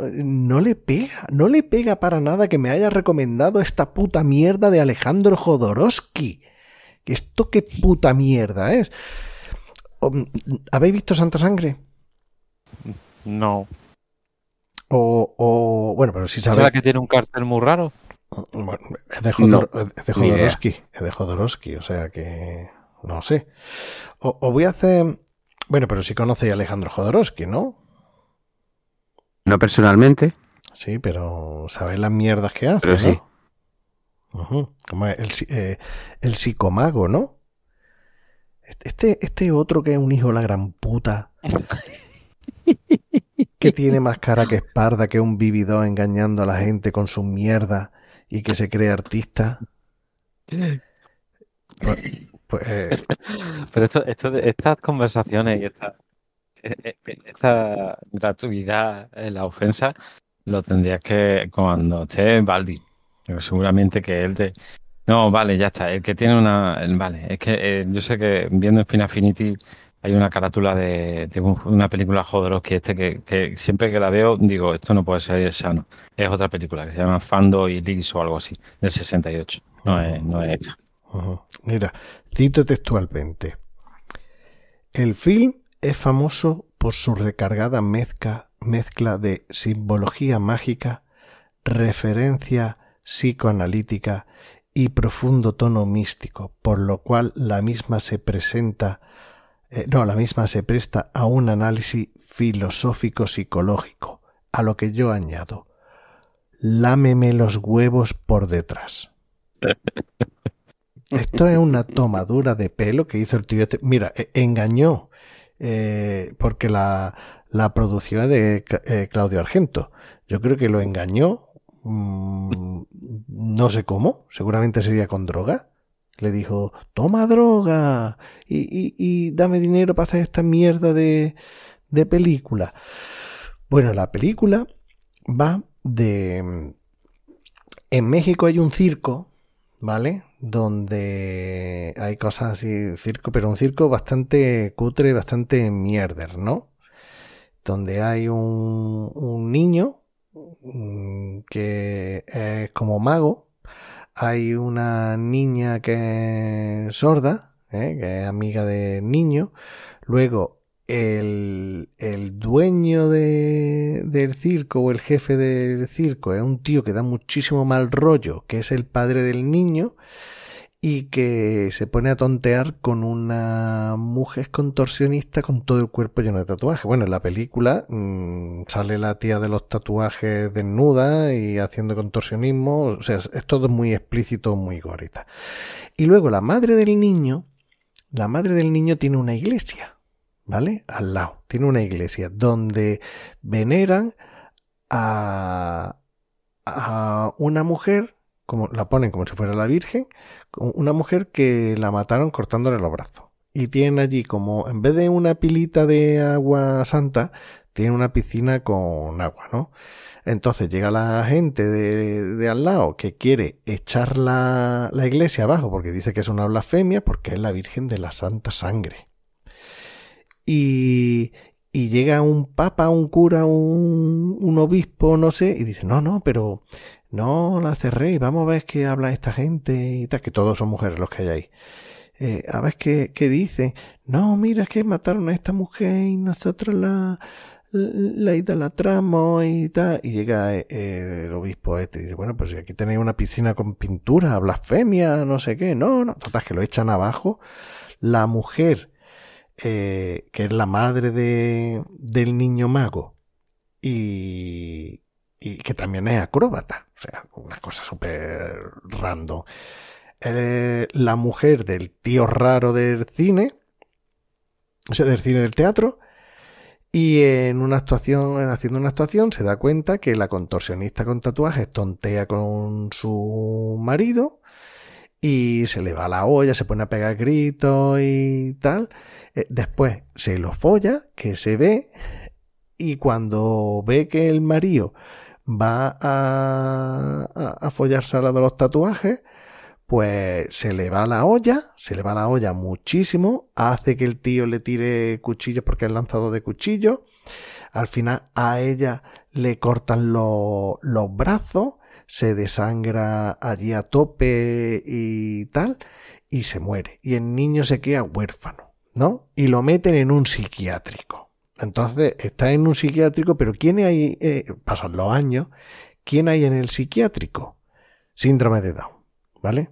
no le pega, no le pega para nada que me haya recomendado esta puta mierda de Alejandro Jodorowsky. Que ¿Esto qué puta mierda es? ¿Habéis visto Santa Sangre? No. O, o bueno, pero si ¿Será sabéis. que tiene un cartel muy raro? Bueno, es de, Jodor- es de. Jodorowsky, es de Jodorowsky, o sea que no sé. O- voy a hacer, bueno, pero si conocéis a Alejandro Jodorowsky, ¿no? No personalmente, Sí, pero sabéis las mierdas que hace, Pero ¿no? sí. Ujú, Como el, si- eh, el psicomago, ¿no? Este, este otro que es un hijo de la gran puta. que tiene más cara que esparda que un vividor engañando a la gente con su mierda y que se cree artista. Pues, pues, eh, Pero esto, esto de- estas conversaciones y esta, e- e- esta gratuidad en la ofensa lo tendrías que cuando esté Baldi. Seguramente que él te... No, vale, ya está. El que tiene una... Vale, es que eh, yo sé que viendo en Fin Affinity hay una carátula de, de un- una película Jodorowsky este que, siempre que la veo digo, esto no puede ser sano. Es otra película que se llama Fando y Lis o algo así, del 68. No es, no es esta. Mira, cito textualmente. El film es famoso por su recargada mezcla, mezcla de simbología mágica, referencia psicoanalítica y profundo tono místico, por lo cual la misma se presenta, eh, no, la misma se presta a un análisis filosófico psicológico, a lo que yo añado, lámeme los huevos por detrás. Esto es una tomadura de pelo que hizo el tío. este. Mira, e- engañó. eh, porque la, la producción de eh, Claudio Argento. Yo creo que lo engañó. mm, no sé cómo. Seguramente sería con droga. Le dijo, toma droga y, y- dame dinero para hacer esta mierda de, de película. Bueno, la película va de... En México hay un circo ¿vale? Donde hay cosas así, circo, pero un circo bastante cutre, bastante mierder, ¿no? Donde hay un, un niño mm, que es como mago, hay una niña que es sorda, ¿eh? que es amiga del niño, luego el, el dueño de- del circo o el jefe del circo es un tío que da muchísimo mal rollo, que es el padre del niño, y que se pone a tontear con una mujer contorsionista con todo el cuerpo lleno de tatuajes. Bueno, en la película mmm, sale la tía de los tatuajes desnuda y haciendo contorsionismo, o sea, es todo muy explícito, muy gorita. Y luego la madre del niño, la madre del niño tiene una iglesia, ¿vale? Al lado, tiene una iglesia donde veneran a, a una mujer, como la ponen como si fuera la Virgen, una mujer que la mataron cortándole los brazos. Y tienen allí como, en vez de una pilita de agua santa, tienen una piscina con agua, ¿no? Entonces llega la gente de, de al lado que quiere echar la, la, iglesia abajo porque dice que es una blasfemia porque es la Virgen de la Santa Sangre. Y, y llega un papa, un cura, un, un obispo, no sé, y dice, no, no, pero no la cerré, vamos a ver qué habla esta gente y tal, que todos son mujeres los que hay ahí. Eh, a ver qué, qué dicen. No, mira, es que mataron a esta mujer y nosotros la, la idolatramos y tal. Y llega eh, el obispo este y dice, bueno, pues si aquí tenéis una piscina con pintura, blasfemia, no sé qué. No, no, total, que lo echan abajo. La mujer, eh, que es la madre de, del niño mago, y, y que también es acróbata. O sea, una cosa súper random. Eh, la mujer del tío raro del cine, o sea, del cine del teatro, y en una actuación, haciendo una actuación, se da cuenta que la contorsionista con tatuajes tontea con su marido y se le va la olla, se pone a pegar gritos y tal. Eh, después se lo folla, que se ve, y cuando ve que el marido va a, a, a follarse a la de los tatuajes, pues se le va la olla, se le va la olla muchísimo, hace que el tío le tire cuchillos porque es lanzado de cuchillo, al final a ella le cortan lo, los brazos, se desangra allí a tope y tal, y se muere, y el niño se queda huérfano, ¿no? Y lo meten en un psiquiátrico. Entonces está en un psiquiátrico, pero ¿quién hay? Eh, pasan los años, ¿quién hay en el psiquiátrico? Síndrome de Down, ¿vale?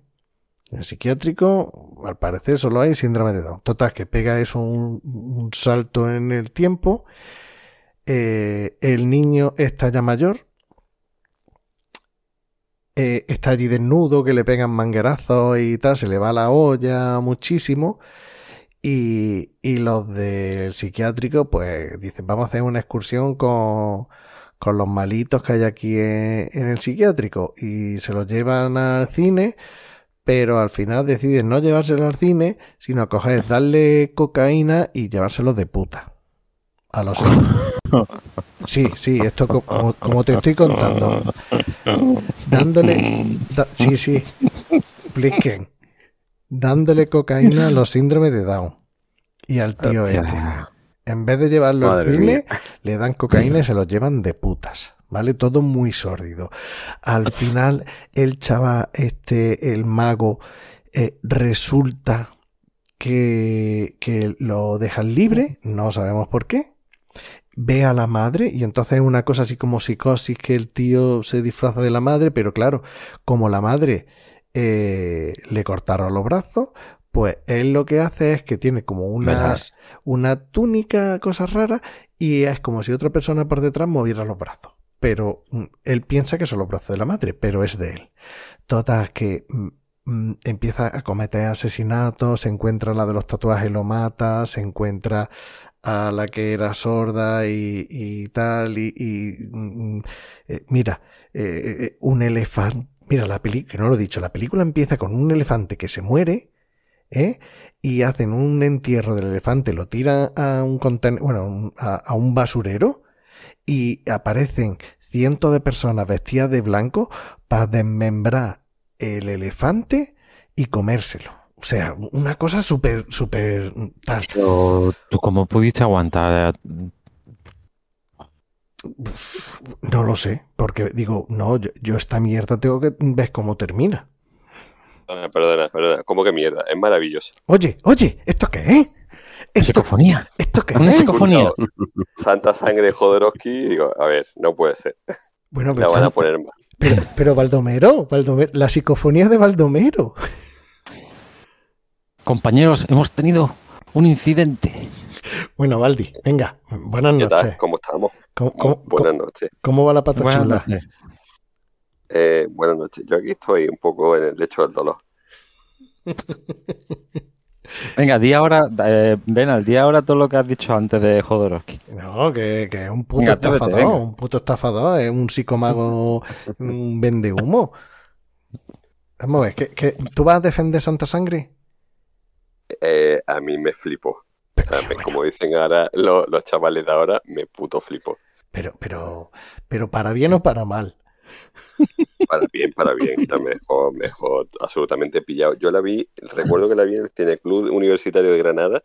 En el psiquiátrico, al parecer, solo hay síndrome de Down. Total, que pega eso un, salto en el tiempo. Eh, el niño está ya mayor. Eh, está allí desnudo, que le pegan manguerazos y tal, se le va la olla muchísimo. Y, y los del psiquiátrico, pues dicen, vamos a hacer una excursión con, con los malitos que hay aquí en, en, el psiquiátrico. Y se los llevan al cine, pero al final deciden no llevárselo al cine, sino coger, darle cocaína y llevárselo de puta. A los Sí, sí, esto como, como te estoy contando. Dándole. Da, sí, sí. Expliquen dándole cocaína a los síndromes de Down y al tío Hostia. este. En vez de llevarlo Madre al cine, mía. le dan cocaína y se los llevan de putas. ¿Vale? Todo muy sórdido. Al final, el chaval, este, el mago, eh, resulta que, que lo dejan libre, no sabemos por qué. Ve a la madre y entonces es una cosa así como psicosis que el tío se disfraza de la madre, pero claro, como la madre eh, le cortaron los brazos, pues él lo que hace es que tiene como una, una túnica, cosa rara, y es como si otra persona por detrás moviera los brazos. Pero mm, él piensa que son los brazos de la madre, pero es de él. Total, que mm, empieza a cometer asesinatos, se encuentra la de los tatuajes lo mata, se encuentra a la que era sorda y, y tal, y, y mm, eh, mira, eh un elefante Mira, la película, que no lo he dicho, la película empieza con un elefante que se muere, ¿eh? Y hacen un entierro del elefante, lo tiran a un contenedor, bueno, a, a, un basurero, y aparecen cientos de personas vestidas de blanco para desmembrar el elefante y comérselo. O sea, una cosa súper, súper tal. Pero, ¿tú cómo pudiste aguantar no lo sé, porque digo, no, yo, yo, esta mierda tengo que ver cómo termina. Perdona, perdona, perdona, ¿cómo que mierda? Es maravilloso. Oye, oye, ¿esto qué es? ¿Esto, psicofonía. ¿Esto qué Una es? psicofonía. Santa sangre de Jodorowsky, digo, a ver, no puede ser. Bueno, pero, La van a poner mal. Pero, pero Baldomero, Baldomero, la psicofonía de Baldomero. compañeros, hemos tenido un incidente. Bueno, Valdi, venga, buenas ¿Qué noches. tal? ¿Cómo estamos? ¿Cómo, cómo- Buenas noches. cómo va la pata Buenas chula? noches. Eh, buenas noches. Yo aquí estoy un poco en el lecho del dolor. Venga, di ahora, eh, ven al día ahora todo lo que has dicho antes de Jodorowsky. No, que, que es un puto Venga, estafador, venga. un puto estafador, es un psicomago, un vende humo. Vamos a ver, ¿que, que, tú vas a defender Santa Sangre? Eh, a mí me flipo. O Pero, sea, me- bueno, como dicen ahora los, los chavales de ahora, me puto flipo. Pero, pero, pero para bien o para mal. Para bien, para bien. O sea, me dejó, me dejó absolutamente pillado. Yo la vi, recuerdo que la vi en el Cineclub Universitario de Granada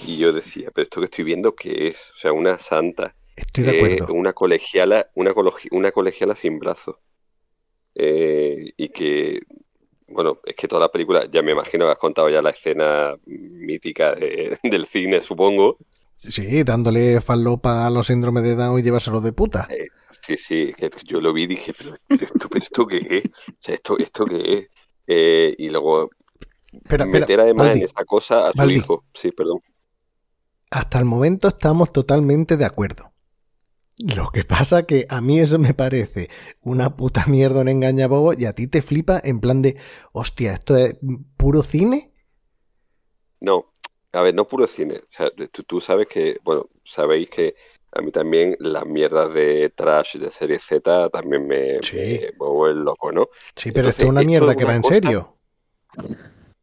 y yo decía, pero esto que estoy viendo, ¿qué es? O sea, una santa. Estoy de Eh, acuerdo. una colegiala, una, cologi- una colegiala sin brazos. Eh, y que, bueno, es que toda la película, ya me imagino que has contado ya la escena mítica de- del cine, supongo. Sí, dándole falopa a los síndromes de Down y llevárselo de puta. Eh, sí, sí, yo lo vi y dije, pero, pero esto, pero esto qué es? O sea, esto, esto qué es? Eh, y luego espera, meter además Valdi, en esa cosa a su Valdi. hijo. Sí, perdón. hasta el momento estamos totalmente de acuerdo. Lo que pasa que a mí eso me parece una puta mierda, un engañabobo, y a ti te flipa en plan de, hostia, ¿esto es puro cine? No, a ver, no puro cine. O sea, tú, tú sabes que, bueno, sabéis que a mí también las mierdas de trash de serie Z también me, Sí. me vuelven loco, ¿no? Sí, pero Entonces, esto es una mierda es que una va en serio.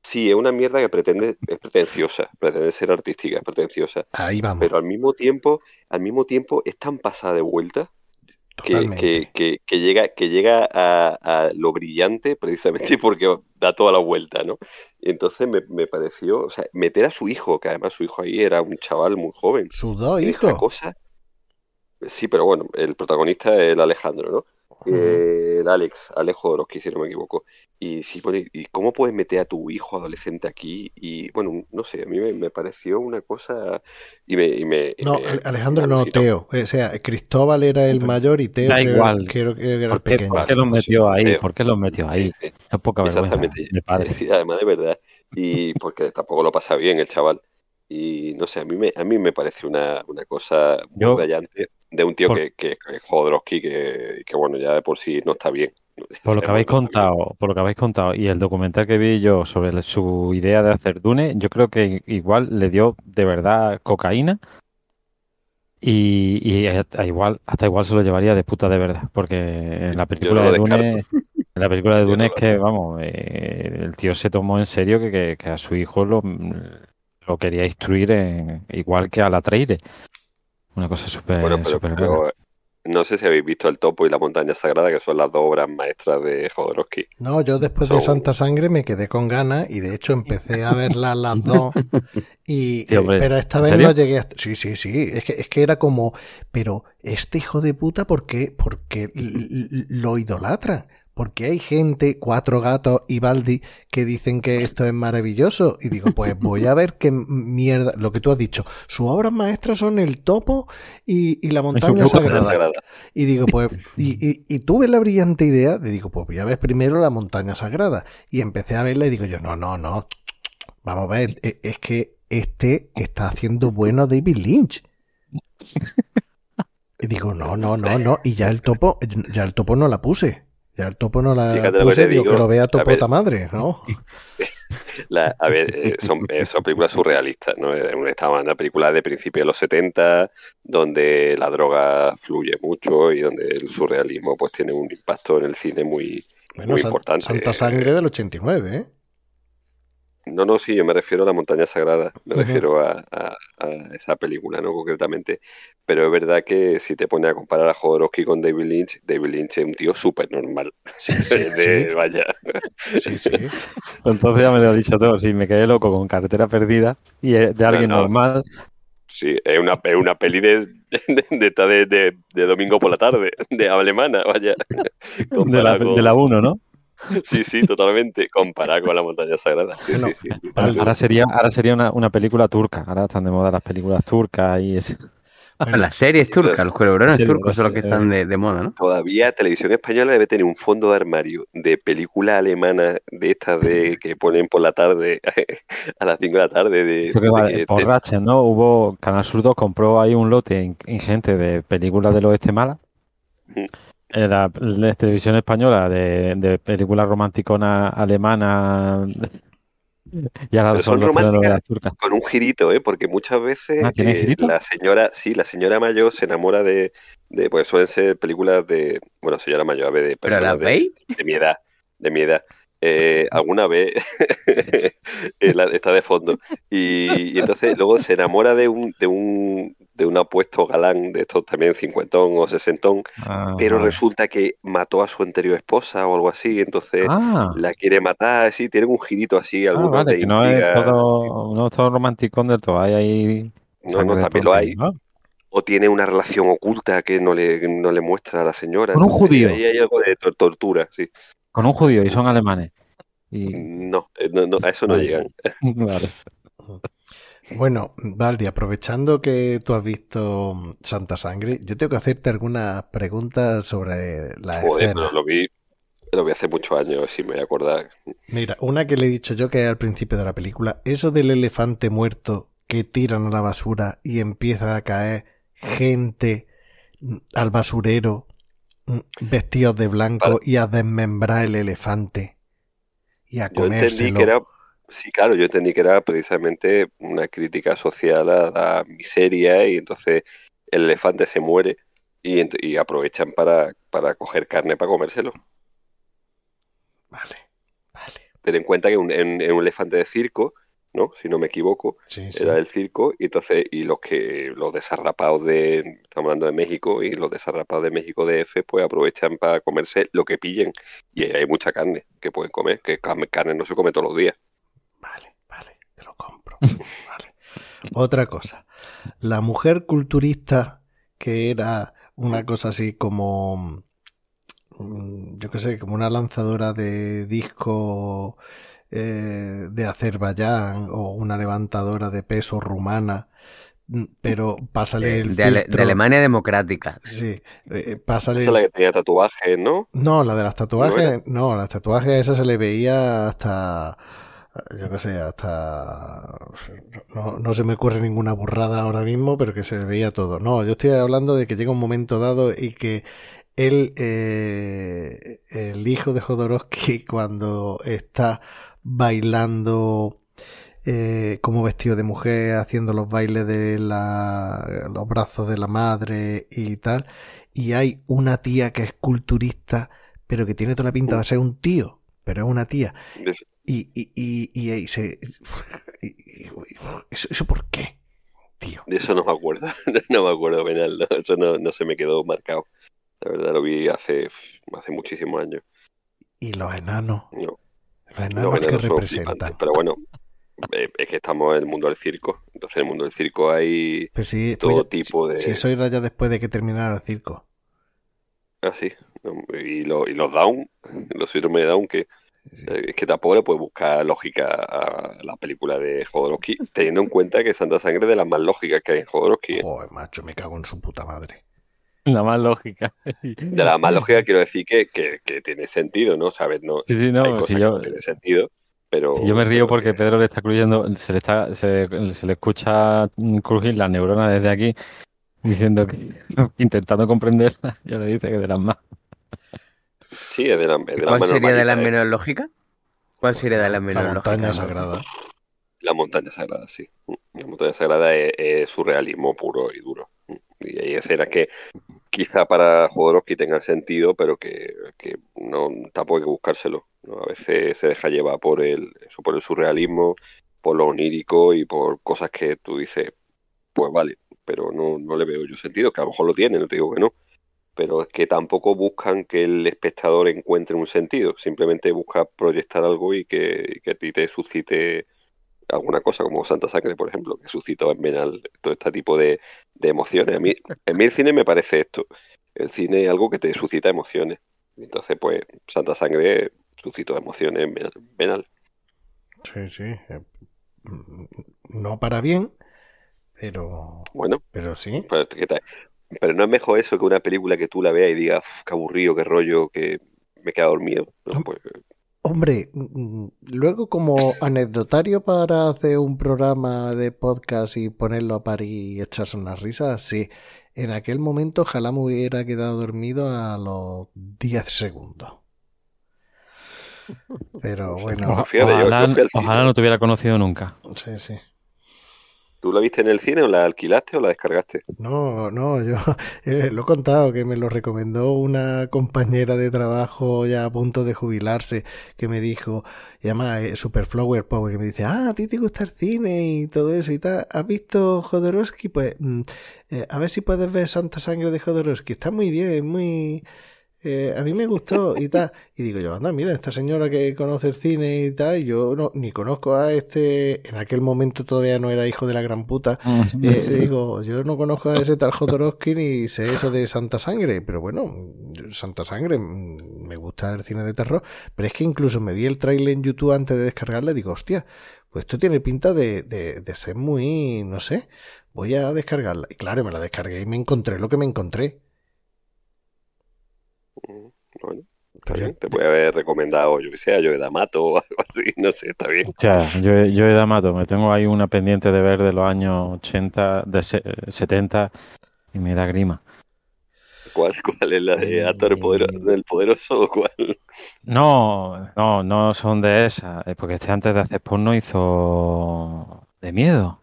Sí, es una mierda que pretende, es pretenciosa, pretende ser artística, es pretenciosa, Ahí vamos, pero al mismo tiempo, al mismo tiempo es tan pasada de vuelta que, que, que, que llega, que llega a, a lo brillante precisamente porque da toda la vuelta, ¿no? Y entonces me, me pareció, o sea, meter a su hijo, que además su hijo ahí era un chaval muy joven, Sus dos hijos. cosa. Sí, pero bueno, el protagonista es el Alejandro, ¿no? Eh, el Alex, Alex Jodorowsky, si no me equivoco. Y sí, ¿y cómo puedes meter a tu hijo adolescente aquí? Y bueno, no sé, a mí me, me pareció una cosa. Y me. y me- y No, me- Ale- Alejandro me no. Teo. O sea, Cristóbal era el mayor y Teo Da creo, igual. creo que era el ¿Por qué, pequeño. por qué los metió ahí? Teo. ¿Por qué los metió ahí? Sí, sí. Es poca vergüenza Exactamente. de padre. Sí, además de verdad. Y porque tampoco lo pasa bien el chaval. Y no sé, a mí me, a mí me pareció una, una cosa muy Yo- rayante de un tío por- que, que, que es Jodorowsky, que, que bueno, ya de por sí no está bien. Por lo que habéis contado, por lo que habéis contado y el documental que vi yo sobre su idea de hacer Dune, yo creo que igual le dio de verdad cocaína y, y hasta igual hasta igual se lo llevaría de puta de verdad, porque en la película no de Dune, en la película de Dune es que vamos, eh, el tío se tomó en serio que, que- que a su hijo lo, lo quería instruir en- igual que a la Treire. Una cosa súper Bueno, pero, pero. No sé si habéis visto El Topo y la Montaña Sagrada, que son las dos obras maestras de Jodorowsky. No, yo después de Santa Sangre me quedé con ganas y de hecho empecé a verlas las dos. Y, Sí, hombre, pero esta ¿en vez serio? no llegué hasta... Sí, sí, sí. Es que, es que era como, pero este hijo de puta, ¿por qué? Porque lo idolatra. Porque hay gente, cuatro gatos y Baldi, que dicen que esto es maravilloso. Y digo, pues voy a ver qué mierda. Lo que tú has dicho, sus obras maestras son el topo y, y la montaña. Sagrada. Y digo, pues, y, y, y tuve la brillante idea de, digo, pues voy a ver primero la montaña sagrada. Y empecé a verla y digo yo, no, no, no, vamos a ver, e- es que este está haciendo bueno a David Lynch. Y digo, no, no, no, no, y ya el topo, ya el topo no la puse. Ya el topo no la Fíjate lo que puse, digo, digo, que lo vea topota madre, ¿no? La- a ver, eh, son, eh, son películas surrealistas, ¿no? Eh, Estamos hablando de películas de principios de los 70, donde la droga fluye mucho y donde el surrealismo pues tiene un impacto en el cine muy, Bueno, muy importante. Santa Sangre del 89, ¿eh? No, no, sí, yo me refiero a la montaña sagrada, me refiero a, a- a esa película, ¿no? Concretamente. Pero es verdad que si te pones a comparar a Jodorowsky con David Lynch, David Lynch es un tío súper normal. Sí, sí, De- Vaya. sí, sí, sí. Entonces ya me lo he dicho todo, sí, me quedé loco con carretera perdida y de alguien no. normal Sí, es una, es una peli de, de, de, de- domingo por la tarde, de alemana, vaya. Comparado de la 1, ¿no? Sí, sí, totalmente. Comparado con la montaña sagrada. Sí, sí, sí. Ahora sería, ahora sería una, una película turca. Ahora están de moda las películas turcas y ese. Las series turcas, los culebrones turcos son los que están de, de moda, ¿no? Todavía Televisión Española debe tener un fondo de armario de películas alemanas de estas de que ponen por la tarde a las 5 de la tarde de, Eso que va de que por Ratchet, ¿no? Hubo, Canal Sur 2 compró ahí un lote in- ingente de películas del oeste malas. En la, la televisión española de, de películas romanticonas alemanas. Y ahora son románticas. turcas. con un girito, ¿eh? Porque muchas veces Ah, ¿tiene eh, la señora, sí, la señora mayor se enamora de, de, pues suelen ser películas de, bueno, señora mayor, a ver, de ¿Pero personas de, de mi edad, de mi edad. Eh, alguna vez eh, está de fondo y, y entonces luego se enamora de un de un de un apuesto galán de estos también cincuentón o sesentón Ah, pero resulta que mató a su anterior esposa o algo así entonces Ah, la quiere matar así tienen un girito así ah, vale, que no es todo, no es todo romanticón del todo. Hay ahí no no también lo hay ¿no? O tiene una relación oculta que no le, no le muestra a la señora. Con un Entonces, judío. Ahí hay algo de tor- tortura, sí. Con un judío y son alemanes. Y, No, eh, no, no, a eso no llegan. vale. Bueno, Valdi, aprovechando que tú has visto Santa Sangre, yo tengo que hacerte algunas preguntas sobre la Joder, escena. pero lo vi, lo vi hace muchos años, si me voy a acordar. Mira, una que le he dicho yo que es al principio de la película, eso del elefante muerto que tiran a la basura y empieza a caer gente mm, al basurero mm, vestidos de blanco Vale. y a desmembrar el elefante y a Yo entendí que era, sí, claro, yo entendí que era precisamente una crítica social a la miseria y entonces el elefante se muere y, aprovechan para, para coger carne para comérselo. Vale, vale. Ten en cuenta que un, en, en un elefante de circo, ¿no? Si no me equivoco, Sí, sí. era del circo y entonces y los que los desarrapados de estamos hablando de México y los desarrapados de México DF pues aprovechan para comerse lo que pillen y hay mucha carne que pueden comer que carne, carne no se come todos los días Vale, vale, te lo compro. Vale. Otra cosa. La mujer culturista, que era una cosa así como, mm, yo qué sé, como una lanzadora de disco eh, de Azerbaiyán o una levantadora de peso rumana, mm, pero pásale De, el de Ale- de. Alemania Democrática. Sí, eh, pásale esa es la que tenía tatuajes ¿no? no, la de las ¿No tatuajes, no, las tatuajes esas se le veía hasta, yo qué sé, hasta, no, no se me ocurre ninguna burrada ahora mismo, pero que se le veía todo. No, yo estoy hablando de que llega un momento dado y que él, eh, el hijo de Jodorowsky, cuando está bailando eh, como vestido de mujer, haciendo los bailes de la, los brazos de la madre y tal, y hay una tía que es culturista, pero que tiene toda la pinta de ser un tío, pero es una tía. Y, y, y, y se... y- ¿Eso, ¿Eso por qué, tío? de eso no me acuerdo no me acuerdo penal ¿no? eso no, no se me quedó marcado la verdad lo vi hace hace muchísimos años Y los enanos, no, enanos que flipantes, pero bueno eh, es que estamos en el mundo del circo entonces en el mundo del circo hay Pero si, todo tipo de- si eso era ya después de que terminara el circo. Ah, sí. Y, lo- y los down, los síndromes de down, que eh, es que tampoco le puedes buscar lógica a la película de Jodorowsky, teniendo en cuenta que Santa Sangre es de las más lógicas que hay en Jodorowsky. ¿eh? Joder, macho, me cago en su puta madre. La más lógica. De las más lógicas quiero decir que, que, que tiene sentido, ¿no? ¿Sabes? No, Sí, sí, hay no, cosas si que yo, no tienen sentido, pero... si yo me río porque que- Pedro le está cruyendo, se le está, se, se le escucha crujir la neurona desde aquí, diciendo que, intentando comprenderla, ya le dice que de las más. Sí, es de, la, es de las ¿Cuál más sería de las ¿eh? menos lógicas? ¿Cuál sería de las La menos montaña lógicas? sagrada. La montaña sagrada, sí. La montaña sagrada es, es surrealismo puro y duro. Y hay escenas que quizá para Jodorowsky tengan sentido, pero que, que no tampoco hay que buscárselo. A veces se deja llevar por el, eso, por el surrealismo, por lo onírico y por cosas que tú dices, pues vale, pero no, no le veo yo sentido, que a lo mejor lo tiene, no te digo que no. Pero es que tampoco buscan que el espectador encuentre un sentido, simplemente busca proyectar algo y que, y que a ti te suscite alguna cosa, como Santa Sangre, por ejemplo, que suscitó en Benal todo este tipo de, de emociones. A mí, a mí el cine me parece esto. El cine es algo que te suscita emociones. Entonces, pues, Santa Sangre suscitó emociones en Benal-. Sí, sí. eh, No para bien, Pero, Bueno, pero sí. pero, ¿qué tal? Pero no es mejor eso que una película que tú la veas y digas, "Uf, qué aburrido, qué rollo, que me queda dormido. No, pues, Hombre, mm, luego como anecdotario para hacer un programa de podcast y ponerlo a par y echarse unas risas, sí. En aquel momento ojalá me hubiera quedado dormido a los 10 segundos. Pero bueno, ojalá, ojalá no te hubiera conocido nunca. sí, sí. ¿Tú la viste en el cine o la alquilaste o la descargaste? No, no, yo eh, lo he contado que me lo recomendó una compañera de trabajo ya a punto de jubilarse que me dijo, y además eh, Superflower Power, que me dice, ah, a ti te gusta el cine y todo eso y tal, ¿has visto Jodorowsky? Pues mm, eh, a ver si puedes ver Santa Sangre de Jodorowsky, está muy bien, muy... eh, a mí me gustó y tal. Y digo yo, anda, mira, esta señora que conoce el cine y tal, y yo no, ni conozco a este, en aquel momento todavía no era hijo de la gran puta, eh, digo, yo no conozco a ese tal Jodorowsky ni sé eso de Santa Sangre, pero bueno, Santa Sangre, mm, me gusta el cine de terror, pero es que incluso me vi el trailer en YouTube antes de descargarla y digo, hostia, pues esto tiene pinta de, de, de ser muy, no sé, voy a descargarla. Y claro, me la descargué y me encontré lo que me encontré. Bueno, está bien. ya- Te puede haber recomendado, yo que sé, yo de D'Amato o algo así, no sé, está bien. O sea, yo, yo he D'Amato, me tengo ahí una pendiente de ver de los años 80, de se- 70 y me da grima. ¿Cuál, cuál es la de Ator Podero- del Poderoso o cuál? No, no, no son de esas, eh, porque este antes de hacer porno hizo de miedo.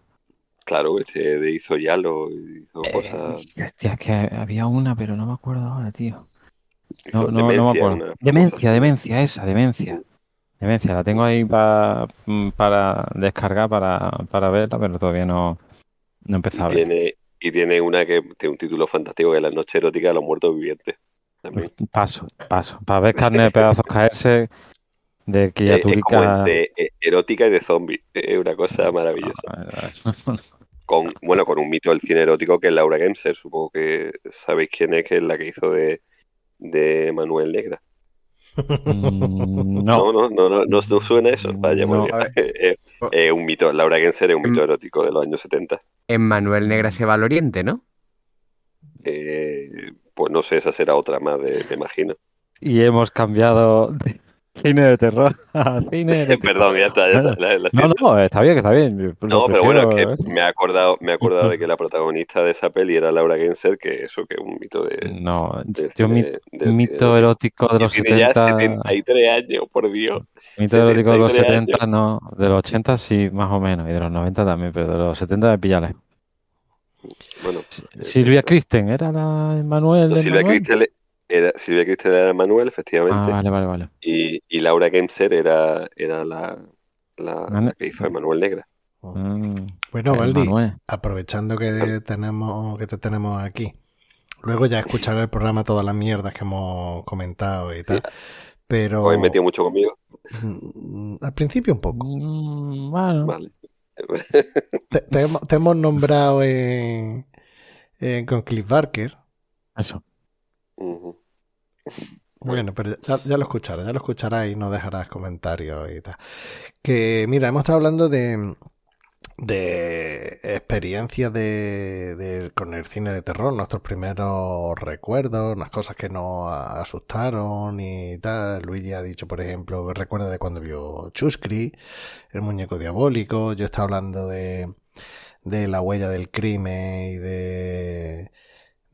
Claro, este de hizo Yalo, hizo Eh, cosas. hostia, es que había una, pero no me acuerdo ahora, tío. No, no, no me Demencia, acuerdo. una Demencia, demencia, esa, demencia. Demencia, la tengo ahí pa- mm, para descargar, para, para verla, pero todavía no, no he empezado a Y tiene, y tiene una que tiene un título fantástico que es La noche erótica de los muertos vivientes. También. Paso, paso. Para ver carne de pedazos caerse de Eh, es como criaturica. entre eh, erótica y de zombie. Es una cosa maravillosa. Con, bueno, con un mito del cine erótico que es Laura Gemser. Supongo que sabéis quién es, que es la que hizo de, de Manuel Negra. Mm, No, No, no, no, no, no, no suena eso. Vaya, No. muy bien. Es un mito. Laura Genser es un mito erótico de los años 70. En Manuel Negra se va al oriente, ¿no? Eh, pues no sé, esa será otra más, me imagino. y hemos cambiado de cine de terror cine de Perdón, ya está, ya está. la- la No, no, está bien, que está bien. Lo No, pero bueno, es que me he acordado, me he acordado de que la protagonista de esa peli era Laura Genser, que eso que es un mito de, No, de- yo mi- de- del mito erótico de los tiene ya 70, 73 años, por Dios. mito erótico de los 73 70 no, de los 80 sí, más o menos, y de los 90 también, pero de los 70 me pilla lejos. Bueno, Silvia Kristen, ¿era la Manuel no, de Silvia Manuel? Era, Silvia Cristel era Manuel, Ah, efectivamente, vale, vale, vale. y, y Laura Genser era, era la, la, Manu- la que hizo de Manuel Negra. Mm, Bueno, el Valdi, aprovechando que tenemos que te tenemos aquí. Luego ya escucharé el programa todas las mierdas que hemos comentado y tal. Pero ¿Os habéis metido mucho conmigo? mm, al principio un poco. Mm, bueno, Vale. Te, te hemos, te hemos nombrado en- en- con Cliff Barker. eso. Bueno, pero ya, lo escucharás, ya lo escucharás y no dejarás comentarios y tal. Que mira, hemos estado hablando de, de experiencias de, con el cine de terror, nuestros primeros recuerdos, unas cosas que nos asustaron y tal. Luigi ha dicho, por ejemplo, recuerda de cuando vio Chuscri, el muñeco diabólico. Yo estaba hablando de, de la huella del crimen y de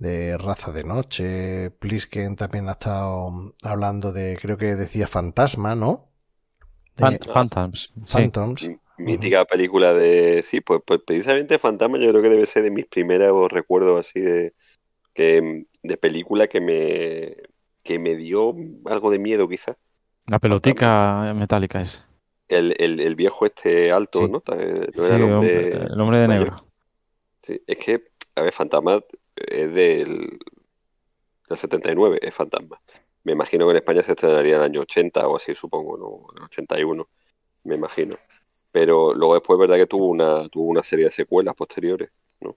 de raza de noche. Plisken también ha estado hablando de, creo que decía fantasma, ¿no? De Phantoms, sí. Mítica película de. Sí, pues, pues precisamente Fantasma, yo creo que debe ser de mis primeros recuerdos así de. Que, de película que me. que me dio algo de miedo, quizás. La pelotica metálica esa. El, el, el viejo este alto, Sí. ¿no? Eh, No Sí, era el el hombre. hombre, el hombre de mayor. negro. Sí, es que, a ver, Fantasma es del, del 79, es Fantasma. Me imagino que en España se estrenaría en el año 80 o así, supongo, ¿no? En el 81, me imagino. Pero luego después, verdad que tuvo una, tuvo una serie de secuelas posteriores, ¿no?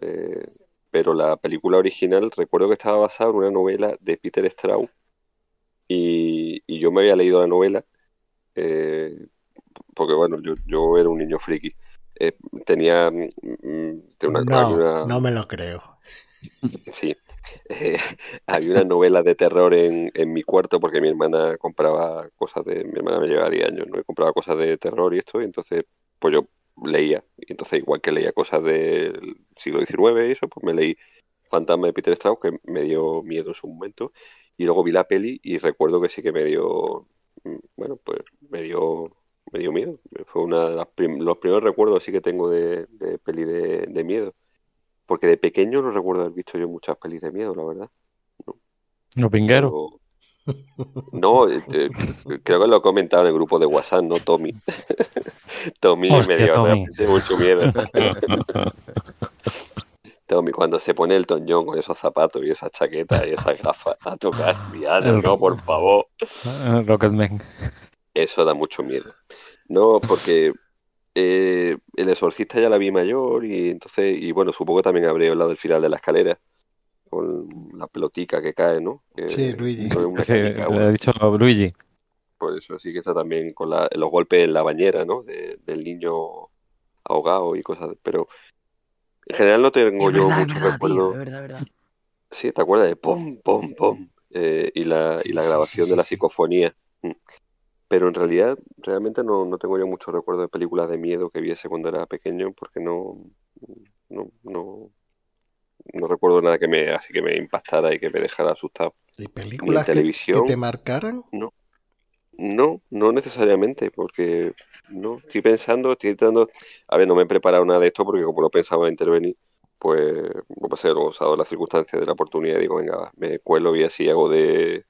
Eh, pero la película original, recuerdo que estaba basada en una novela de Peter Straub y, y yo me había leído la novela eh, porque, bueno, yo, yo era un niño friki. Eh, tenía, mm, Que una, No, una- no me lo creo. Sí. Eh, había una novela de terror en, en mi cuarto porque mi hermana compraba cosas de... Mi hermana me llevaba 10 años, ¿no? Y compraba cosas de terror y esto, y entonces pues yo leía. Y entonces igual que leía cosas del siglo XIX y eso, pues me leí Fantasma de Peter Strauss, que me dio miedo en su momento. Y luego vi la peli y recuerdo que sí que me dio... mm, Bueno, pues me dio... Me dio miedo. Fue una de prim- los primeros recuerdos así que tengo de, de peli de, de miedo. Porque de pequeño no recuerdo haber visto yo muchas pelis de miedo, la verdad. Los pingueros. Pero- No, eh, eh, creo que lo he comentado en el grupo de WhatsApp, ¿no? Tommy. Tommy Hostia, me dio Tommy. mucho miedo. Tommy, cuando se pone el John con esos zapatos y esas chaquetas y esas gafas a tocar piano, no, por favor. Rocketman. Eso da mucho miedo. No, porque eh, El Exorcista ya la vi mayor y entonces, y bueno, supongo que también habré hablado del final de la escalera, con la pelotica que cae, ¿no? Que Sí, Luigi. no Sí, canica, he dicho Luigi. por eso sí que está también con la- los golpes en la bañera, ¿no? De- del niño ahogado y cosas, pero en general no tengo Es yo verdad, muchos verdad, tío, recuerdos. es verdad, verdad. Sí, ¿te acuerdas de pom, pom, pom? Eh, y la, y la sí, grabación sí, de la psicofonía. Pero en realidad, realmente no, no tengo yo muchos recuerdos de películas de miedo que viese cuando era pequeño, porque no, no, no, no recuerdo nada que me, así que me impactara y que me dejara asustado. ¿Y películas que, televisión. que te marcaran? No, no necesariamente, porque no, estoy pensando, estoy intentando, a ver, no me he preparado nada de esto porque como no pensaba intervenir, pues no pasé luego he dado las circunstancias de la oportunidad y digo, venga, va, me cuelo y así hago de,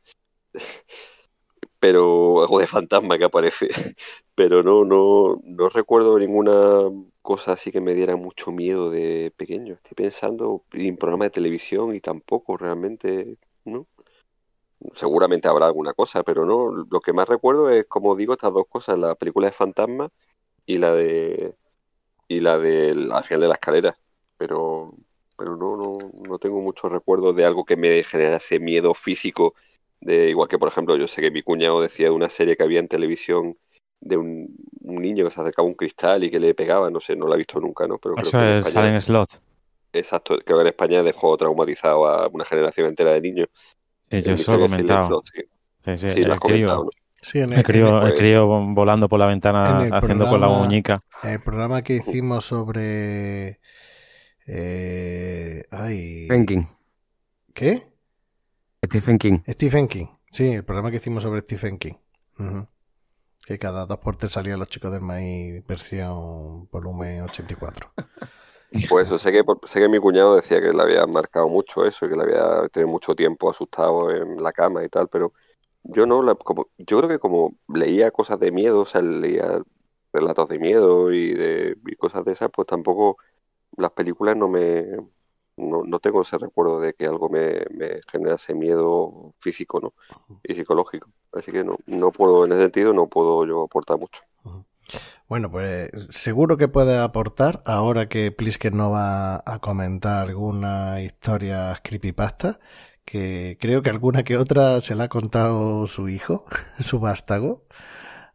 pero hago de fantasma que aparece, pero no, no, no recuerdo ninguna cosa así que me diera mucho miedo de pequeño. Estoy pensando en programa de televisión y tampoco realmente, ¿no? Seguramente habrá alguna cosa, pero no. Lo que más recuerdo es, como digo, estas dos cosas, la película de Fantasma y la de y la del al final de la escalera. Pero pero no, no, no tengo muchos recuerdos de algo que me generase miedo físico. De, igual que, por ejemplo, yo sé que mi cuñado decía de una serie que había en televisión de un, un niño que se acercaba a un cristal y que le pegaba, no sé, no la he visto nunca, ¿no? Pero creo Eso que es España, Silent Slot. exacto, creo que en España dejó traumatizado a una generación entera de niños. Sí, yo eso lo he comentado. Slot, sí. Sí, sí, el. Sí, en el el, crío, pues- el crío volando por la ventana haciendo con la muñeca. el programa que hicimos sobre... eh, ay, Stephen King. ¿Qué? Stephen King. Stephen King. Sí, el programa que hicimos sobre Stephen King. Que cada dos por tres salían los chicos del maíz versión volumen 84. Pues eso, sé que, sé que mi cuñado decía que le había marcado mucho eso y que le había tenido mucho tiempo asustado en la cama y tal, pero yo no, la- como, yo creo que como leía cosas de miedo, o sea, leía relatos de miedo y de y cosas de esas, pues tampoco las películas no me, no, no tengo ese recuerdo de que algo me, me generase miedo físico, ¿no? Y psicológico. Así que no, no puedo, en ese sentido, no puedo yo aportar mucho. Bueno, pues seguro que puede aportar ahora que Plisker no va a comentar alguna historia creepypasta, que creo que alguna que otra se la ha contado su hijo, su vástago.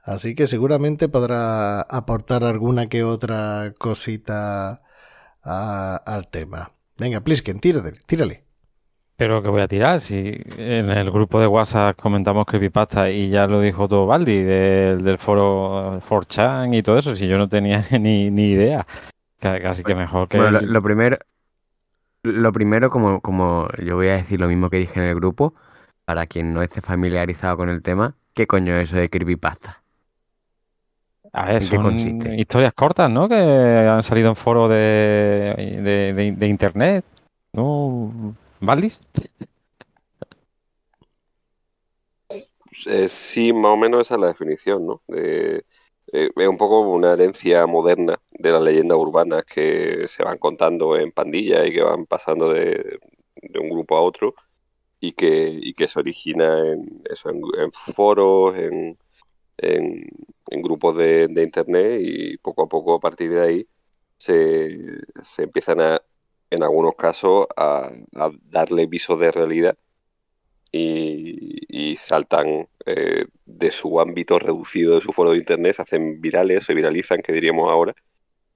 Así que seguramente podrá aportar alguna que otra cosita a- al tema. Venga, Plisken, tírale, tírale. Pero que voy a tirar, si en el grupo de WhatsApp comentamos creepypasta y ya lo dijo todo Baldi del, del foro 4chan y todo eso, si yo no tenía ni, ni idea. Ca- Casi que mejor que Bueno, lo primero, lo primero, como, como yo voy a decir lo mismo que dije en el grupo, para quien no esté familiarizado con el tema, ¿qué coño es eso de creepypasta? A ver, ¿en qué consiste? historias cortas, ¿no? Que han salido en foros de, de, de- de internet, ¿no? ¿Valdis? Eh, sí, más o menos esa es la definición, ¿no? De- eh, es un poco una herencia moderna de las leyendas urbanas que se van contando en pandillas y que van pasando de, de un grupo a otro y que, y que se origina en, eso, en, en foros, en, en, grupos de, de internet y poco a poco a partir de ahí se, se empiezan a, en algunos casos, a, darle visos de realidad y, saltan eh, de su ámbito reducido de su foro de internet, se hacen virales, se viralizan, que diríamos ahora,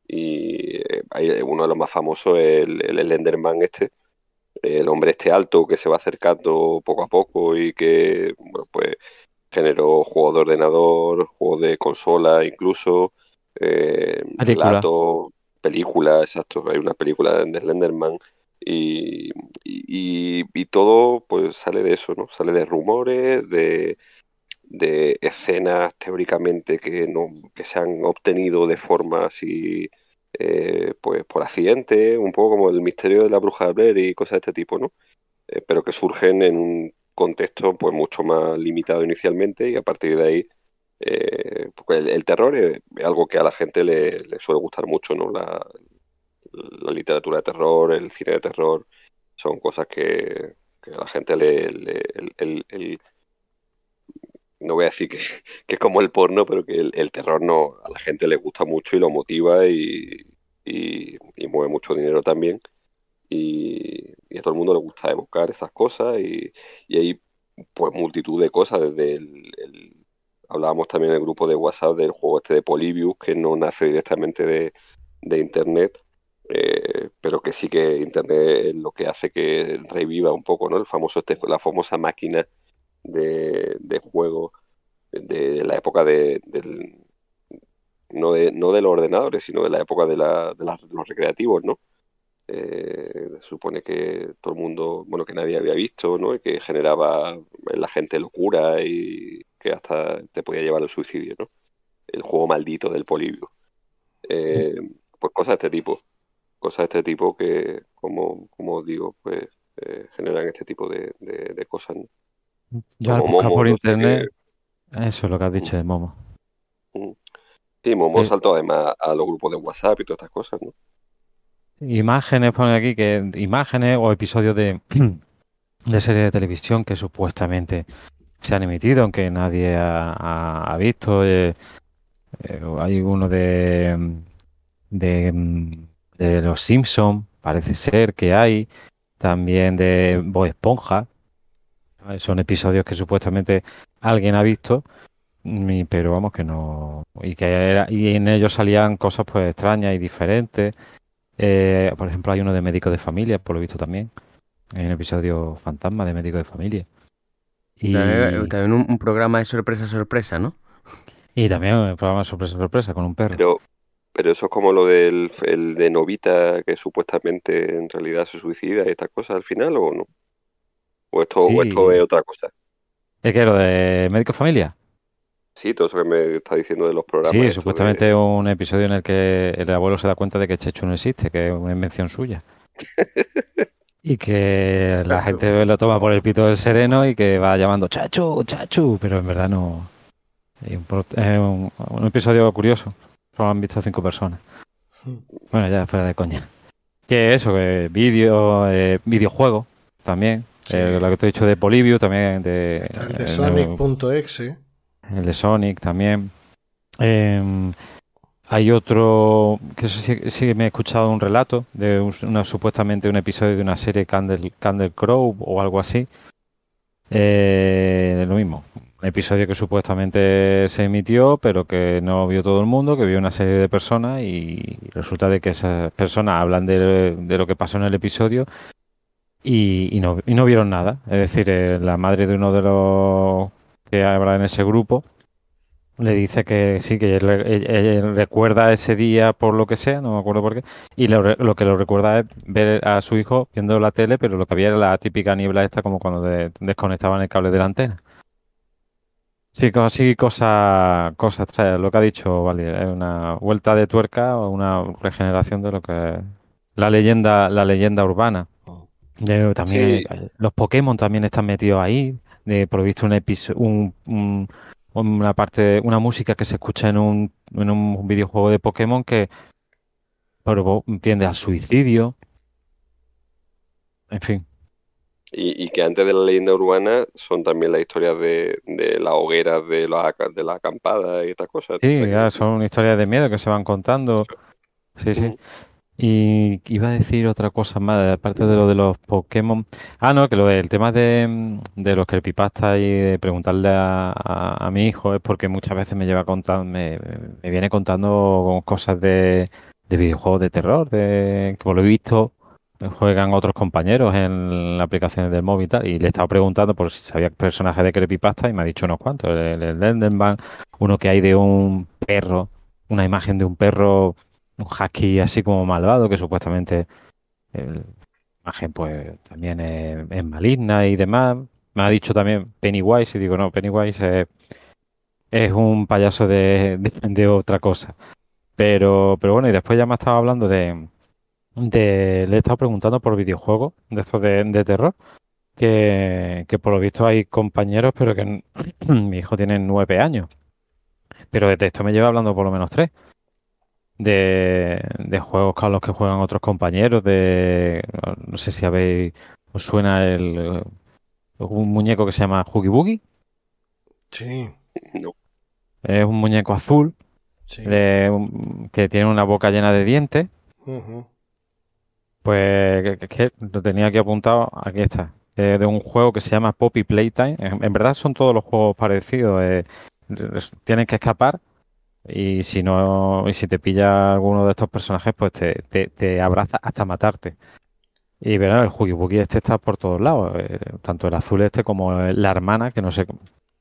Y eh, hay uno de los más famosos es el, el Slenderman este, el hombre este alto que se va acercando poco a poco y que, bueno, pues generó juegos de ordenador, juegos de consola incluso, eh, Película. relatos, películas, exacto, hay una película de Slenderman y, y, y todo pues sale de eso, ¿no? Sale de rumores, de, de escenas teóricamente que no que se han obtenido de forma así eh, pues por accidente, un poco como el misterio de la bruja de Blair y cosas de este tipo, ¿no? Eh, pero que surgen en un contexto pues mucho más limitado inicialmente y a partir de ahí eh, pues, el, terror es, algo que a la gente le, le suele gustar mucho, ¿no? La, literatura de terror, el cine de terror, son cosas que, a la gente le, le- el, no voy a decir que, es como el porno, pero que el, terror no, a la gente le gusta mucho y lo motiva y mueve mucho dinero también. Y, a todo el mundo le gusta evocar esas cosas y, y hay pues multitud de cosas, desde el, hablábamos también en el grupo de WhatsApp del juego este de Polybius, que no nace directamente de, de internet, eh, pero que sí que internet es lo que hace que reviva un poco, ¿no? El famoso este, la famosa máquina de, de juego de la época de, del, no de, no de los ordenadores, sino de la época de, la, de, las- los recreativos, ¿no? Eh, se supone que todo el mundo, bueno, que nadie había visto, ¿no? Y que generaba en la gente locura y que hasta te podía llevar al suicidio, ¿no? El juego maldito del Polibio. Eh, pues cosas de este tipo, cosas de este tipo que, como, como digo, pues eh, generan este tipo de, de- de cosas, ¿no? Yo al Como buscar Momo, por no internet, eso es lo que has dicho de Momo. Sí, Momo Eh, saltó además a los grupos de WhatsApp y todas estas cosas, ¿no? Imágenes, pone aquí que imágenes o episodios de, de series de televisión que supuestamente se han emitido, aunque nadie ha, visto. eh, eh, hay uno de, de, Los Simpson, parece ser que hay. También de Bob Esponja. Son episodios que supuestamente alguien ha visto, mm, pero vamos que no. Y que y en ellos salían cosas pues extrañas y diferentes. Eh, por ejemplo, hay uno de médico de familia, por lo visto también. Hay un episodio fantasma de médico de familia. Y, También, también un, un programa de sorpresa, sorpresa, ¿no? y también el programa sorpresa sorpresa con un perro. Pero, pero eso es como lo del el de Novita, que supuestamente en realidad se suicida y estas cosas al final, ¿o no? ¿O esto, o esto es otra cosa? ¿Es que lo de médico de familia? Sí, todo eso que me está diciendo de los programas. Sí, supuestamente de- es un episodio en el que el abuelo se da cuenta de que Chechu no existe, que es una invención suya. Y que la gente lo toma por el pito del sereno y que va llamando Chachu, Chachu, pero en verdad no. Es un, un- un episodio curioso. Solo han visto cinco personas. Bueno, ya fuera de coña. Que eso, que vídeo, eh, videojuego también. Sí. Eh, lo que te he dicho de Polibio también. De, Está el de eh, Sonic.exe. el de Sonic también. Em, hay otro que eso sí, me he escuchado un relato de un- una supuestamente un episodio de una serie Candle, Candle Crow o algo así. Eh, lo mismo, un episodio que supuestamente se emitió, pero que no vio todo el mundo, que vio una serie de personas y resulta de que esas personas hablan de, lo que pasó en el episodio y, y no, y no vieron nada. Es decir, eh, la madre de uno de los que habla en ese grupo le dice que sí, que él, él- él recuerda ese día por lo que sea, no me acuerdo por qué, y lo, que lo recuerda es ver a su hijo viendo la tele, pero lo que había era la típica niebla esta como cuando de- desconectaban el cable de la antena. Sí, co- sí, cosas cosas extrañas. Lo que ha dicho, vale, es una vuelta de tuerca o una regeneración de lo que es la leyenda, la leyenda urbana. De- también Sí. los Pokémon también están metidos ahí. De provisto un episodio, un, un- una parte, una música que se escucha en un, en un videojuego de Pokémon que provo- tiende al suicidio. En fin. Y, y que antes de la leyenda urbana son también las historias de, de las hogueras, de la, aca- de la acampada y estas cosas. Sí, ya son historias de miedo que se van contando. Sí, sí. Y iba a decir otra cosa más, aparte de lo de los Pokémon. Ah, no, que lo del tema de, de los creepypasta y de preguntarle a, a- mi hijo es porque muchas veces me lleva contando, me, viene contando cosas de, de videojuegos de terror, de, como lo he visto, juegan otros compañeros en las aplicaciones del móvil y tal, y le he estado preguntando por si sabía personajes de Creepypasta y me ha dicho unos cuantos, el, el Enderman, uno que hay de un perro, una imagen de un perro, un husky así como malvado, que supuestamente el- la imagen pues también es, es maligna y demás. Me ha dicho también Pennywise y digo, no, Pennywise es, es un payaso de, de- otra cosa. Pero, pero bueno, y después ya me ha estado hablando de, de- le he estado preguntando por videojuegos de estos de, terror, que, que por lo visto hay compañeros, pero que mi hijo tiene nueve años. Pero de esto me lleva hablando por lo menos tres. De, de juegos con los que juegan otros compañeros, de no sé si habéis, os suena el un muñeco que se llama Huggy Boogie. Sí, No. Es un muñeco azul sí. de un- que tiene una boca llena de dientes. Pues que, lo tenía aquí apuntado, aquí está. Eh, de un juego que se llama Poppy Playtime. En, en verdad son todos los juegos parecidos. eh, tienes que escapar y si no, y si te pilla alguno de estos personajes, pues te, te, abraza hasta matarte. Y verás, el Wuggy este está por todos lados. eh, tanto el azul este como la hermana, que no sé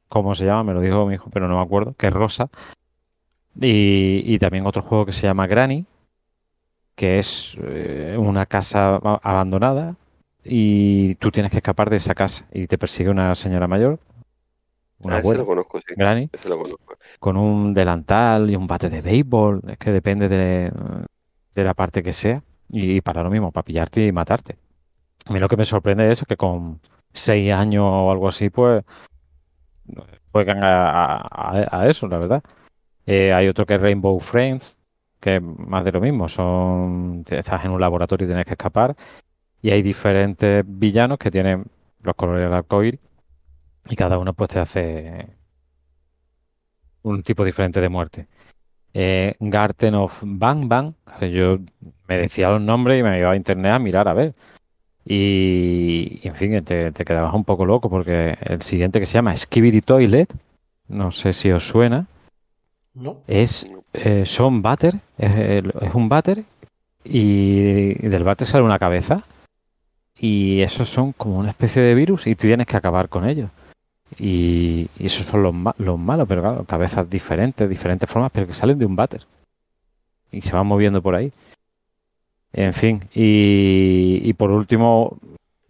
cómo se llama, me lo dijo mi hijo, pero no me acuerdo, que es rosa. Y, y también otro juego que se llama Granny, que es eh, una casa abandonada y tú tienes que escapar de esa casa y te persigue una señora mayor, una Ah, ese abuela, lo conozco, sí. Granny, Ese lo conozco. con un delantal y un bate de béisbol, es que depende de, de la parte que sea y para lo mismo, para pillarte y matarte. A mí lo que me sorprende es que con seis años o algo así, pues juegan a, a- a eso, la verdad. Eh, hay otro que es Rainbow Frames, que es más de lo mismo. Son, estás en un laboratorio y tienes que escapar. Y hay diferentes villanos que tienen los colores del arcoíris. Y cada uno pues te hace un tipo diferente de muerte. Eh, Garden of Bang Bang. Yo me decía los nombres y me iba a internet a mirar a ver. Y, y, en fin, te, te quedabas un poco loco porque el siguiente que se llama Skibidi Toilet, no sé si os suena, No. es eh, son váter, es, un váter y, y del váter sale una cabeza y esos son como una especie de virus y tú tienes que acabar con ellos. Y, y esos son los, los malos, pero claro, cabezas diferentes, diferentes formas, pero que salen de un váter y se van moviendo por ahí. En fin, y, y por último,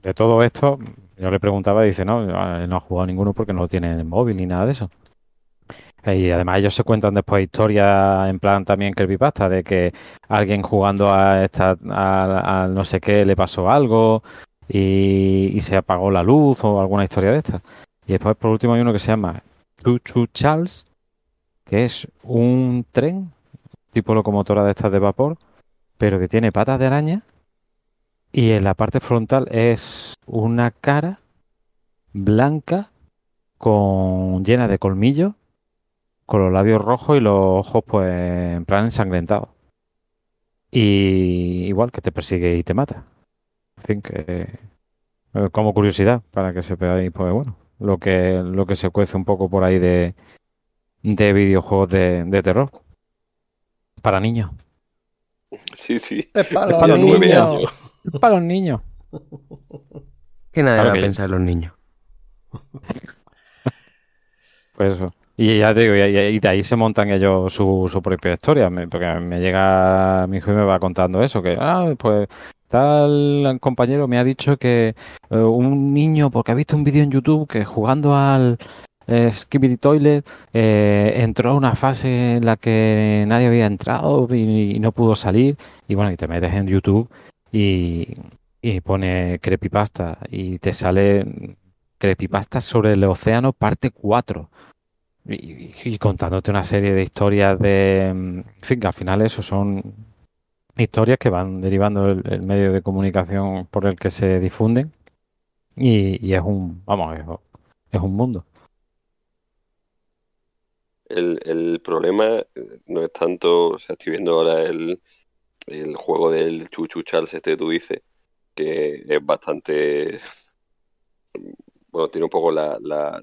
de todo esto, yo le preguntaba dice, no, eh, no ha jugado ninguno porque no lo tiene en el móvil ni nada de eso. Y además ellos se cuentan después historias en plan también creepypasta de que alguien jugando a esta a, a no sé qué le pasó algo y, y se apagó la luz o alguna historia de estas. Y después por último hay uno que se llama Choo Charles, que es un tren tipo locomotora de estas de vapor, pero que tiene patas de araña y en la parte frontal es una cara blanca con llena de colmillos con los labios rojos y los ojos pues en plan ensangrentados. Y igual que te persigue y te mata. En fin, que eh, como curiosidad, para que sepáis, pues bueno, lo que, lo que se cuece un poco por ahí de, de videojuegos de, de terror. Para niños. Sí, sí. Es para para los niños. años. Para los niños. Que nadie Claro va a pensar los niños. Pues eso. Y ya te digo, y, y de ahí se montan ellos su, su propia historia, me- porque me llega mi hijo y me va contando eso, que, ah, pues tal compañero me ha dicho que eh, un niño, porque ha visto un vídeo en YouTube que jugando al eh, Skibidi Toilet eh, entró a una fase en la que nadie había entrado y, no pudo salir, y bueno, y te metes en YouTube y, pone creepypasta y te sale creepypasta sobre el océano parte 4. Y, y- contándote una serie de historias de... mm, En fin, que al final eso son historias que van derivando el, el medio de comunicación por el que se difunden. Y, y es un... Vamos, es, es un mundo. El, el problema eh, no es tanto, o sea, estoy viendo ahora el, el juego del Chuchu Charles, este que tú dices, que es bastante, bueno, tiene un poco la, la,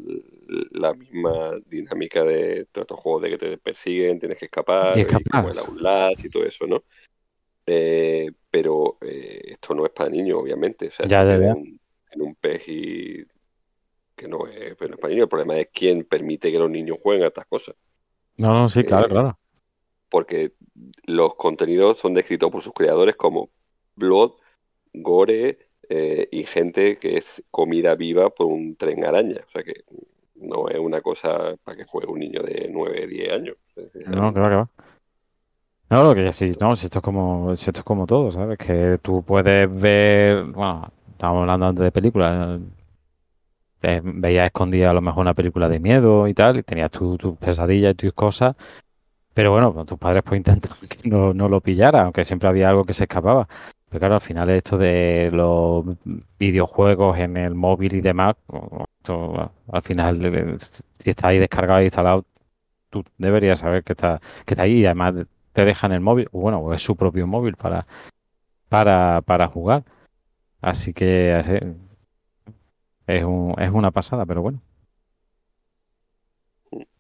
la misma dinámica de todos estos juegos de que te persiguen, tienes que escapar, Y y escapar. como el Outlast y todo eso, ¿no? Eh, pero eh, esto no es para niños, obviamente. O sea, Ya, ya. un- en un pez y que no es, pero no es para niños. El problema es quién permite que los niños jueguen a estas cosas. No, no, sí, claro, Eh, claro. Porque los contenidos son descritos por sus creadores como blood, gore y gente que es comida viva por un tren araña. O sea que no es una cosa para que juegue un niño de 9, 10 años. No, va, que va. No, lo que sí, no, si esto es como, si esto es como todo, ¿sabes? Que tú puedes ver, bueno, estábamos hablando antes de películas, eh, veías escondida a lo mejor una película de miedo y tal, y tenías tu- tus pesadillas y tus cosas, pero bueno, pues tus padres pues intentan que no, no lo pillara, aunque siempre había algo que se escapaba. Pero claro, al final esto de los videojuegos en el móvil y demás, esto, al final, eh, si está ahí descargado y instalado, tú deberías saber que está, que está ahí y además te dejan el móvil, o bueno, o es su propio móvil para, para, para jugar. Así que así, es un, es una pasada, pero bueno.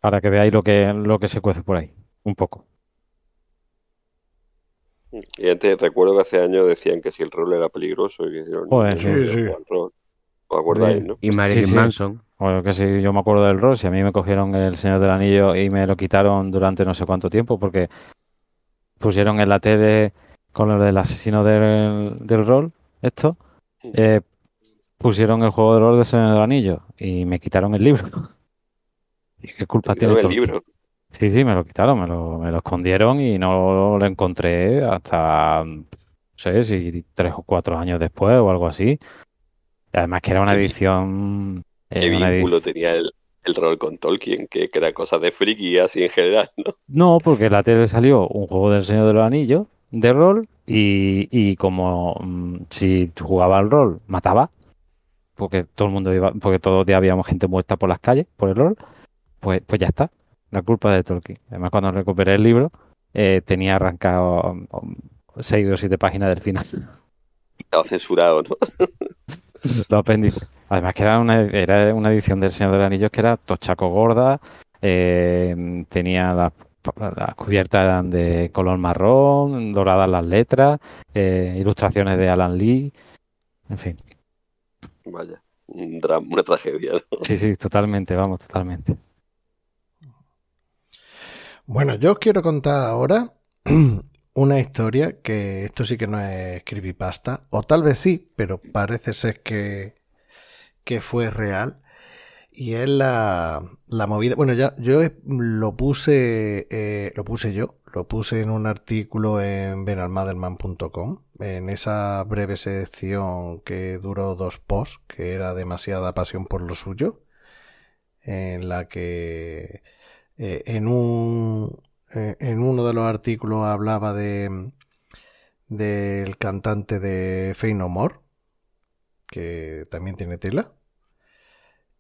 Para que veáis lo que, lo que se cuece por ahí, un poco. Y antes recuerdo que hace años decían que si el rol era peligroso y que si Joder, sí, no sí. jugar al rol. ¿Os acordáis, Sí. no? Y Marilyn sí. Manson. O que si yo me acuerdo del rol, si a mí me cogieron el Señor del Anillo y me lo quitaron durante no sé cuánto tiempo, porque pusieron en la tele con lo del asesino del, del rol, esto, eh, pusieron el juego de rol del Señor del Anillo y me quitaron el libro. ¿Y qué culpa tiene el libro. Sí, sí, me lo quitaron, me lo, me lo escondieron y no lo encontré hasta, no sé si tres o cuatro años después o algo así. Además que era una edición... ¿Qué una vínculo edic- tenía el, el rol con Tolkien? Que, que era cosas de friki así en general, ¿no? No, porque en la tele salió un juego del Señor de los Anillos de rol y, y como mm, si tú jugabas al rol, mataba, porque todo el mundo iba, porque todos los días habíamos gente muerta por las calles por el rol, pues, pues ya está, la culpa de Tolkien. Además, cuando recuperé el libro, eh, tenía arrancado um, um, seis o siete páginas del final, Estaba censurado, ¿no? los apéndices. Además que era una, era una edición del Señor de los Anillos que era tochaco gorda, eh, tenía las las cubiertas eran de color marrón, doradas las letras, eh, ilustraciones de Alan Lee, en fin. Vaya, un drama, una tragedia, ¿no? Sí, sí, totalmente, vamos, totalmente. Bueno, yo os quiero contar ahora una historia que esto sí que no es creepypasta, o tal vez sí, pero parece ser que, que fue real. Y es la, la movida. Bueno, ya yo lo puse, eh, lo puse yo, lo puse en un artículo en benalmaderman.com, en esa breve sección que duró dos posts, que era demasiada pasión por lo suyo, en la que eh, en un eh, en uno de los artículos hablaba de del cantante de Fey No que también tiene tela.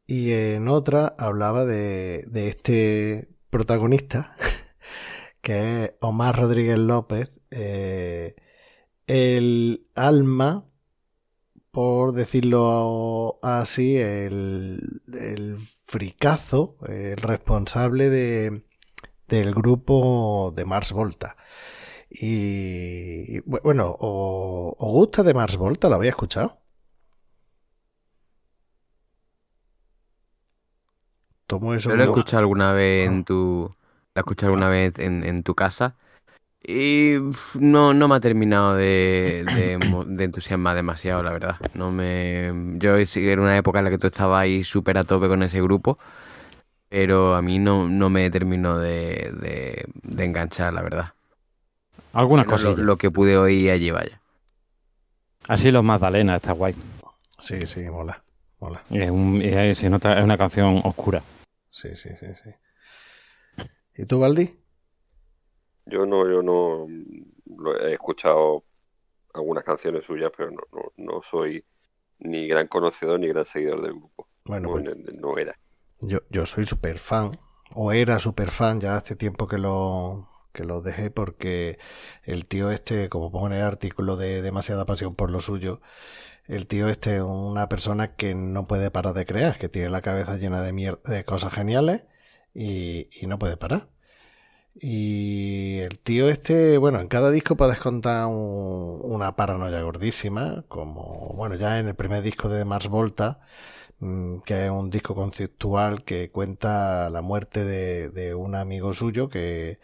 Y en otra hablaba de, de este protagonista, que es Omar Rodríguez López, eh, el alma, por decirlo así, el, el fricazo, el responsable de, del grupo de Mars Volta. Y bu- bueno, ¿o- ¿os gusta de Mars Volta? ¿Lo habéis escuchado? Tomo eso Yo lo he escuchado alguna vez Ah. en tu. Lo he escuchado alguna vez en, en tu casa. Y no, no me ha terminado de, de, mo- de entusiasmar demasiado, la verdad. No me. Yo era una época en la que tú estabas ahí súper a tope con ese grupo. Pero a mí no, no me terminó de, de, de enganchar, la verdad. Algunas Menos lo, que pude oír allí, vaya. Así los Magdalena, está guay. Sí, sí, mola. Mola. Un- es una canción oscura. Sí, sí, sí, sí. ¿Y tú, Valdi? Yo no, yo no lo he escuchado algunas canciones suyas, pero no, no, no soy ni gran conocedor ni gran seguidor del grupo. Bueno, No, pues no- no era. yo, yo soy súper fan, o era súper fan, ya hace tiempo que lo, que lo dejé porque el tío este, como pongo en el artículo de demasiada pasión por lo suyo, el tío este es una persona que no puede parar de crear, que tiene la cabeza llena de, cosas geniales y, no puede parar. Y el tío este, bueno, en cada disco puedes contar un- una paranoia gordísima, como, bueno, ya en el primer disco de Mars Volta, mm, que es un disco conceptual que cuenta la muerte de, un amigo suyo que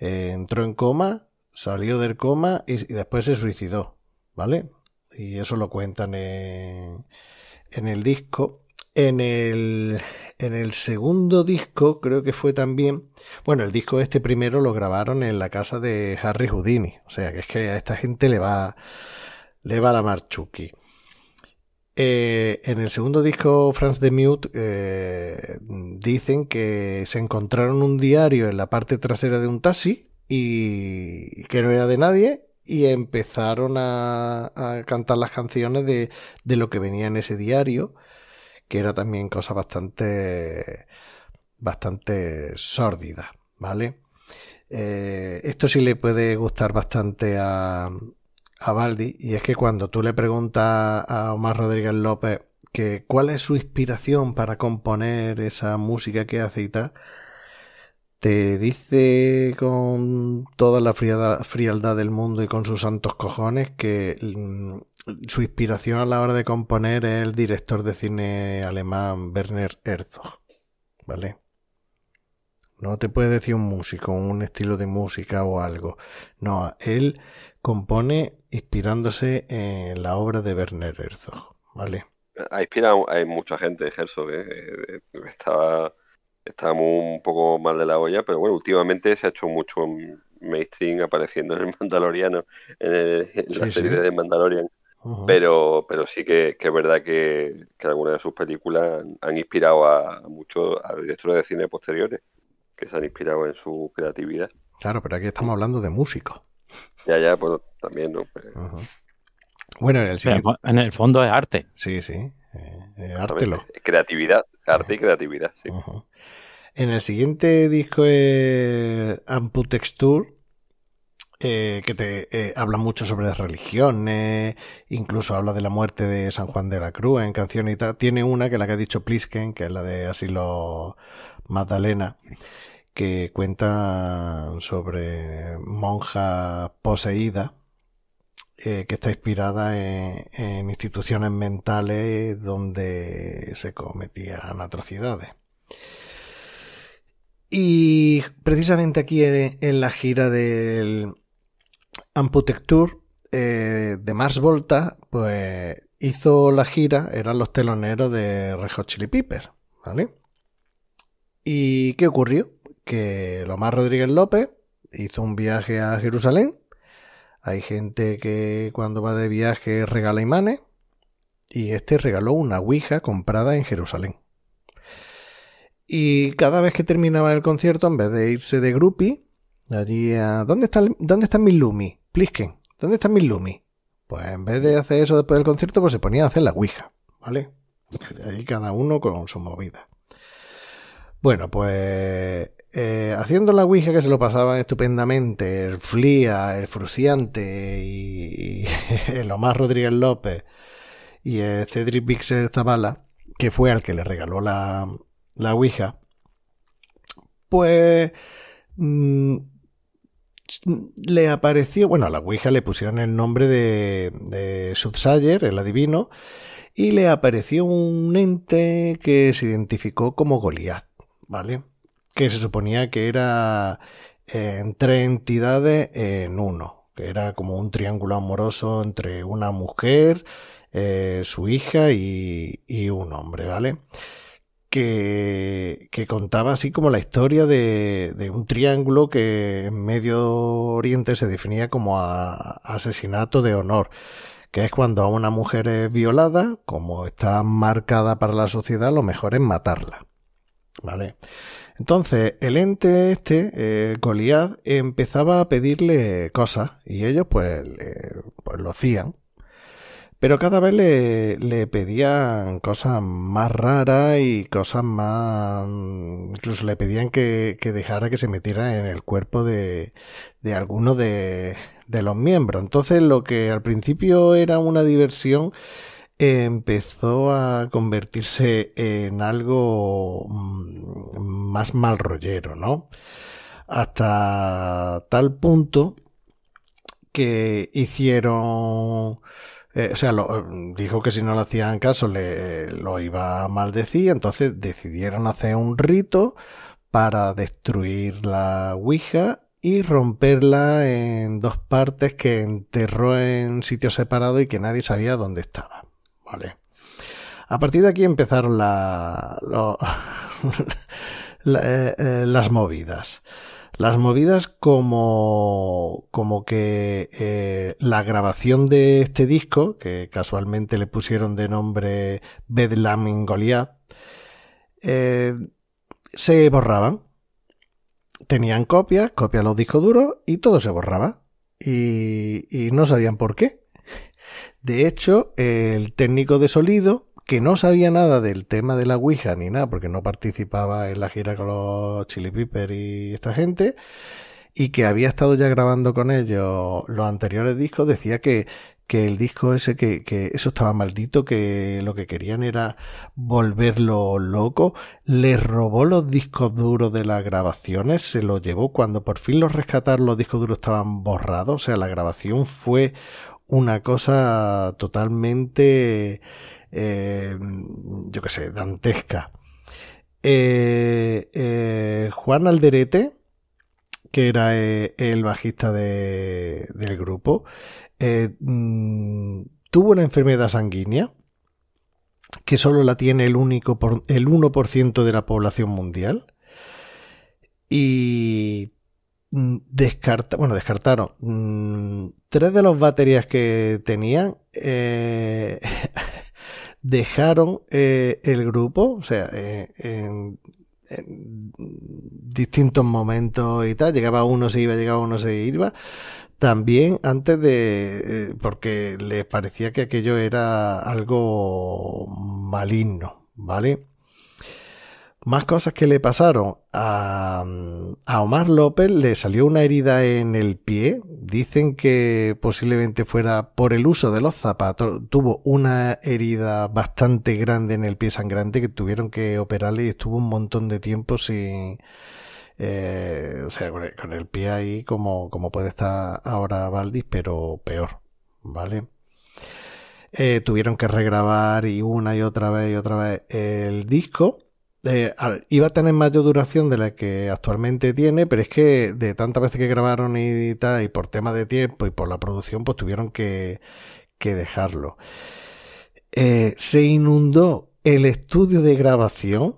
eh, entró en coma, salió del coma y después se suicidó, ¿vale? Y eso lo cuentan en, en el disco. En el, en el segundo disco creo que fue también... Bueno, el disco este primero lo grabaron en la casa de Harry Houdini. O sea, que es que a esta gente le va, le va la marchuki. Eh, en el segundo disco, Franz de Mute, eh, dicen que se encontraron un diario en la parte trasera de un taxi y que no era de nadie y empezaron a, cantar las canciones de, de lo que venía en ese diario, que era también cosa bastante, bastante sórdida, ¿vale? Eh, esto sí le puede gustar bastante a, a Baldi, y es que cuando tú le preguntas a Omar Rodríguez López que cuál es su inspiración para componer esa música que hace y tal, te dice con toda la frialdad, del mundo y con sus santos cojones que mm, su inspiración a la hora de componer es el director de cine alemán Werner Herzog, ¿vale? No te puede decir un músico, un estilo de música o algo. No, él compone inspirándose en la obra de Werner Herzog, ¿vale? Ha inspirado a mucha gente, Herzog, ¿eh? Eh, Estaba, estaba muy- un poco mal de la olla, pero bueno, últimamente se ha hecho mucho mainstream apareciendo en el Mandaloriano, en, el- en la Sí, serie sí. de Mandalorian. Pero, pero sí que, que es verdad que, que algunas de sus películas han, inspirado a, a muchos a directores de cine posteriores que se han inspirado en su creatividad. Claro, pero aquí estamos hablando de músicos. Ya, ya, bueno, también, ¿no? Pues. Bueno, en el siguiente... en el fondo es arte. Sí, sí. eh, eh, hártelo. Creatividad, arte y creatividad, sí. En el siguiente disco Amputexture, eh, que te eh, habla mucho sobre las religiones, incluso habla de la muerte de San Juan de la Cruz en canciones y tal. Tiene una que es la que ha dicho Plisken, que es la de Asilo Magdalena, que cuenta sobre monja poseída, eh, que está inspirada en, instituciones mentales donde se cometían atrocidades. Y precisamente aquí en, la gira del Amputecture eh, de Mars Volta, pues hizo la gira, eran los teloneros de Red Hot Chili Peppers, ¿vale? ¿Y qué ocurrió? Que Lomar Rodríguez López hizo un viaje a Jerusalén. Hay gente que cuando va de viaje regala imanes. Y este regaló una Ouija comprada en Jerusalén. Y cada vez que terminaba el concierto, en vez de irse de groupie, allí a... ¿Dónde, está, ¿Dónde mis Lumi? Plisken, ¿dónde están mis Lumi? Pues en vez de hacer eso después del concierto, pues se ponía a hacer la Ouija, ¿vale? Ahí cada uno con su movida. Bueno, pues eh, haciendo la Ouija que se lo pasaban estupendamente el Flia, el Fruciante y, y Omar Rodríguez López y el Cedric Bixer Zavala, que fue al que le regaló la, la Ouija, pues mm, le apareció, bueno, a la Ouija le pusieron el nombre de, de Soothsayer, el adivino, y le apareció un ente que se identificó como Goliath, ¿vale? Que se suponía que era eh, en tres entidades en uno, que era como un triángulo amoroso entre una mujer, eh, su hija y, un hombre, ¿vale? Que, que contaba así como la historia de, un triángulo que en Medio Oriente se definía como asesinato de honor, que es cuando a una mujer es violada, como está marcada para la sociedad, lo mejor es matarla, ¿vale? Entonces, el ente este, eh, Goliath, empezaba a pedirle cosas y ellos pues, le- pues lo hacían. Pero cada vez le, le pedían cosas más raras y cosas más... Incluso le pedían que, que dejara que se metiera en el cuerpo de, de alguno de, de los miembros. Entonces lo que al principio era una diversión empezó a convertirse en algo mm, más mal rollero, ¿no? hasta tal punto que hicieron eh, o sea, lo, dijo que si no le hacían caso le, lo iba a maldecir, entonces decidieron hacer un rito para destruir la Ouija y romperla en dos partes que enterró en sitios separados y que nadie sabía dónde estaba. Vale. A partir de aquí empezaron eh, eh, las movidas. Las movidas como, como que eh, la grabación de este disco, que casualmente le pusieron de nombre Bedlam in Goliath, se borraban. Tenían copias, copias los discos duros y todo se borraba. Y, y no sabían por qué. De hecho, el técnico de sonido que no sabía nada del tema de la Ouija ni nada, porque no participaba en la gira con los Chili Pepper y esta gente, y que había estado ya grabando con ellos los anteriores discos, decía que, que el disco ese, que, que eso estaba maldito, que lo que querían era volverlo loco, les robó los discos duros de las grabaciones, se los llevó. Cuando por fin los rescataron, los discos duros estaban borrados, o sea, la grabación fue una cosa totalmente eh, yo qué sé, dantesca. Eh, eh, Juan Alderete, que era el bajista de, del grupo, mm, tuvo una enfermedad sanguínea que solo la tiene el, único por, el 1% de la población mundial. Y descarta, bueno, descartaron mm, tres de las baterías que tenían dejaron eh, el grupo, o sea, eh, en, distintos momentos y tal, llegaba uno, se iba, llegaba uno, se iba, también antes de, eh, porque les parecía que aquello era algo maligno, ¿vale? Más cosas que le pasaron a, Omar López, le salió una herida en el pie. Dicen que posiblemente fuera por el uso de los zapatos. Tuvo una herida bastante grande en el pie sangrante que tuvieron que operarle y estuvo un montón de tiempo sin... Eh, o sea, con el, pie ahí como, como puede estar ahora Valdis, pero peor, ¿vale? Eh, tuvieron que regrabar y una y otra vez y otra vez el disco eh, iba a tener mayor duración de la que actualmente tiene, pero es que de tantas veces que grabaron y, tal, y por tema de tiempo y por la producción, pues tuvieron que, dejarlo. Eh, se inundó el estudio de grabación,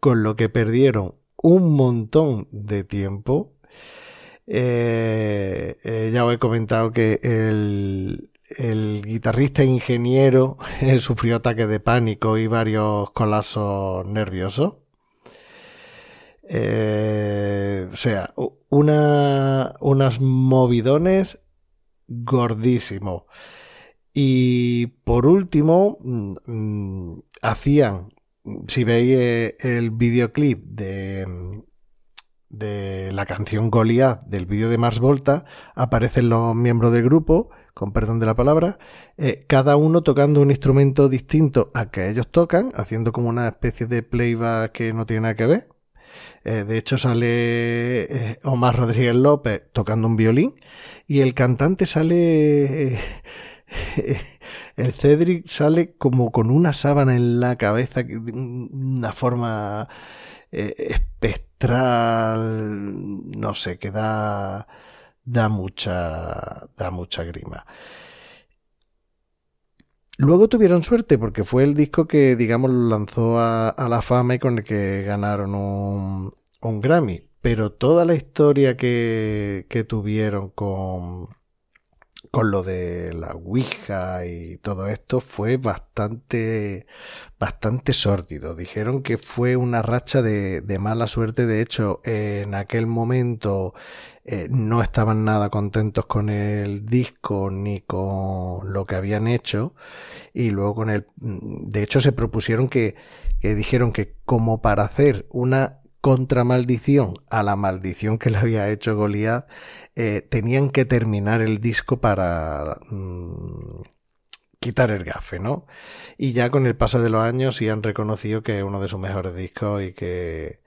con lo que perdieron un montón de tiempo. Eh, ya os he comentado que el, el guitarrista e ingeniero sufrió ataques de pánico y varios colapsos nerviosos. Eh, o sea, una, unas movidones gordísimos. Y por último, mm, mm, hacían, si veis eh, el videoclip de, de la canción Goliath del vídeo de Mars Volta, aparecen los miembros del grupo con perdón de la palabra, eh, cada uno tocando un instrumento distinto a que ellos tocan, haciendo como una especie de playback que no tiene nada que ver. Eh, de hecho sale eh, Omar Rodríguez López tocando un violín y el cantante sale... el Cedric sale como con una sábana en la cabeza, una forma espectral, no sé, que da da mucha, da mucha grima. Luego tuvieron suerte porque fue el disco que, digamos, lanzó a, la fama y con el que ganaron un, un Grammy. Pero toda la historia que, que tuvieron con, con lo de la Ouija y todo esto fue bastante, bastante sórdido. Dijeron que fue una racha de, de mala suerte. De hecho, en aquel momento eh, no estaban nada contentos con el disco ni con lo que habían hecho. Y luego con el, de hecho, se propusieron que, que dijeron que como para hacer una contramaldición a la maldición que le había hecho Goliath, eh, tenían que terminar el disco para mm, quitar el gafe, ¿no? Y ya con el paso de los años sí han reconocido que es uno de sus mejores discos y que,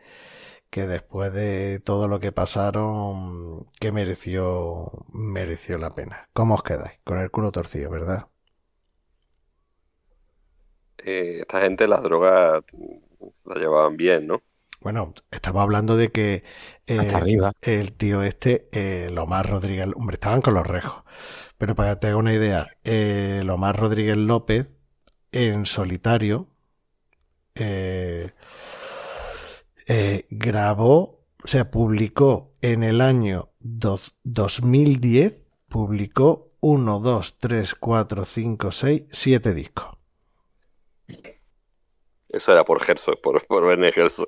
que después de todo lo que pasaron, que mereció, mereció la pena. ¿Cómo os quedáis? Con el culo torcido, ¿verdad? Eh, esta gente las drogas la llevaban bien, ¿no? Bueno, estaba hablando de que eh, Hasta arriba. el tío este, eh, Lomar Rodríguez, hombre, estaban con los rejos. Pero para que te haga una idea, eh, Lomar Rodríguez López, en solitario, eh, eh, grabó, o sea, publicó en el año dos- 2010, publicó 1, 2, 3, 4, 5, 6, 7 discos. Eso era por Herzog, por, por Werner Herzog.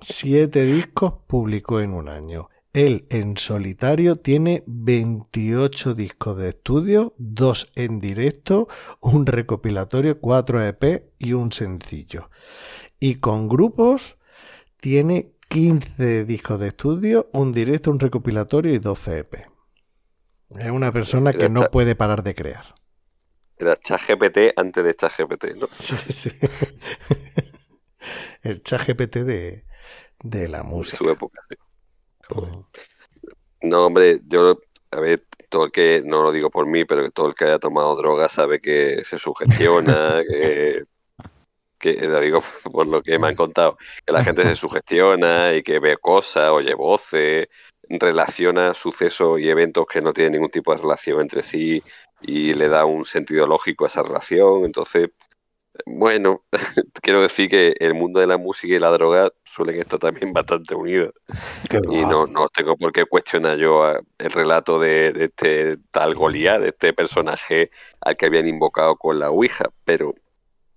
Siete discos publicó en un año. Él en solitario tiene 28 discos de estudio, dos en directo, un recopilatorio, cuatro EP y un sencillo. Y con grupos tiene 15 discos de estudio, un directo, un recopilatorio y 12 EP. Es una persona que no puede parar de crear. Era ChatGPT antes de ChatGPT, ¿no? Sí, sí. El chat GPT de, de la En música. su época. sí. No, hombre, yo, a ver, todo el que, no lo digo por mí, pero que todo el que haya tomado droga sabe que se sugestiona, que, que lo digo por lo que me han contado, que la gente se sugestiona y que ve cosas, oye voces, relaciona sucesos y eventos que no tienen ningún tipo de relación entre sí y le da un sentido lógico a esa relación. Entonces, bueno, quiero decir que el mundo de la música y la droga suelen estar también bastante unidos. Y no, no tengo por qué cuestionar yo el relato de, de este tal Goliat, de este personaje al que habían invocado con la Ouija, pero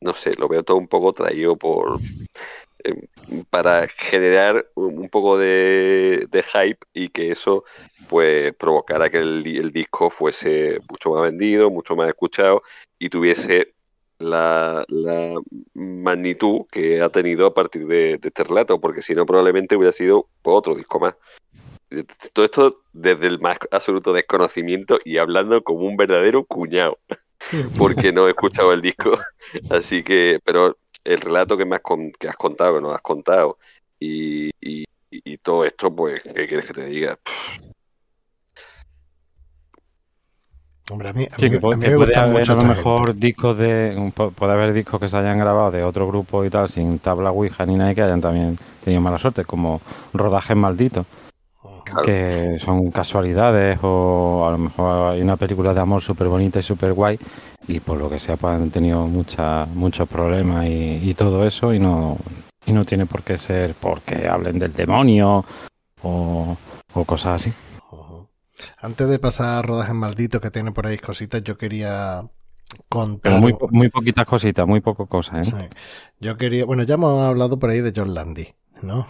no sé, lo veo todo un poco traído por eh, para generar un poco de, hype y que eso pues provocara que el, di- el disco fuese mucho más vendido, mucho más escuchado y tuviese la, la magnitud que ha tenido a partir de, de este relato, porque si no probablemente hubiera sido otro disco más. Todo esto desde el más absoluto desconocimiento y hablando como un verdadero cuñado, porque no he escuchado el disco. Así que, pero el relato que me has, con- que has contado, que nos has contado, y, y- y todo esto, pues, ¿qué quieres que te diga? Hombre, a mí, a Sí, mí- que, a puede, mí que me puede haber mucho a lo mejor gente. discos de. Puede haber discos que se hayan grabado de otro grupo y tal, sin tabla Ouija ni nada, y que hayan también tenido mala suerte, como rodajes malditos, Claro. que son casualidades, o a lo mejor hay una película de amor súper bonita y súper guay, y por lo que sea, pues han tenido mucha, muchos problemas y, y todo eso, y no, y no tiene por qué ser porque hablen del demonio o, o cosas así. Antes de pasar a rodajes malditos que tiene por ahí cositas, yo quería contar. Pero muy, muy poquitas cositas, muy poco cosas, ¿eh? Sí. Yo quería. Bueno, ya hemos hablado por ahí de John Landy, ¿no?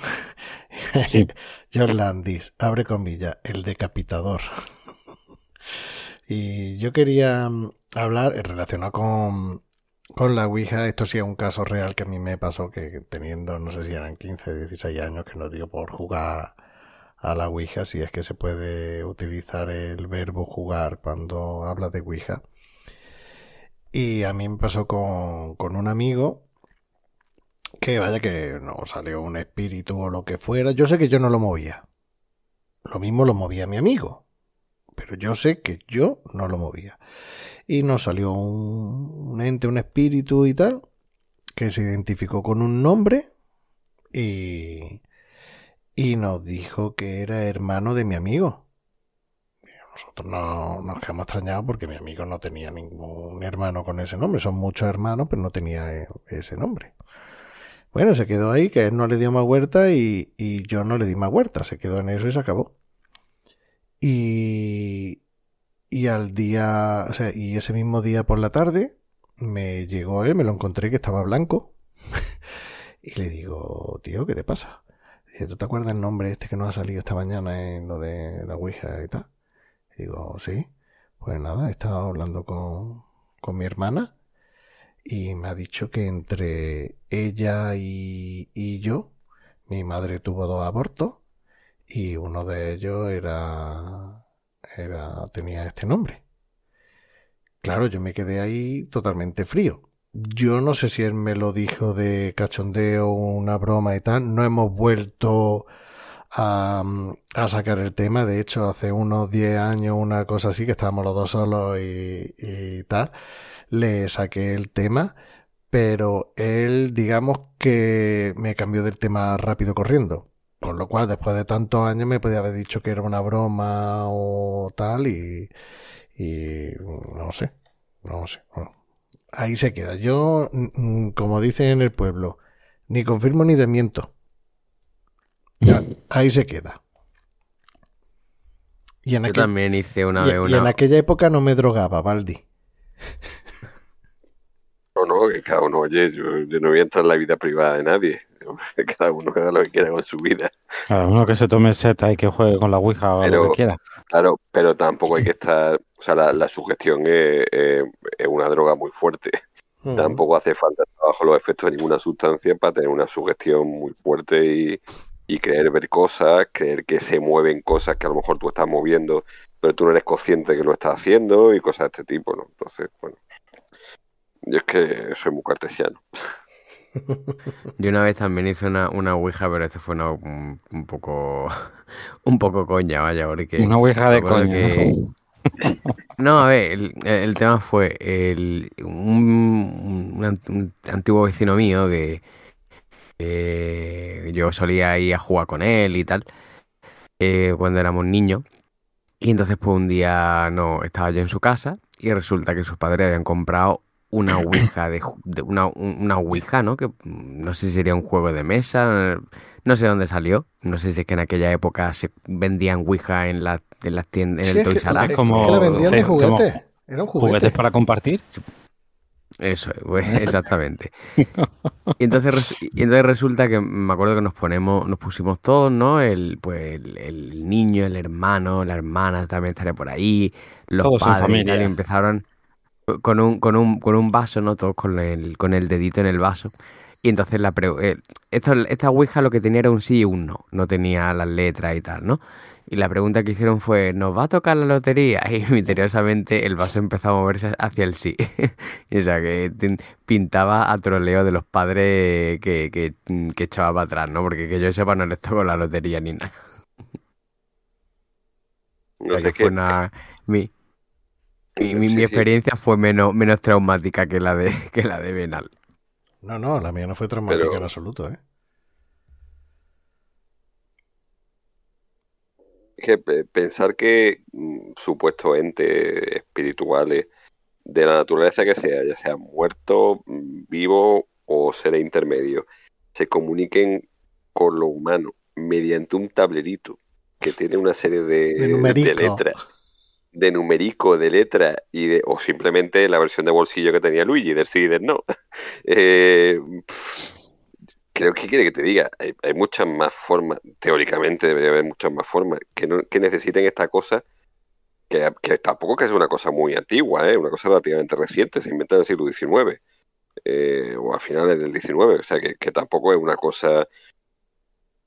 Sí. John Landis, abre comillas, el decapitador. y yo quería mm, hablar relacionado con, con la Ouija. Esto sí es un caso real que a mí me pasó que teniendo, no sé si eran 15, 16 años, que no digo por jugar a la Ouija, si es que se puede utilizar el verbo jugar cuando habla de Ouija. Y a mí me pasó con, con un amigo que vaya que no salió un espíritu o lo que fuera. Yo sé que yo no lo movía. Lo mismo lo movía mi amigo. Pero yo sé que yo no lo movía. Y nos salió un, ente, un espíritu y tal, que se identificó con un nombre y, y nos dijo que era hermano de mi amigo. Nosotros no nos quedamos extrañados porque mi amigo no tenía ningún hermano con ese nombre. Son muchos hermanos, pero no tenía eh, ese nombre. Bueno, se quedó ahí, que él no le dio más vuelta y, yo no le di más vuelta. Se quedó en eso y se acabó. Y, y al día, o sea, y ese mismo día por la tarde me llegó él, me lo encontré que estaba blanco. y le digo, tío, ¿qué te pasa? Dice, ¿tú te acuerdas el nombre este que nos ha salido esta mañana en lo de la Ouija y tal? Digo, sí. Pues nada, he estado hablando con, con mi hermana y me ha dicho que entre ella y, y yo, mi madre tuvo dos abortos y uno de ellos era, era tenía este nombre. Claro, yo me quedé ahí totalmente frío. Yo no sé si él me lo dijo de cachondeo, una broma y tal. No hemos vuelto a, a sacar el tema. De hecho, hace unos 10 años, una cosa así, que estábamos los dos solos y, y tal, le saqué el tema, pero él, digamos que me cambió del tema rápido corriendo. Con lo cual, después de tantos años, me podía haber dicho que era una broma o tal, y, y no sé, no sé. Bueno, ahí se queda. Yo, mm, como dicen en el pueblo, ni confirmo ni desmiento. Ya, ahí se queda. Y en, Yo aquel- también hice una y- vez y en una. aquella época no me drogaba, Baldi. No, no, que cada uno, oye, yo, yo no voy a entrar en la vida privada de nadie. Cada uno haga lo que quiera con su vida. Cada uno que se tome seta y que juegue con la Ouija o Pero- lo que quiera. Claro, pero tampoco hay que estar, o sea, la, la sugestión es, es- es una droga muy fuerte. Mm. Tampoco hace falta estar bajo los efectos de ninguna sustancia para tener una sugestión muy fuerte y, y creer ver cosas, creer que se mueven cosas que a lo mejor tú estás moviendo, pero tú no eres consciente que lo estás haciendo y cosas de este tipo, ¿no? Entonces, bueno, yo es que soy muy cartesiano. Yo una vez también hice una, una ouija, pero esto fue una- un, un poco un poco coña, vaya, porque Una Ouija de coña. que- No, a ver, el, el tema fue el, un, un ant- un antiguo vecino mío que eh, yo solía ir a jugar con él y tal eh, cuando éramos niños. Y entonces pues un día no estaba yo en su casa y resulta que sus padres habían comprado una ouija de, ju- de una, un- una ouija, ¿no? Que mm, no sé si sería un juego de mesa, no sé dónde salió, no sé si es que en aquella época se vendían ouija en la- en las tiendas, en Sí, el es que, Toys R Us. es como- que la vendían de sí, como juguete. Era un juguete. ¿Juguetes para compartir? Eso, es, pues, exactamente. Y entonces, y entonces resulta que me acuerdo que nos ponemos, nos pusimos todos, ¿no? El, pues, el, el niño, el hermano, la hermana también estaría por ahí, los Todos en padres y familia. tal, y empezaron con un, con un, con un vaso, ¿no? Todos con el, con el dedito en el vaso. Y entonces la pre- eh, esto, esta ouija lo que tenía era un sí y un no, no tenía las letras y tal, ¿no? Y la pregunta que hicieron fue, ¿nos va a tocar la lotería? Y misteriosamente el vaso empezó a moverse hacia el sí. Y, o sea, que pintaba a troleo de los padres que, que, que echaba para atrás, ¿no? Porque que yo sepa no les tocó la lotería ni nada. No sé que qué. fue una... Mi, mi, mi- Sí, mi sí. experiencia fue menos, menos traumática que la de, que la de Benal. No, no, la mía no fue traumática Pero- en absoluto, ¿eh? que pensar que mm, supuestos entes espirituales de la naturaleza que sea, ya sea muerto, mm, vivo o seres intermedios, se comuniquen con lo humano mediante un tablerito que tiene una serie de, De numerico. de letras, de numerico, de letras, y de, o simplemente la versión de bolsillo que tenía Luigi, del sí y del no. Eh, Creo que quiere que te diga, hay, hay muchas más formas, teóricamente debería haber muchas más formas que, no, que necesiten esta cosa, que, que tampoco que es una cosa muy antigua, ¿eh? una cosa relativamente reciente, se inventa en el siglo XIX eh, o a finales del XIX, o sea que, que tampoco es una cosa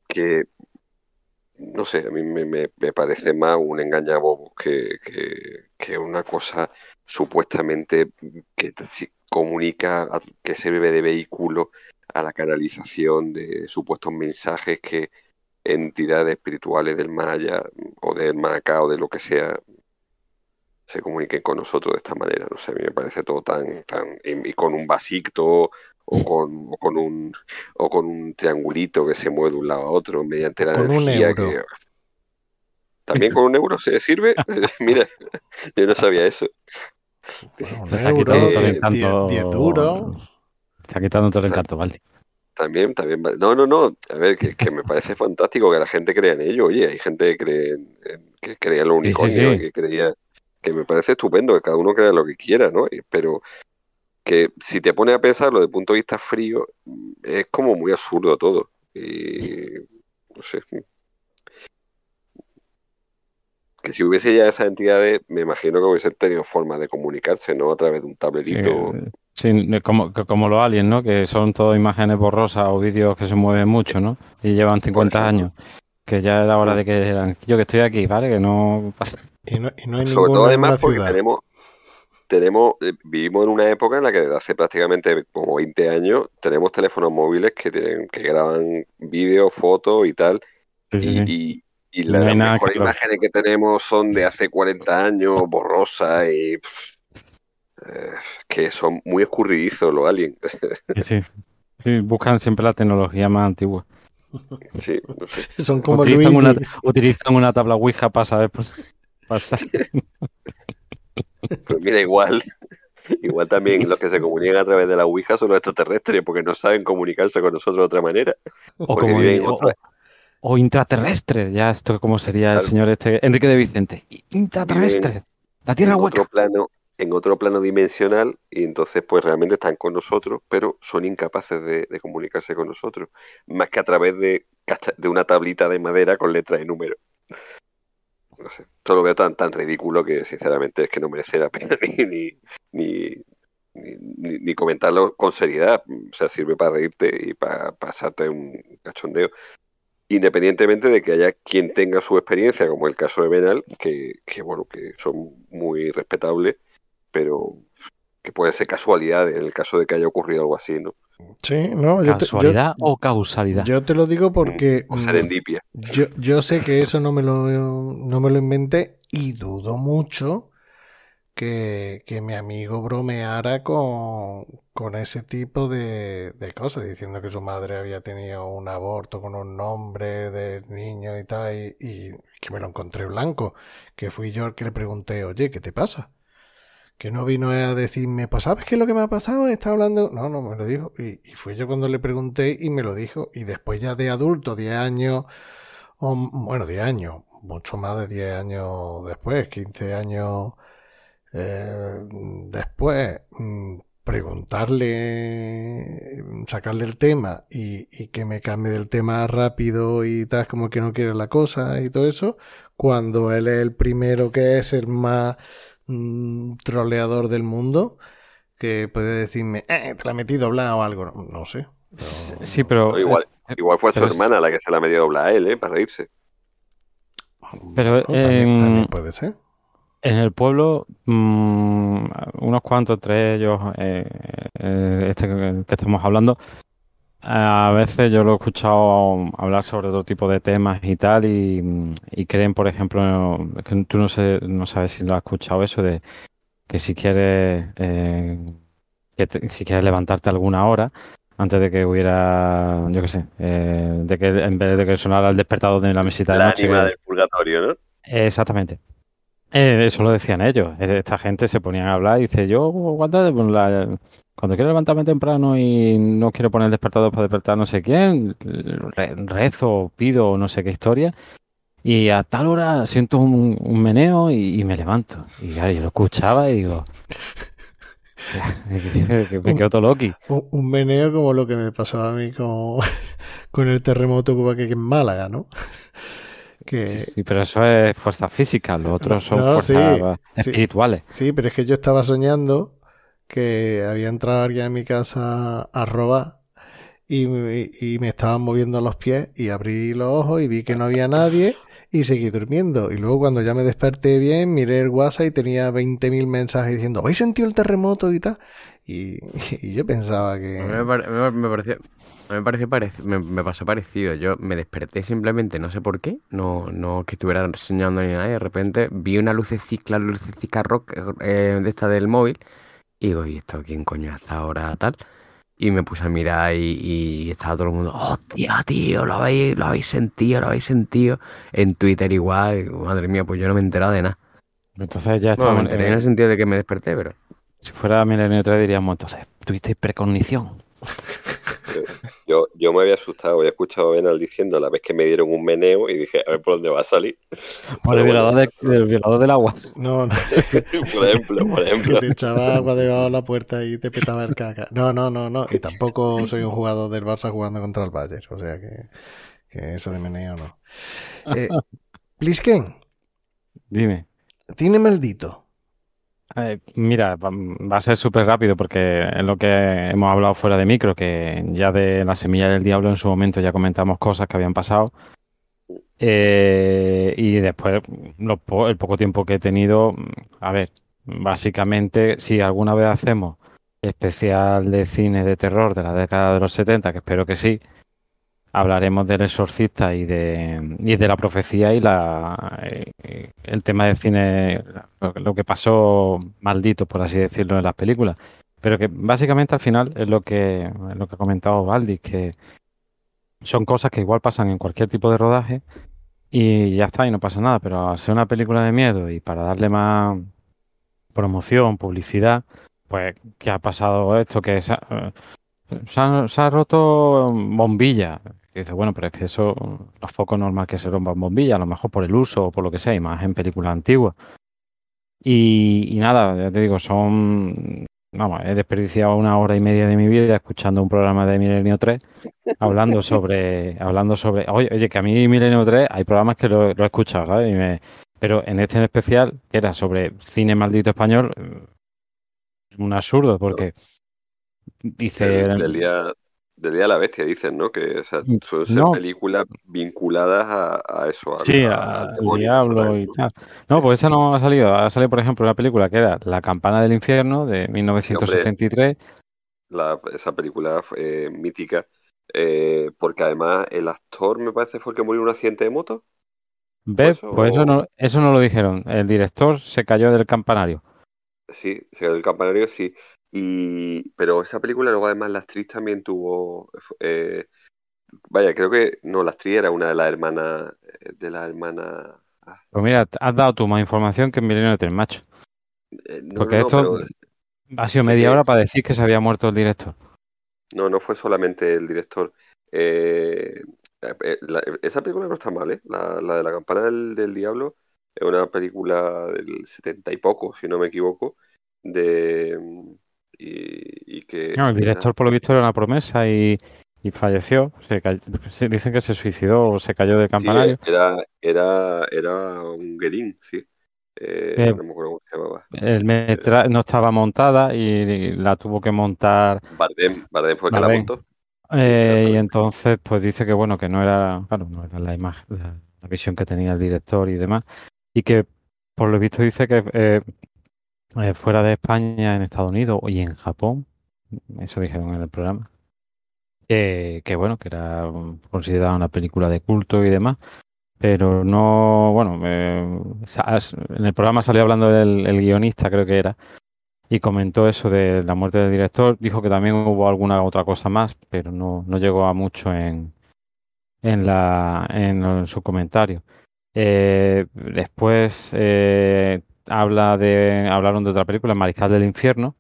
que, no sé, a mí me, me- me parece más un engañabobos que, que, que una cosa supuestamente que comunica, a- que sirve de vehículo a la canalización de supuestos mensajes que entidades espirituales del allá o del más acá o de lo que sea se comuniquen con nosotros de esta manera. No sé, a mí me parece todo tan, tan, y con un vasito o con, o con un o con un triangulito que se mueve de un lado a otro mediante la Con un energía euro. que también con un euro se sirve. Mira, yo no sabía eso. Bueno, Te está euro, quitando todo el eh, encanto. 10 euros. Está quitando todo el encanto, Valdi. También, también. No, no, no. A ver, que, que me parece fantástico que la gente crea en ello. Oye, hay gente que cree en, en- que creía en los Sí, sí, que creía, que me parece estupendo que cada uno crea lo que quiera, ¿no? Y- Pero que si te pones a pensarlo desde el punto de vista frío, es como muy absurdo todo. Y no sé. Que si hubiese ya esas entidades, me imagino que hubiesen tenido forma de comunicarse, ¿no? A través de un tablerito. sí, como, como los aliens, ¿no? Que son todo imágenes borrosas o vídeos que se mueven mucho, ¿no? Y llevan 50 ejemplo. años. Que ya era hora de que eran. Yo que estoy aquí, ¿vale? Que no pasa. Y no, y no hay Sobre todo además porque ciudad. tenemos, tenemos, eh, vivimos en una época en la que desde hace prácticamente como 20 años tenemos teléfonos móviles que tienen, que graban vídeos, fotos y tal, Sí, sí, y, sí. y- y No la- hay las mejores que imágenes que tenemos son de hace 40 años, borrosas y pff, eh, que son muy escurridizos los aliens. Sí, sí. Buscan siempre la tecnología más antigua. Sí, no sé. Son como utilizan, Luigi. una, utilizan una tabla Ouija para saber pues, pasar. Pues mira, igual, igual también los que se comunican a través de la Ouija son los extraterrestres porque no saben comunicarse con nosotros de otra manera. O como o, otra- o- o intraterrestre, ya esto como sería el señor este, Enrique de Vicente. Intraterrestre, la tierra hueca. otro plano, en otro plano dimensional y entonces pues realmente están con nosotros, pero son incapaces de, de comunicarse con nosotros, más que a través de, de una tablita de madera con letras y números. No sé, todo lo veo tan, tan ridículo que sinceramente es que no merece la pena ni, ni, ni, ni- ni- comentarlo con seriedad. O sea, sirve para reírte y para pasarte un cachondeo. Independientemente de que haya quien tenga su experiencia, como el caso de Benal, que, que bueno, que son muy respetables, pero que pueden ser casualidades en el caso de que haya ocurrido algo así, ¿no? Sí, no, yo te, yo- ¿Casualidad o causalidad? yo te lo digo porque O mm, serendipia. yo, yo sé que eso no me lo, no me lo inventé y dudo mucho que, que mi amigo bromeara con, con ese tipo de, de cosas, diciendo que su madre había tenido un aborto con un nombre de niño y tal, y, y que me lo encontré blanco, que fui yo el que le pregunté, oye, ¿qué te pasa? Que no vino a decirme, pues ¿sabes qué es lo que me ha pasado? Está hablando. No, no, me lo dijo. Y, y fui yo cuando le pregunté y me lo dijo. Y después ya de adulto, 10 años, o, bueno, 10 años, mucho más de 10 años después, 15 años eh, después, mm, preguntarle, sacarle el tema y, y que me cambie del tema rápido y tal, como que no quiere la cosa y todo eso, cuando él es el primero que es el más mm, troleador del mundo, que puede decirme, eh, te la metí doblada o algo, no, no sé. Sí, No- sí, pero, igual, eh, igual fue su pero es- hermana la que se la metió doblar a él, ¿eh? Para reírse. pero, también, em, también puede ser. En el pueblo, mm, unos cuantos, entre ellos, eh, eh, este que, que estamos hablando, a veces yo lo he escuchado hablar sobre otro tipo de temas y tal, y, y creen, por ejemplo, que tú no sé, no sabes si lo has escuchado eso, de que si quieres, eh, que te- si quieres levantarte alguna hora, antes de que hubiera, yo qué sé, eh, de que en vez de que sonara el despertador de la mesita de La noche, que- del purgatorio, ¿no? Exactamente. Eh, eso lo decían ellos. Esta gente se ponían a hablar y dice, yo cuando, pues, la- cuando quiero levantarme temprano y no quiero poner el despertador para despertar no sé quién, re- rezo, pido no sé qué historia y a tal hora siento un, un meneo y, y me levanto. Y claro, yo lo escuchaba y digo, me quedo todo loqui. Un, un meneo como lo que me pasó a mí con, con el terremoto que aquí en Málaga, ¿no? Que, Sí, sí, pero eso es fuerza física, los otros son No, fuerzas sí. espirituales. Sí, pero es que yo estaba soñando que había entrado alguien a mi casa a robar y, me- y me estaban moviendo los pies y abrí los ojos y vi que no había nadie y seguí durmiendo. Y luego cuando ya me desperté bien, miré el WhatsApp y tenía 20.000 mensajes diciendo, ¿habéis sentido el terremoto y tal? Y, y yo pensaba me, que... pare- me- me pareció, me pareció parec- me, me pasó parecido. Yo me desperté simplemente, no sé por qué, no, no que estuviera soñando ni nada, y de repente vi una lucecita, lucecita rock eh, de esta del móvil, y digo, ¿y esto quién coño hasta ahora tal? Y me puse a mirar y, y estaba todo el mundo, hostia, tío, lo habéis, lo habéis sentido, lo habéis sentido. En Twitter igual, madre mía, pues yo no me he enterado de nada. Entonces ya Bueno, me estamos enteré en el sentido de que me desperté, pero... Si fuera Milenio 3 diríamos, entonces, tuviste precognición. Yo, yo me había asustado, había escuchado a Benal diciendo a la vez que me dieron un meneo y dije, a ver por dónde va a salir. Por el violador, bueno. de- del violador del agua. No, no, por ejemplo, por que ejemplo. te echaba agua debajo de la puerta y te petaba el caca. No, no, no, no. Y tampoco soy un jugador del Barça jugando contra el Bayern. O sea que, que eso de meneo no. Eh, Plisken, Dime. tiene maldito. Mira, va, a ser súper rápido porque es lo que hemos hablado fuera de micro, que ya de la semilla del diablo en su momento ya comentamos cosas que habían pasado. Eh, y después, lo el poco tiempo que he tenido, a ver, básicamente, si alguna vez hacemos especial de cine de terror de la década de los 70, que espero que sí, hablaremos del exorcista y de, y de la profecía y la, eh, el tema del cine, lo, que pasó maldito, por así decirlo, en las películas. Pero que básicamente al final es lo que, lo que ha comentado Valdi, que son cosas que igual pasan en cualquier tipo de rodaje y ya está, y no pasa nada. Pero al ser una película de miedo y para darle más promoción, publicidad, pues que ha pasado esto, que se ha, se ha- se ha roto bombilla. Y dice, bueno, pero es que eso, los focos normal que se rompan bombillas, a lo mejor por el uso o por lo que sea, y más en películas antiguas. Y, y nada, ya te digo, son. Vamos, he desperdiciado una hora y media de mi vida escuchando un programa de Milenio 3 hablando sobre. hablando sobre. Oye, oye, que a mí Milenio 3 hay programas que lo, lo he escuchado, ¿sabes? Y me- pero en este en especial, que era sobre cine maldito español, eh, un absurdo, porque dice. Del día de la bestia, dicen, ¿no? Que o sea, suelen ser No. películas vinculadas a, a eso, Sí, al diablo y tal. No, pues esa no ha salido. Ha salido, por ejemplo, una película que era La campana del infierno de 1973. La- esa película eh, mítica, eh, porque además el actor me parece fue el que murió en un accidente de moto. ¿Ves? Pues Pues eso no, eso no lo dijeron. El director se cayó del campanario. Sí, se quedó el campanario, sí. Y, pero esa película, luego además la actriz también tuvo, eh, vaya, creo que, no, la actriz era una de las hermanas, eh, de las hermanas, ah, Pues mira, has dado tú más información que en Milenio 3, macho. eh, no, Porque no, esto pero ha sido media hora para decir que se había muerto el director. no, no fue solamente el director. Eh, eh, la- esa película no está mal, ¿eh? La, la de la campana del, del diablo es una película del setenta y poco, si no me equivoco, de y, y que No, el director, por lo visto, era una promesa y, y falleció. Se dicen que se suicidó o se cayó del Sí, campanario. era, era, era un guerín, sí. Eh, Eh, no me acuerdo cómo se llamaba. El metra no estaba montada y la tuvo que montar Bardem, Bardem fue el que la montó. Eh, y entonces, pues dice que bueno, que no era, claro, no era la imagen, la, la visión que tenía el director y demás. Y que por lo visto dice que eh, fuera de España, en Estados Unidos y en Japón, eso dijeron en el programa, que, bueno, que era considerada una película de culto y demás. Pero no, bueno, en el programa salió hablando el guionista, creo que era, y comentó eso de la muerte del director. Dijo que también hubo alguna otra cosa más, pero no, no llegó a mucho en, en, la, en su comentario. Eh, después eh, habla de, hablaron de otra película, Mariscal del Infierno,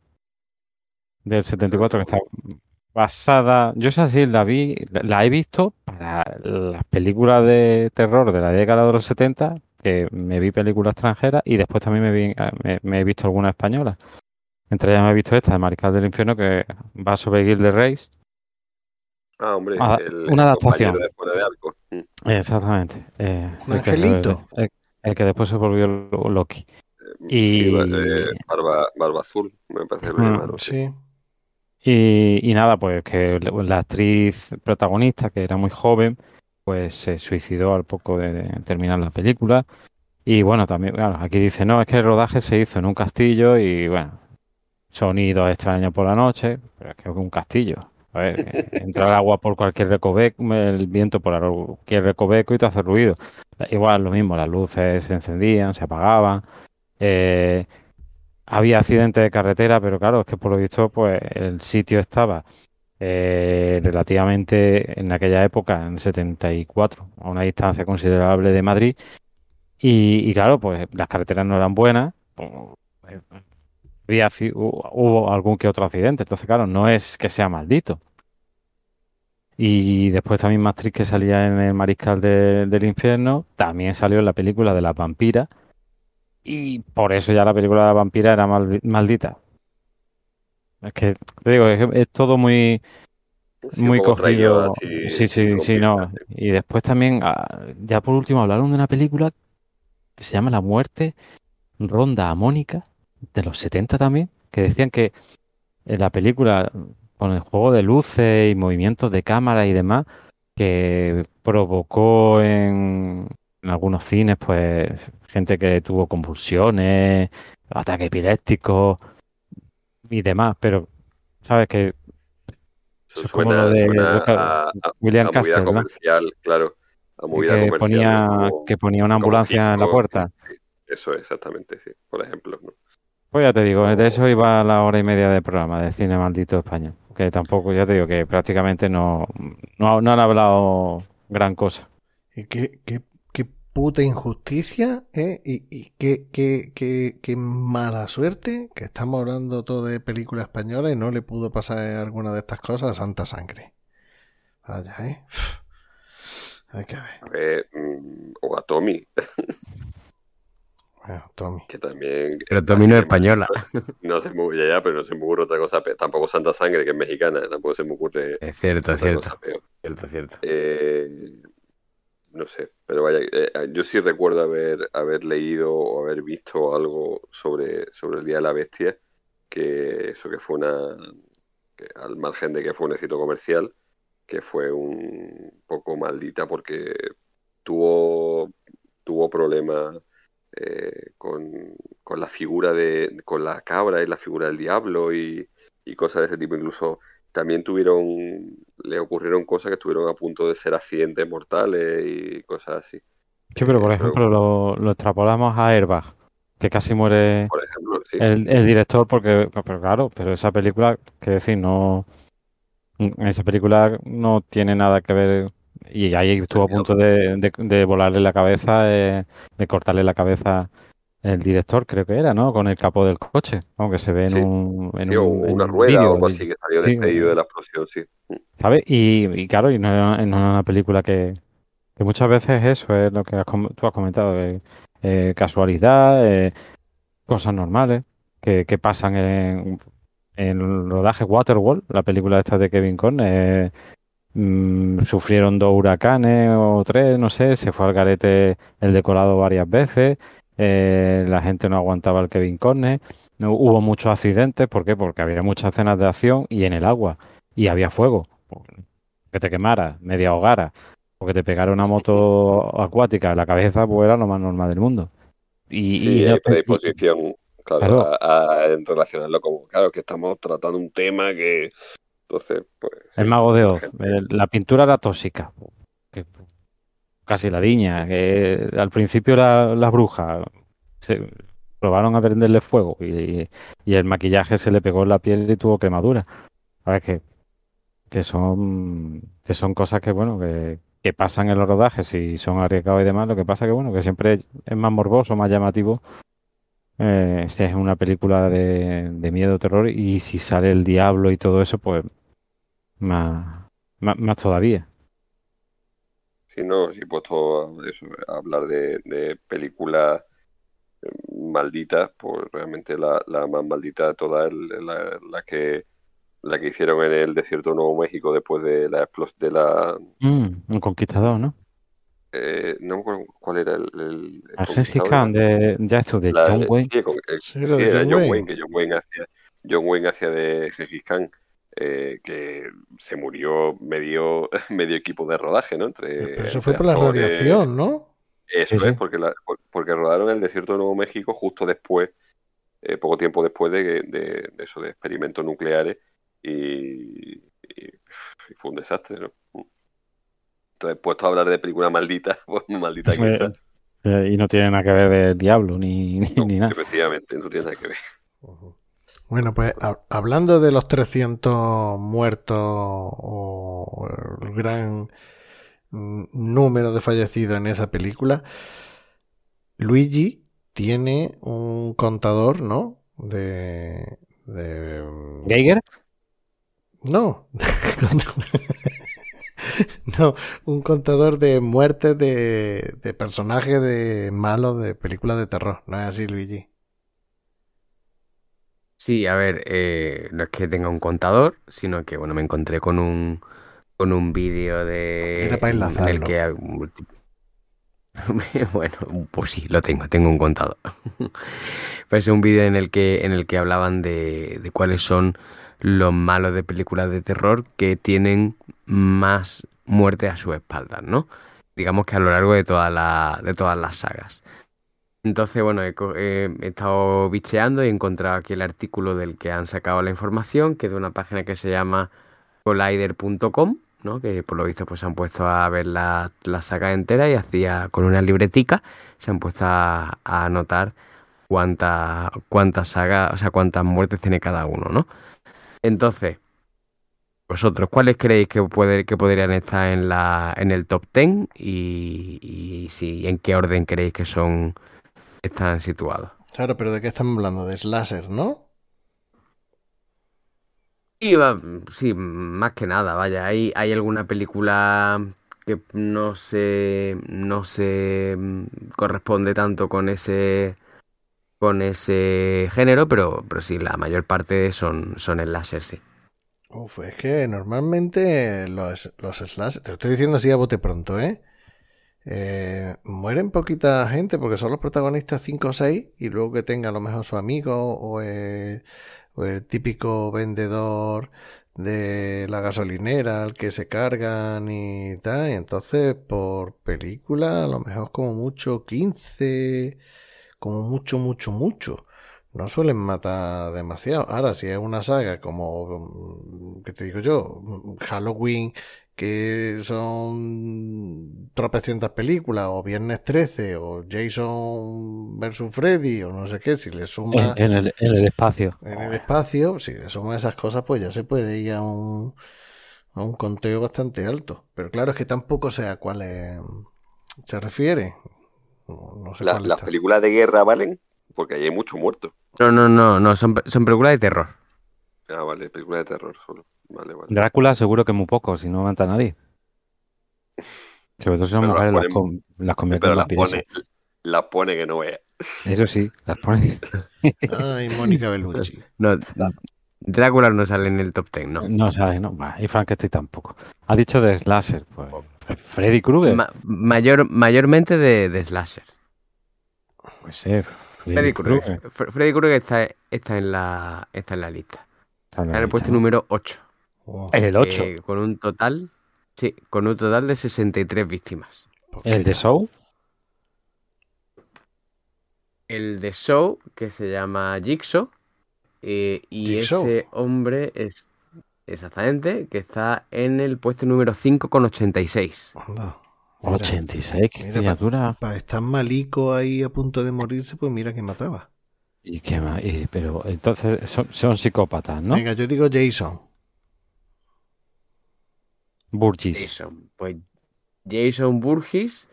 del 74, que está basada, yo esa sí la vi, la, he visto para las películas de terror de la década de los 70, que me vi películas extranjeras y después también me, vi, me, me he visto algunas españolas. Entre ellas me he visto esta, de Mariscal del Infierno, que va sobre Gilde Reis. Ah, hombre, Ah, el, una el adaptación. de Fuera de Arco. Exactamente. eh, Un el que- angelito. el- el que después se volvió Lo- Loki. Sí, Y- ba- eh, barba, barba azul, me parece que lo Mm, llamaron. sí. Sí. Y, y nada, pues que la actriz protagonista, que era muy joven, pues se suicidó al poco de, terminar la película. Y bueno, también, claro, aquí dice, no, es que el rodaje se hizo en un castillo y bueno, sonidos extraños por la noche, pero es que es un castillo. A ver, entra el agua por cualquier recoveco, el viento por cualquier recoveco y te hace ruido. Igual lo mismo, las luces se encendían, se apagaban. Eh, había accidentes de carretera, pero claro, es que por lo visto, pues el sitio estaba eh, relativamente en aquella época, en el 74, a una distancia considerable de Madrid. Y, claro, pues las carreteras no eran buenas. pues, hubo algún que otro accidente. Entonces, claro, no es que sea maldito. Y después también Maastricht que salía en el Mariscal de- del Infierno, también salió en la película de la vampira. Y por eso ya la película de la vampira era mal- maldita. Es que, te digo, es, es todo muy, Sí, muy traído cogido. Sí, sí, sí, no. Y después también, ah, ya por último, hablaron de una película que se llama La muerte ronda a Mónica, de los 70 también, que decían que en la película, con el juego de luces y movimientos de cámara y demás, que provocó en, en algunos cines, pues, gente que tuvo convulsiones, ataques epilépticos y demás, pero, ¿sabes? Que Eso Eso es como suena, lo de suena lo que- a, a- William a movida Castle, ¿no? comercial, claro. A movida Que comercial. ponía, como- que ponía una ambulancia en la puerta. sí, Eso es, exactamente, sí. Por ejemplo, ¿no? Pues ya te digo, de eso iba la hora y media de programa de cine maldito español. Que tampoco, ya te digo, que prácticamente no, no, no han hablado gran cosa. Y qué, qué puta injusticia, ¿eh? Y, y qué, qué, qué, qué mala suerte que estamos hablando todo de películas españolas y no le pudo pasar alguna de estas cosas a Santa Sangre. Vaya, ¿eh? Hay que ver. A ver, mm, o a Tommy, Bueno, Tommy. que también. Pero Tommy no es española. No se me ocurre ya, pero no se me ocurre otra cosa. pe- Tampoco Santa Sangre, que es mexicana, tampoco se me ocurre Es cierto, es cierto. cosa peor. Cierto, cierto. Eh, no sé, pero vaya, eh, yo sí recuerdo haber, haber leído o haber visto algo sobre, sobre el Día de la Bestia, que eso que fue una, al margen de que fue un éxito comercial, que fue un poco maldita porque tuvo, tuvo problemas eh, con, con la figura de, con la cabra y la figura del diablo y, y cosas de ese tipo, incluso también tuvieron, le ocurrieron cosas que estuvieron a punto de ser accidentes mortales y cosas así. Sí, pero por Eh, ejemplo lo, lo extrapolamos a Airbag, que casi muere Por ejemplo, sí. el, el director porque, pero claro, pero esa película, que decir, no, esa película no tiene nada que ver y ahí estuvo a punto de, de- de volarle la cabeza, eh, de cortarle la cabeza el director, creo que era, ¿no? Con el capó del coche, aunque se ve en Sí. un, en Sí, un, una un rueda o algo así que salió sí, despedido de la explosión, sí. ¿Sabes? Y, y claro, y no, era una película que, que muchas veces eso es lo que has tú has comentado, eh, eh, casualidad, eh, cosas normales que, que pasan en, en el rodaje Waterworld, la película esta de Kevin Conner. eh, mm, sufrieron dos huracanes o tres, no sé, se fue al garete el decorado varias veces, eh, la gente no aguantaba el Kevin Conner, no, hubo muchos accidentes, ¿por qué? Porque había muchas escenas de acción y en el agua y había fuego, que te quemara, media hogara, porque te pegara una moto acuática en la cabeza, pues era lo más normal del mundo. Y, Sí, y- hay predisposición, claro, Claro. A, a- en relacionarlo como, claro, que estamos tratando un tema que, entonces, pues... El mago de la Oz. gente- La pintura era tóxica. Casi la diña. que al principio la- las brujas se probaron a prenderle fuego y, el maquillaje se le pegó en la piel y tuvo quemadura. Ahora que, que son que son cosas que bueno que, pasan en los rodajes y son arriesgados y demás. Lo que pasa que bueno que siempre es, es más morboso, más llamativo. eh, si es una película de, de miedo, terror y si sale el diablo y todo eso, pues más, más, más todavía. Sí, no, sí, puesto a, eso, a hablar de, de películas eh, malditas, pues realmente la, la más maldita de todas es la, la que la que hicieron en el desierto de Nuevo México después de la explos- de la Mm, un conquistador, ¿no? eh, no me acuerdo cuál era el, el, el Khan de ya esto de la- John Wayne. sí, con- eh, Sí, sí, de era John Wayne. Wayne, que John Wayne hacía, John Wayne hacía de Gengis Khan, eh, que se murió medio, medio equipo de rodaje, ¿no? Entre, Pero eso entre fue por la actores. radiación, ¿no? Eso Sí, sí. es, porque, la- por- porque rodaron el desierto de Nuevo México justo después, eh, poco tiempo después de, de- de eso, de experimentos nucleares, y, y- y fue un desastre, ¿no? Entonces, puesto a hablar de película maldita, pues maldita que Eh, eh, y no tiene nada que ver del diablo ni, ni, no, ni nada. efectivamente, no tiene nada que ver. Bueno, pues ha- hablando de los 300 muertos o el gran mm, número de fallecidos en esa película, Luigi tiene un contador, ¿no? De... de ¿Geiger? no. no, un contador de muertes de, de personajes de malos de películas de terror. ¿No es así, Luigi? Sí, a ver, eh, no es que tenga un contador, sino que bueno, me encontré con un con un vídeo de Era para en el que bueno, pues sí, lo tengo, tengo un contador. Pues es un vídeo en el que en el que hablaban de, de cuáles son los malos de películas de terror que tienen más muerte a su espalda, ¿no? Digamos que a lo largo de toda la, de todas las sagas. Entonces, bueno, he, he estado bicheando y he encontrado aquí el artículo del que han sacado la información, que es de una página que se llama collider.com, ¿no? que por lo visto pues se han puesto a ver la, la saga entera y hacía con una libretica se han puesto a, a anotar cuántas cuántas sagas, o sea, cuántas muertes tiene cada uno, ¿no? Entonces, vosotros, ¿cuáles creéis que, puede, que podrían estar en, la, en el top 10 y, y si, en qué orden creéis que son están situados? Claro, pero ¿de qué estamos hablando? De slasher, ¿no? Y sí, más que nada, vaya, hay, hay alguna película que no se, no se mm, corresponde tanto con ese, con ese género, pero, pero sí, la mayor parte son, son slasher, sí. Uf, es que normalmente los, los slasher, te lo estoy diciendo así a bote pronto, ¿eh? Eh, mueren poquita gente porque son los protagonistas 5 o 6 y luego que tenga a lo mejor su amigo o el, o el típico vendedor de la gasolinera al que se cargan y tal. Entonces por película a lo mejor como mucho 15, como mucho, mucho, mucho. No suelen matar demasiado. Ahora, si es una saga como, ¿qué te digo yo? Halloween, que son tropecientas películas, o Viernes 13, o Jason versus Freddy, o no sé qué, si le suma En, en el, en el espacio. en el espacio, si le suma esas cosas, pues ya se puede ir a un, a un conteo bastante alto. Pero claro, es que tampoco sé a cuál es- se refiere. No, no sé La- las películas de guerra valen, porque ahí hay muchos muertos. No, no, no, no, son, son películas de terror. Ah, vale, películas de terror solo. Vale, vale. Drácula seguro que muy poco, si no mata a nadie. Que vosotros son Pero las mujeres, las, ponen- com- las convierten Pero en las pone, las pone que no vea. Eso sí, las ponen. Ay, Mónica Bellucci. No, Drácula no sale en el top 10, no. No sabes, ¿no? Y Frankenstein tampoco. Ha dicho de Slasher, pues. Freddy Krueger. Ma- mayor, mayormente de, de slashers. Puede ser. Freddy Krueger. Fre- Freddy Krueger está, está, en la, está en la lista. Está en la Está en el lista, puesto ¿no? número 8. Oh, En el 8. eh, con un total. Sí, con un total de 63 víctimas. El de Show. El de Show, que se llama Jigsaw. eh, y Jigsaw. ese hombre es. Exactamente, que está en el puesto número 5 con 86. Anda, mira, 86, qué mira, criatura. Para estar malico ahí a punto de morirse, pues mira que mataba. Y qué más. pero entonces son, son psicópatas, ¿no? Venga, yo digo Jason. Burgess. Jason. Pues Jason Burgess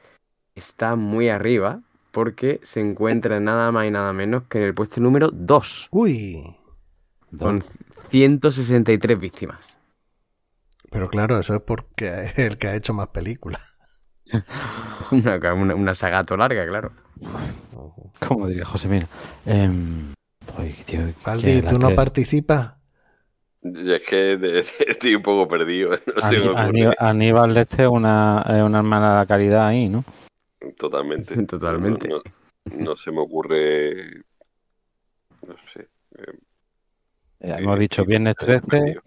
está muy arriba porque se encuentra nada más y nada menos que en el puesto número 2 Uy. con 163 víctimas. Pero claro, eso es porque es el que ha hecho más películas. Una, una, una sagato larga, claro. ¿Cómo diría José? Mira. em, tío, Valdi, la ¿tú no que- participas? Y es que de- estoy un poco perdido. No. Aníbal, Aníbal Leste es una, es una hermana de la caridad ahí, ¿no? Totalmente. Totalmente. No, no- no se me ocurre. No sé. eh, Eh, Hemos dicho Viernes estoy 13, perdido.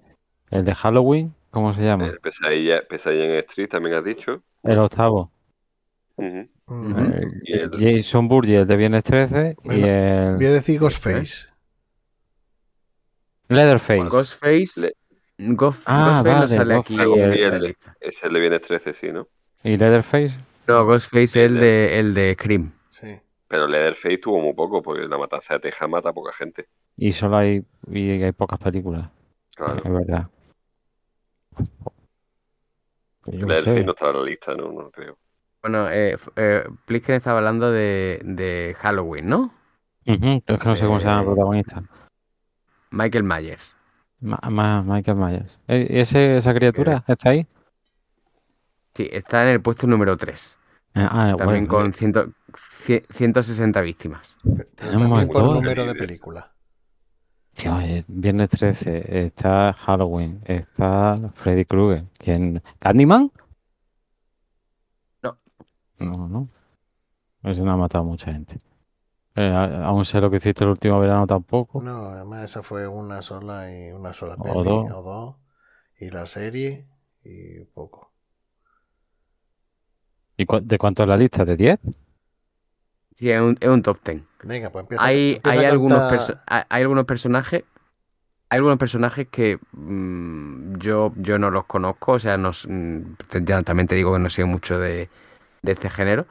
el de Halloween, ¿cómo se llama? Eh, Pesadilla, Pesadilla en Street también has dicho. El octavo. Mm. Eh, Y el- Jason Burgess, el de Viernes 13, y el Voy a decir Ghostface. Leatherface. Ghostface. Le- Ghost- Ah, Ghostface no sale aquí el- lista. Es el de Viernes 13, sí, ¿no? ¿Y Leatherface? No, Ghostface es el de, el de Scream. Sí. Pero Leatherface tuvo muy poco, porque la matanza de Texas mata a poca gente. Y solo hay, y hay pocas películas. Claro. Es verdad. Leatherface no está en la lista, no, no creo. Bueno, eh, eh, Plisken estaba hablando de, de Halloween, ¿no? Ujú, es que no sé cómo se llama el Eh, protagonista. Michael Myers. Ma- Ma- Michael Myers. ¿E- ¿Ese, ¿Esa criatura está ahí? Sí, está en el puesto número 3. Ah, ah, También bueno, con ciento- cie- 160 víctimas. Tenemos también por número de película. Sí, oye, Viernes 13, está Halloween, está Freddy Krueger. ¿Quién? ¿Candyman? No. No, no. Ese no ha matado a mucha gente. Eh, aún sé lo que hiciste el último verano tampoco. No, además esa fue una sola y una sola O peli. dos. O dos. Y la serie y poco. ¿Y cu- de cuánto es la lista? ¿De 10? Sí, es un, es un top 10. Venga, pues empieza. Hay, empieza hay, a algunos cantar- hay hay algunos personajes hay algunos personajes que mm, yo, yo no los conozco, o sea, no, mm, ya también te digo que no sé mucho de, de este género,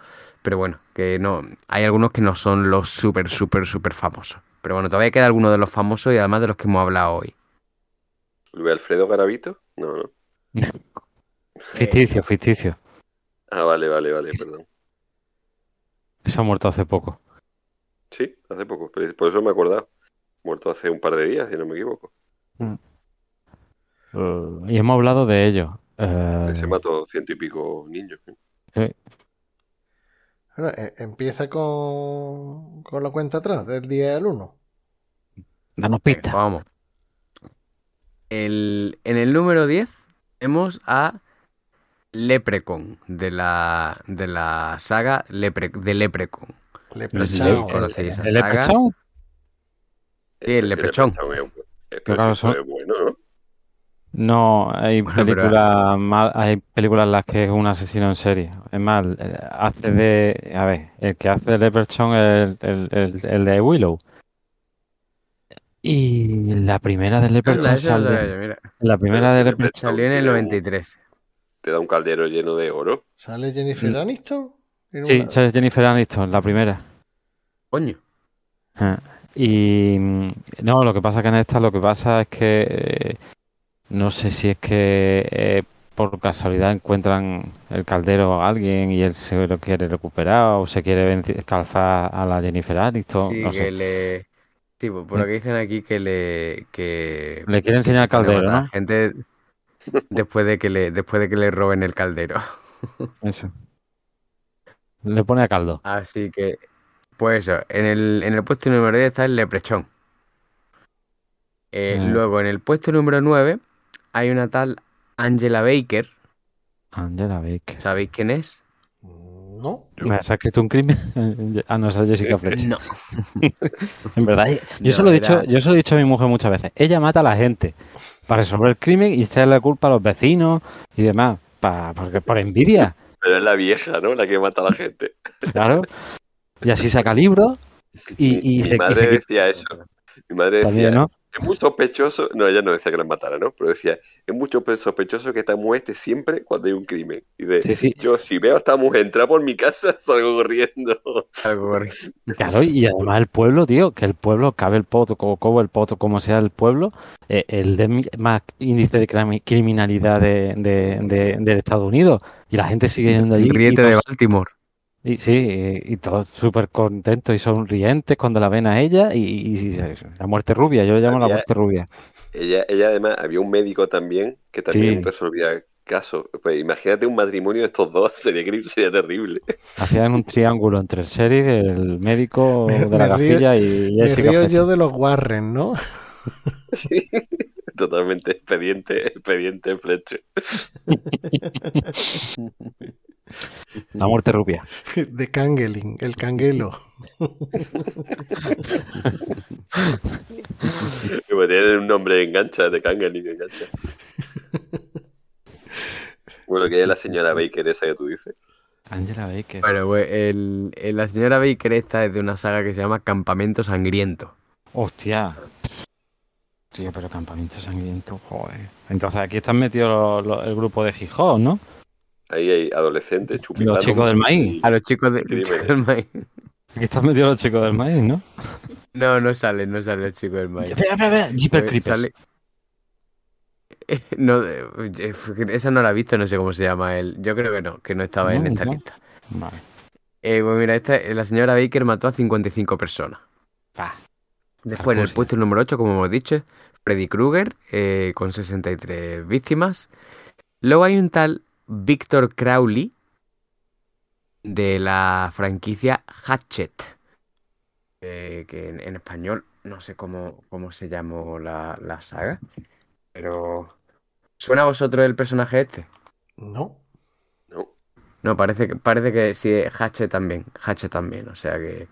pero bueno, que no, hay algunos que no son los súper, súper, súper famosos. Pero bueno, todavía queda alguno de los famosos y además de los que hemos hablado hoy. Luis Alfredo Garavito. No, no. Ficticio, ficticio. Ah, vale, vale, vale, perdón. Se ha muerto hace poco. Sí, hace poco, pero por eso me he acordado. Muerto hace un par de días, si no me equivoco. Eh, y hemos hablado de ello. Eh, Se mató ciento y pico niños. ¿eh? sí. Bueno, eh, empieza con, con la cuenta atrás del día del 1. Danos Venga, pistas. vamos. El, en el número 10 hemos a Leprecon de la, de la saga Lepre, de Leprecon. Le No sé si conocéis esa ¿El saga. Leprechaun? Sí, el Leprechaun. Leprechaun es un- es bueno, ¿no? No, hay Bueno, películas mal- hay películas en las que es un asesino en serie. Es más, hace de, a ver, el que hace de Leprechaun es el, el, el- el de Willow. Y la primera de yo, mira. la primera Pero de Leprechaun Salió en el tiene un- 93. Te da un caldero lleno de oro. ¿Sale Jennifer Mm. Aniston? Sí, una- sale Jennifer Aniston, la primera. Coño. Ah, Y mm, no, lo que pasa que en esta lo que pasa es que eh, no sé si es que eh, por casualidad encuentran el caldero a alguien y él se lo quiere recuperar o se quiere calzar a la Jennifer Aniston, Sí, no que sé. le. Sí, por por lo que dicen aquí que le. Que, Le quiere enseñar se el caldero, ¿no? gente después de que le, después de que le roben el caldero. Eso. Le pone a caldo. Así que, pues eso, en el, en el puesto número 10 está el leprechón. Eh, Mm. Luego, en el puesto número 9 hay una tal Angela Baker. Angela Baker. ¿Sabéis quién es? No. ¿Me has escrito un crimen? Ah, no, es Jessica Fletcher. No. En verdad, yo se lo he dicho, yo se lo he dicho a mi mujer muchas veces. Ella mata a la gente para resolver el crimen y echarle la culpa a los vecinos y demás, pa- porque por envidia, Pero es la vieja, ¿no? La que mata a la gente. claro. Y así saca libros y, y se, y madre se quita- decía eso. Mi madre decía, también, ¿no? Es muy sospechoso, no, ella no decía que la matara, ¿no? Pero decía, es mucho pe- sospechoso que esta mujer esté siempre cuando hay un crimen. Y de, Sí, sí. yo si veo a esta mujer entrar por mi casa, salgo corriendo. Algo correcto. Claro, y además el pueblo, tío, que el pueblo, cabe el poto, como, como el poto, como sea el pueblo, eh, el de más índice de crimi- criminalidad de, de, de- del Estados Unidos. Y la gente sigue yendo allí. y Riete de Baltimore. Y sí, y, y todos súper contentos y sonrientes cuando la ven a ella y, y- y la muerte rubia, yo le llamo la muerte rubia. Ella, ella además, había un médico también que también Sí. resolvía casos. Pues imagínate un matrimonio de estos dos, sería, sería terrible. Hacían un triángulo entre el sheriff, el médico Me- de la me gafilla y Me Jessica río yo de los Warren, ¿no? Sí, totalmente expediente, expediente Fletcher. La muerte rubia. De Kangeling, el canguelo. Como tiene un nombre engancha, de Kangeling engancha. Bueno, que es la señora Baker esa que tú dices. Angela Baker. Bueno, pues el, el- la señora Baker esta es de una saga que se llama Campamento Sangriento. Hostia. Tío, pero campamento sangriento, joder. Entonces aquí están metidos el grupo de Gijón, ¿no? Ahí hay adolescentes chupitando. Los chicos del maíz. A los chicos de, chicos del maíz. Aquí están metidos los chicos del maíz, ¿no? No, no sale, no sale el chico del maíz. Espera, espera, espera. Pues Creepers. sale- Eh, No, eh, esa no la he visto, no sé cómo se llama él. Yo creo que no, que no estaba en No, esta no. lista. Vale. Eh, pues mira, esta, la señora Baker mató a 55 personas. Va. Después, en el Carcosia. puesto número 8, como hemos dicho, Freddy Krueger, eh, con 63 víctimas. Luego hay un tal Victor Crowley, de la franquicia Hatchet, eh, que en, en español no sé cómo, cómo se llamó la, la saga, pero... ¿Suena a vosotros el personaje este? No. No. No, parece que, parece que sí, Hatchet también, Hatchet también, o sea que...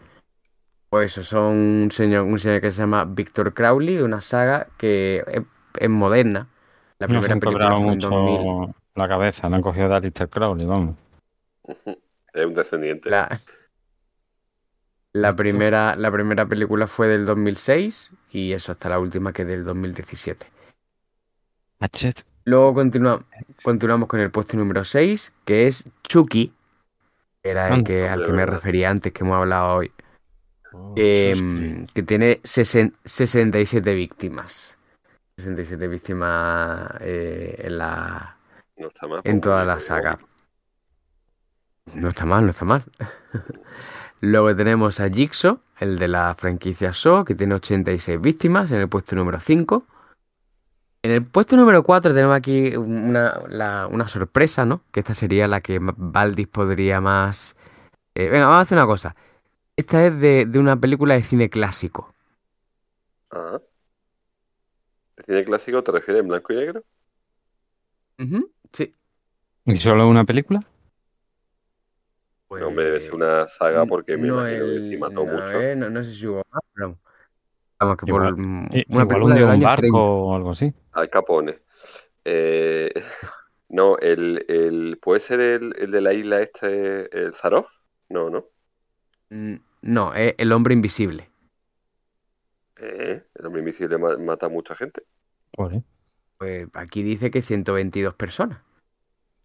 Pues eso, son un señor, un señor que se llama Victor Crowley, una saga que es, es moderna. La primera película fue en 2000. La cabeza, no han cogido de Alistair Crowley, vamos. Es un descendiente. La, La primera, la primera película fue del 2006 y eso hasta la última que es del 2017. Hatchet. Luego continua- continuamos con el puesto número 6, que es Chucky. que Era el que, al que me refería antes, que hemos hablado hoy. Eh, Chusky. que tiene sesen- 67 víctimas. 67 víctimas eh, en la, No está mal. en toda la saga. No está mal, no está mal. Luego tenemos a Jigsaw, el de la franquicia Saw, que tiene 86 víctimas en el puesto número 5. En el puesto número 4 tenemos aquí una, la- una sorpresa, ¿no? Que esta sería la que Valdis podría más... Eh, venga, vamos a hacer una cosa. Esta es de, de una película de cine clásico. Ah. ¿El cine clásico te refieres en blanco y negro? Ujú, Sí. ¿Y solo una película? No, hombre, debe ser Pues, una saga porque me no, imagino que el- sí mató mucho. ver, no, no sé si hubo más, pero vamos que por Igual- I- una Igual película hundió del un año 30. barco o algo así. Al Capone. Eh, no, el, el, ¿puede ser el, el de la isla este, el Zaroff? No, no. No, es El hombre invisible. Eh, el hombre invisible ma- mata a mucha gente. Joder, Pues aquí dice que 122 personas.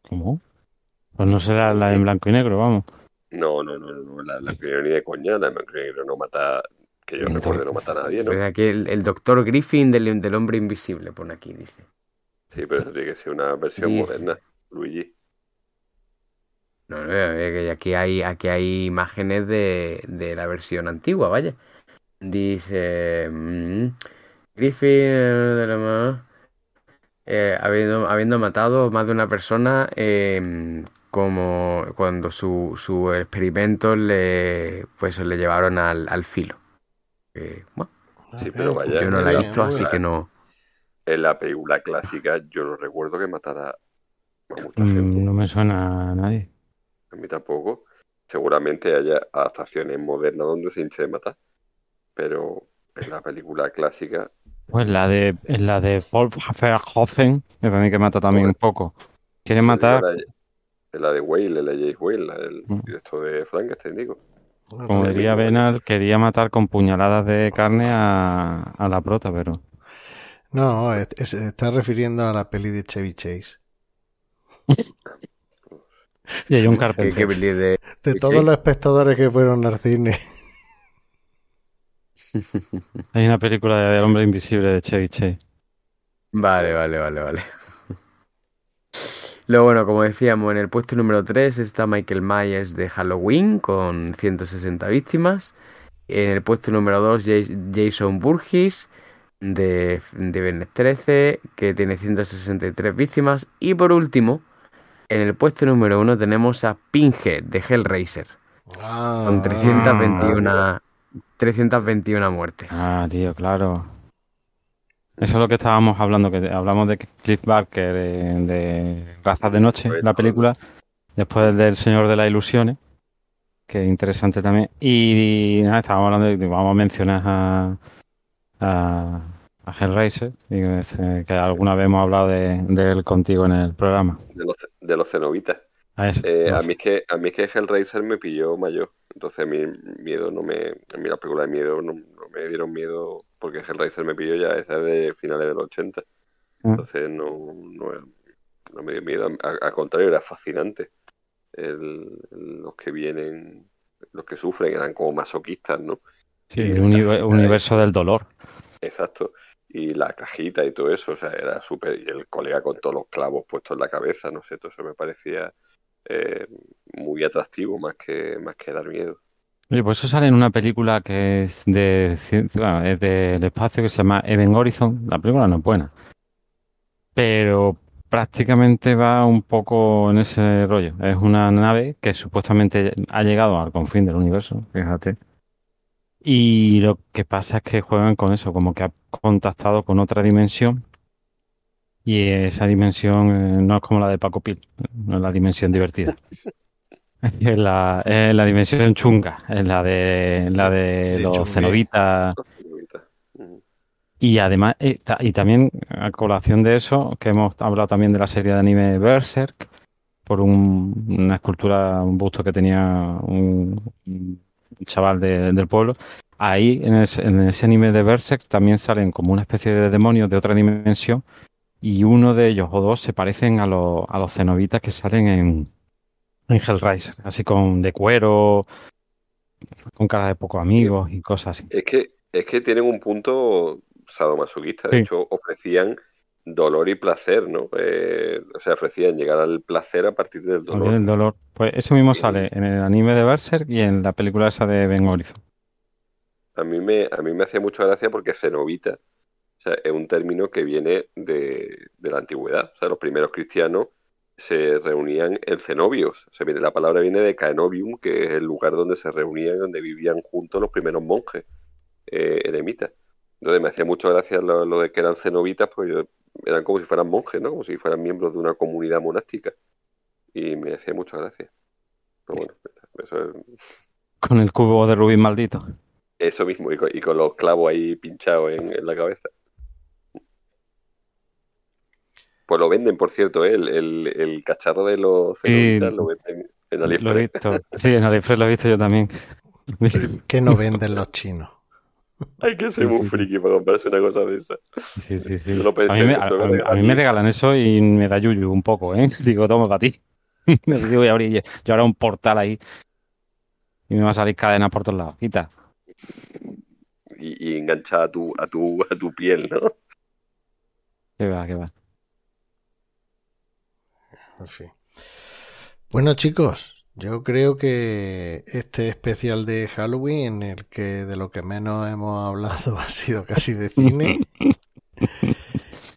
¿Cómo? Pues no será la en blanco y negro, vamos. No, no, no, no, no, la, la primera ni de coña, la blanco y negro no mata, que yo Entonces, recuerde, no mata a nadie, ¿no? Pues aquí el, el doctor Griffin del, del hombre invisible, pone aquí, dice. Sí, pero eso tiene que ser una versión Dice. moderna, Luigi. No, no, que aquí hay, aquí hay imágenes de, de la versión antigua, vaya. Dice mm, Griffin de la eh, habiendo, habiendo matado más de una persona eh, como cuando su, su experimento le pues le llevaron al, al filo. Eh, bueno, Sí, pero vaya, yo no la he visto, así que no. En la película clásica yo no recuerdo que matara a mucha Mm, gente. No me suena a nadie. A mí tampoco. Seguramente haya adaptaciones modernas donde se hinche de matar. Pero en la película clásica, Pues la de, en la de Paul Verhoeven, me parece que mata también un poco. Quiere matar, la, de- la de Whale, la de James Whale, del Mm. director de Frankenstein, digo. como diría Benal, quería matar con puñaladas de carne a, a la prota, pero No, es- es- se está refiriendo a la peli de Chevy Chase. y hay un peli de- De todos los espectadores que fueron al cine. Hay una película de El hombre invisible de Chevy Chase. Vale, vale, vale, vale. Luego, bueno, como decíamos, en el puesto número 3 está Michael Myers de Halloween con 160 víctimas. En el puesto número 2, Jason Burgess de, de Viernes 13, que tiene 163 víctimas. Y por último, en el puesto número 1 tenemos a Pinhead de Hellraiser Ah, con 321, 321 muertes. Ah, tío, claro. Eso es lo que estábamos hablando, que hablamos de Cliff Barker, de, de Razas de Noche, la película, después del Señor de las Ilusiones, que es interesante también. Y, nada, estábamos hablando de, vamos a mencionar a, a, a Hellraiser, y que, que alguna vez hemos hablado de, de él contigo en el programa. De los, de los cenobitas. A eso. Eh, a mí es que a mí es que Hellraiser me pilló mayor. Entonces a mí miedo no me. A mí las películas de miedo no, no me dieron miedo porque Hellraiser me pilló ya esa de finales de los 80. Ah. Entonces no, no, no me dio miedo. Al contrario, era fascinante. El- los que vienen, los que sufren eran como masoquistas, ¿no? Sí, el uni- universo del dolor. Exacto. Y la cajita y todo eso, o sea, era súper. Y el colega con todos los clavos puestos en la cabeza, no sé, todo eso me parecía eh, muy atractivo más que, más que dar miedo. Oye, pues eso sale en una película que es de bueno, es del espacio que se llama Event Horizon. La película no es buena, pero prácticamente va un poco en ese rollo. Es una nave que supuestamente ha llegado al confín del universo, fíjate. Y lo que pasa es que juegan con eso, como que ha contactado con otra dimensión. Y esa dimensión eh, no es como la de Paco Pil, no es la dimensión divertida. Es la, es la dimensión chunga, es la de la de Sí, los cenobitas. Y además, eh, y también a colación de eso, que hemos hablado también de la serie de anime Berserk, por un- una escultura, un busto que tenía un, un chaval de- del pueblo. Ahí, en ese, en ese anime de Berserk, también salen como una especie de demonios de otra dimensión y uno de ellos o dos se parecen a, los a los cenobitas que salen en, en Hellraiser, así con de cuero, con cara de pocos amigos y cosas así. Es que, es que tienen un punto sadomasoquista. De Sí. hecho, ofrecían dolor y placer, ¿no? Eh, o sea, ofrecían llegar al placer a partir del dolor. el dolor. Pues eso mismo Sí. sale en el anime de Berserk y en la película esa de Ben Horizon. A mí me, a mí me hacía mucha gracia porque cenobita, sea, es un término que viene de, de la antigüedad. O sea, los primeros cristianos se reunían en cenobios. O sea, viene- la palabra viene de caenobium, que es el lugar donde se reunían donde vivían juntos los primeros monjes eh, eremitas. Entonces me hacía mucha gracia lo, lo de que eran cenobitas, pues yo- eran como si fueran monjes, ¿no? Como si fueran miembros de una comunidad monástica. Y me hacía mucha gracia. Pero bueno, eso es- Con el cubo de rubí maldito. eso mismo, y con, y con los clavos ahí pinchados en, en la cabeza. Pues lo venden, por cierto, ¿eh? el, el, el cacharro de los cenobitas lo venden en Lo he AliExpress. visto. Sí, en AliExpress lo he visto yo también. Que no venden los chinos. Hay que ser Sí, muy sí. friki para comprarse una cosa de esa. Sí, sí, sí. Yo lo pensé, a, mí me, a- a a- mí regalan eso y me da yuyu un poco, ¿eh? Digo, toma para ti. Digo, voy a abrir yo ahora un portal ahí y me va a salir cadena por todos lados. Quita. Y, y enganchada a tu, a tu, a tu piel, ¿no? Que va, que va. En fin. Bueno, chicos, yo creo que este especial de Halloween, en el que de lo que menos hemos hablado ha sido casi de cine,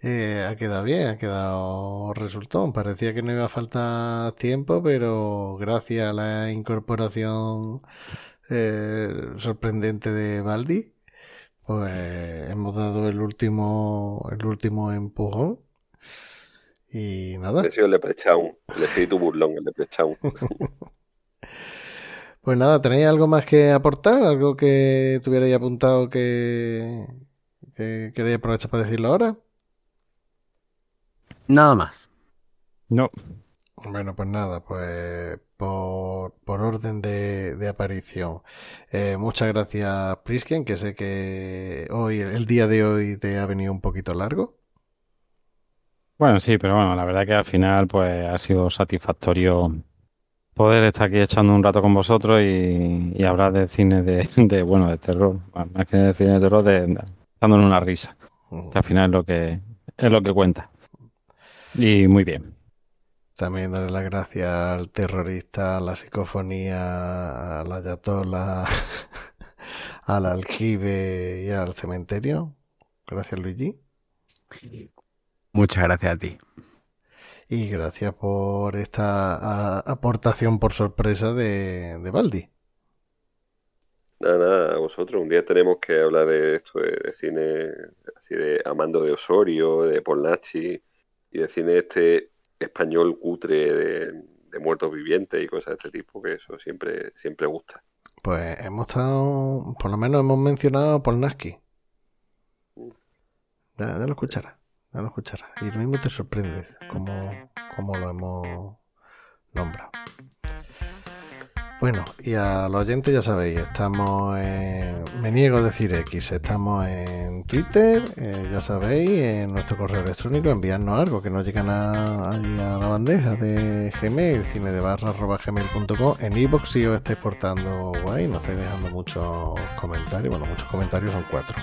eh, ha quedado bien, ha quedado resultón. Parecía que no iba a faltar tiempo, pero gracias a la incorporación eh, sorprendente de Baldi, pues hemos dado el último, el último empujón. Y nada. He sido el Leprechaun, el espíritu burlón, el Leprechaun. Pues nada, ¿tenéis algo más que aportar? ¿Algo que tuvierais apuntado que, que queréis aprovechar para decirlo ahora? Nada más. No, Bueno, pues nada, pues por, por orden de, de aparición. Eh, muchas gracias, Prisken, que sé que hoy, el día de hoy te ha venido un poquito largo. Bueno, sí, pero bueno, la verdad que al final pues ha sido satisfactorio poder estar aquí echando un rato con vosotros y, y hablar de cine de, de, bueno, de terror, más que de cine de terror, de, de- dándonos una risa, que al final es lo que es lo que cuenta. Y muy bien. También darle las gracias al terrorista, a la psicofonía, a la ayatola, al aljibe y al cementerio. Gracias, Luigi. Muchas gracias a ti. Y gracias por esta a- aportación por sorpresa de, de Baldi. Nada, nada, a vosotros. Un día tenemos que hablar de esto, de, de cine así de Amando de Osorio, de Polnachi y de cine este español cutre de, de muertos vivientes y cosas de este tipo, que eso siempre, siempre gusta. Pues hemos estado, por lo menos hemos mencionado a Polnaski. Ya, ya lo escucharás, ya lo escucharás. Y lo mismo te sorprende como, como lo hemos nombrado. Bueno, y a los oyentes ya sabéis, estamos en... Me niego a decir X, estamos en Twitter, eh, ya sabéis, en nuestro correo electrónico, enviarnos algo que nos llegan a, a la bandeja de Gmail, cine de barra arroba gmail.com. En iBox si os estáis portando guay, nos estáis dejando muchos comentarios, bueno, muchos comentarios son cuatro.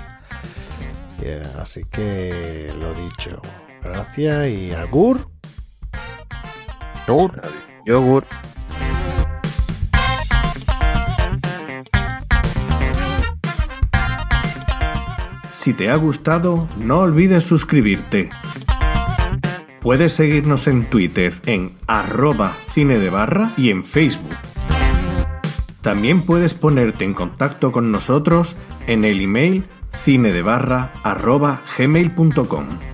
Eh, así que lo dicho, gracias y agur. Adiós. Yogur. Si te ha gustado, no olvides suscribirte. Puedes seguirnos en Twitter en arroba cine de barra y en Facebook. También puedes ponerte en contacto con nosotros en el email cinedebarra arroba gmail.com.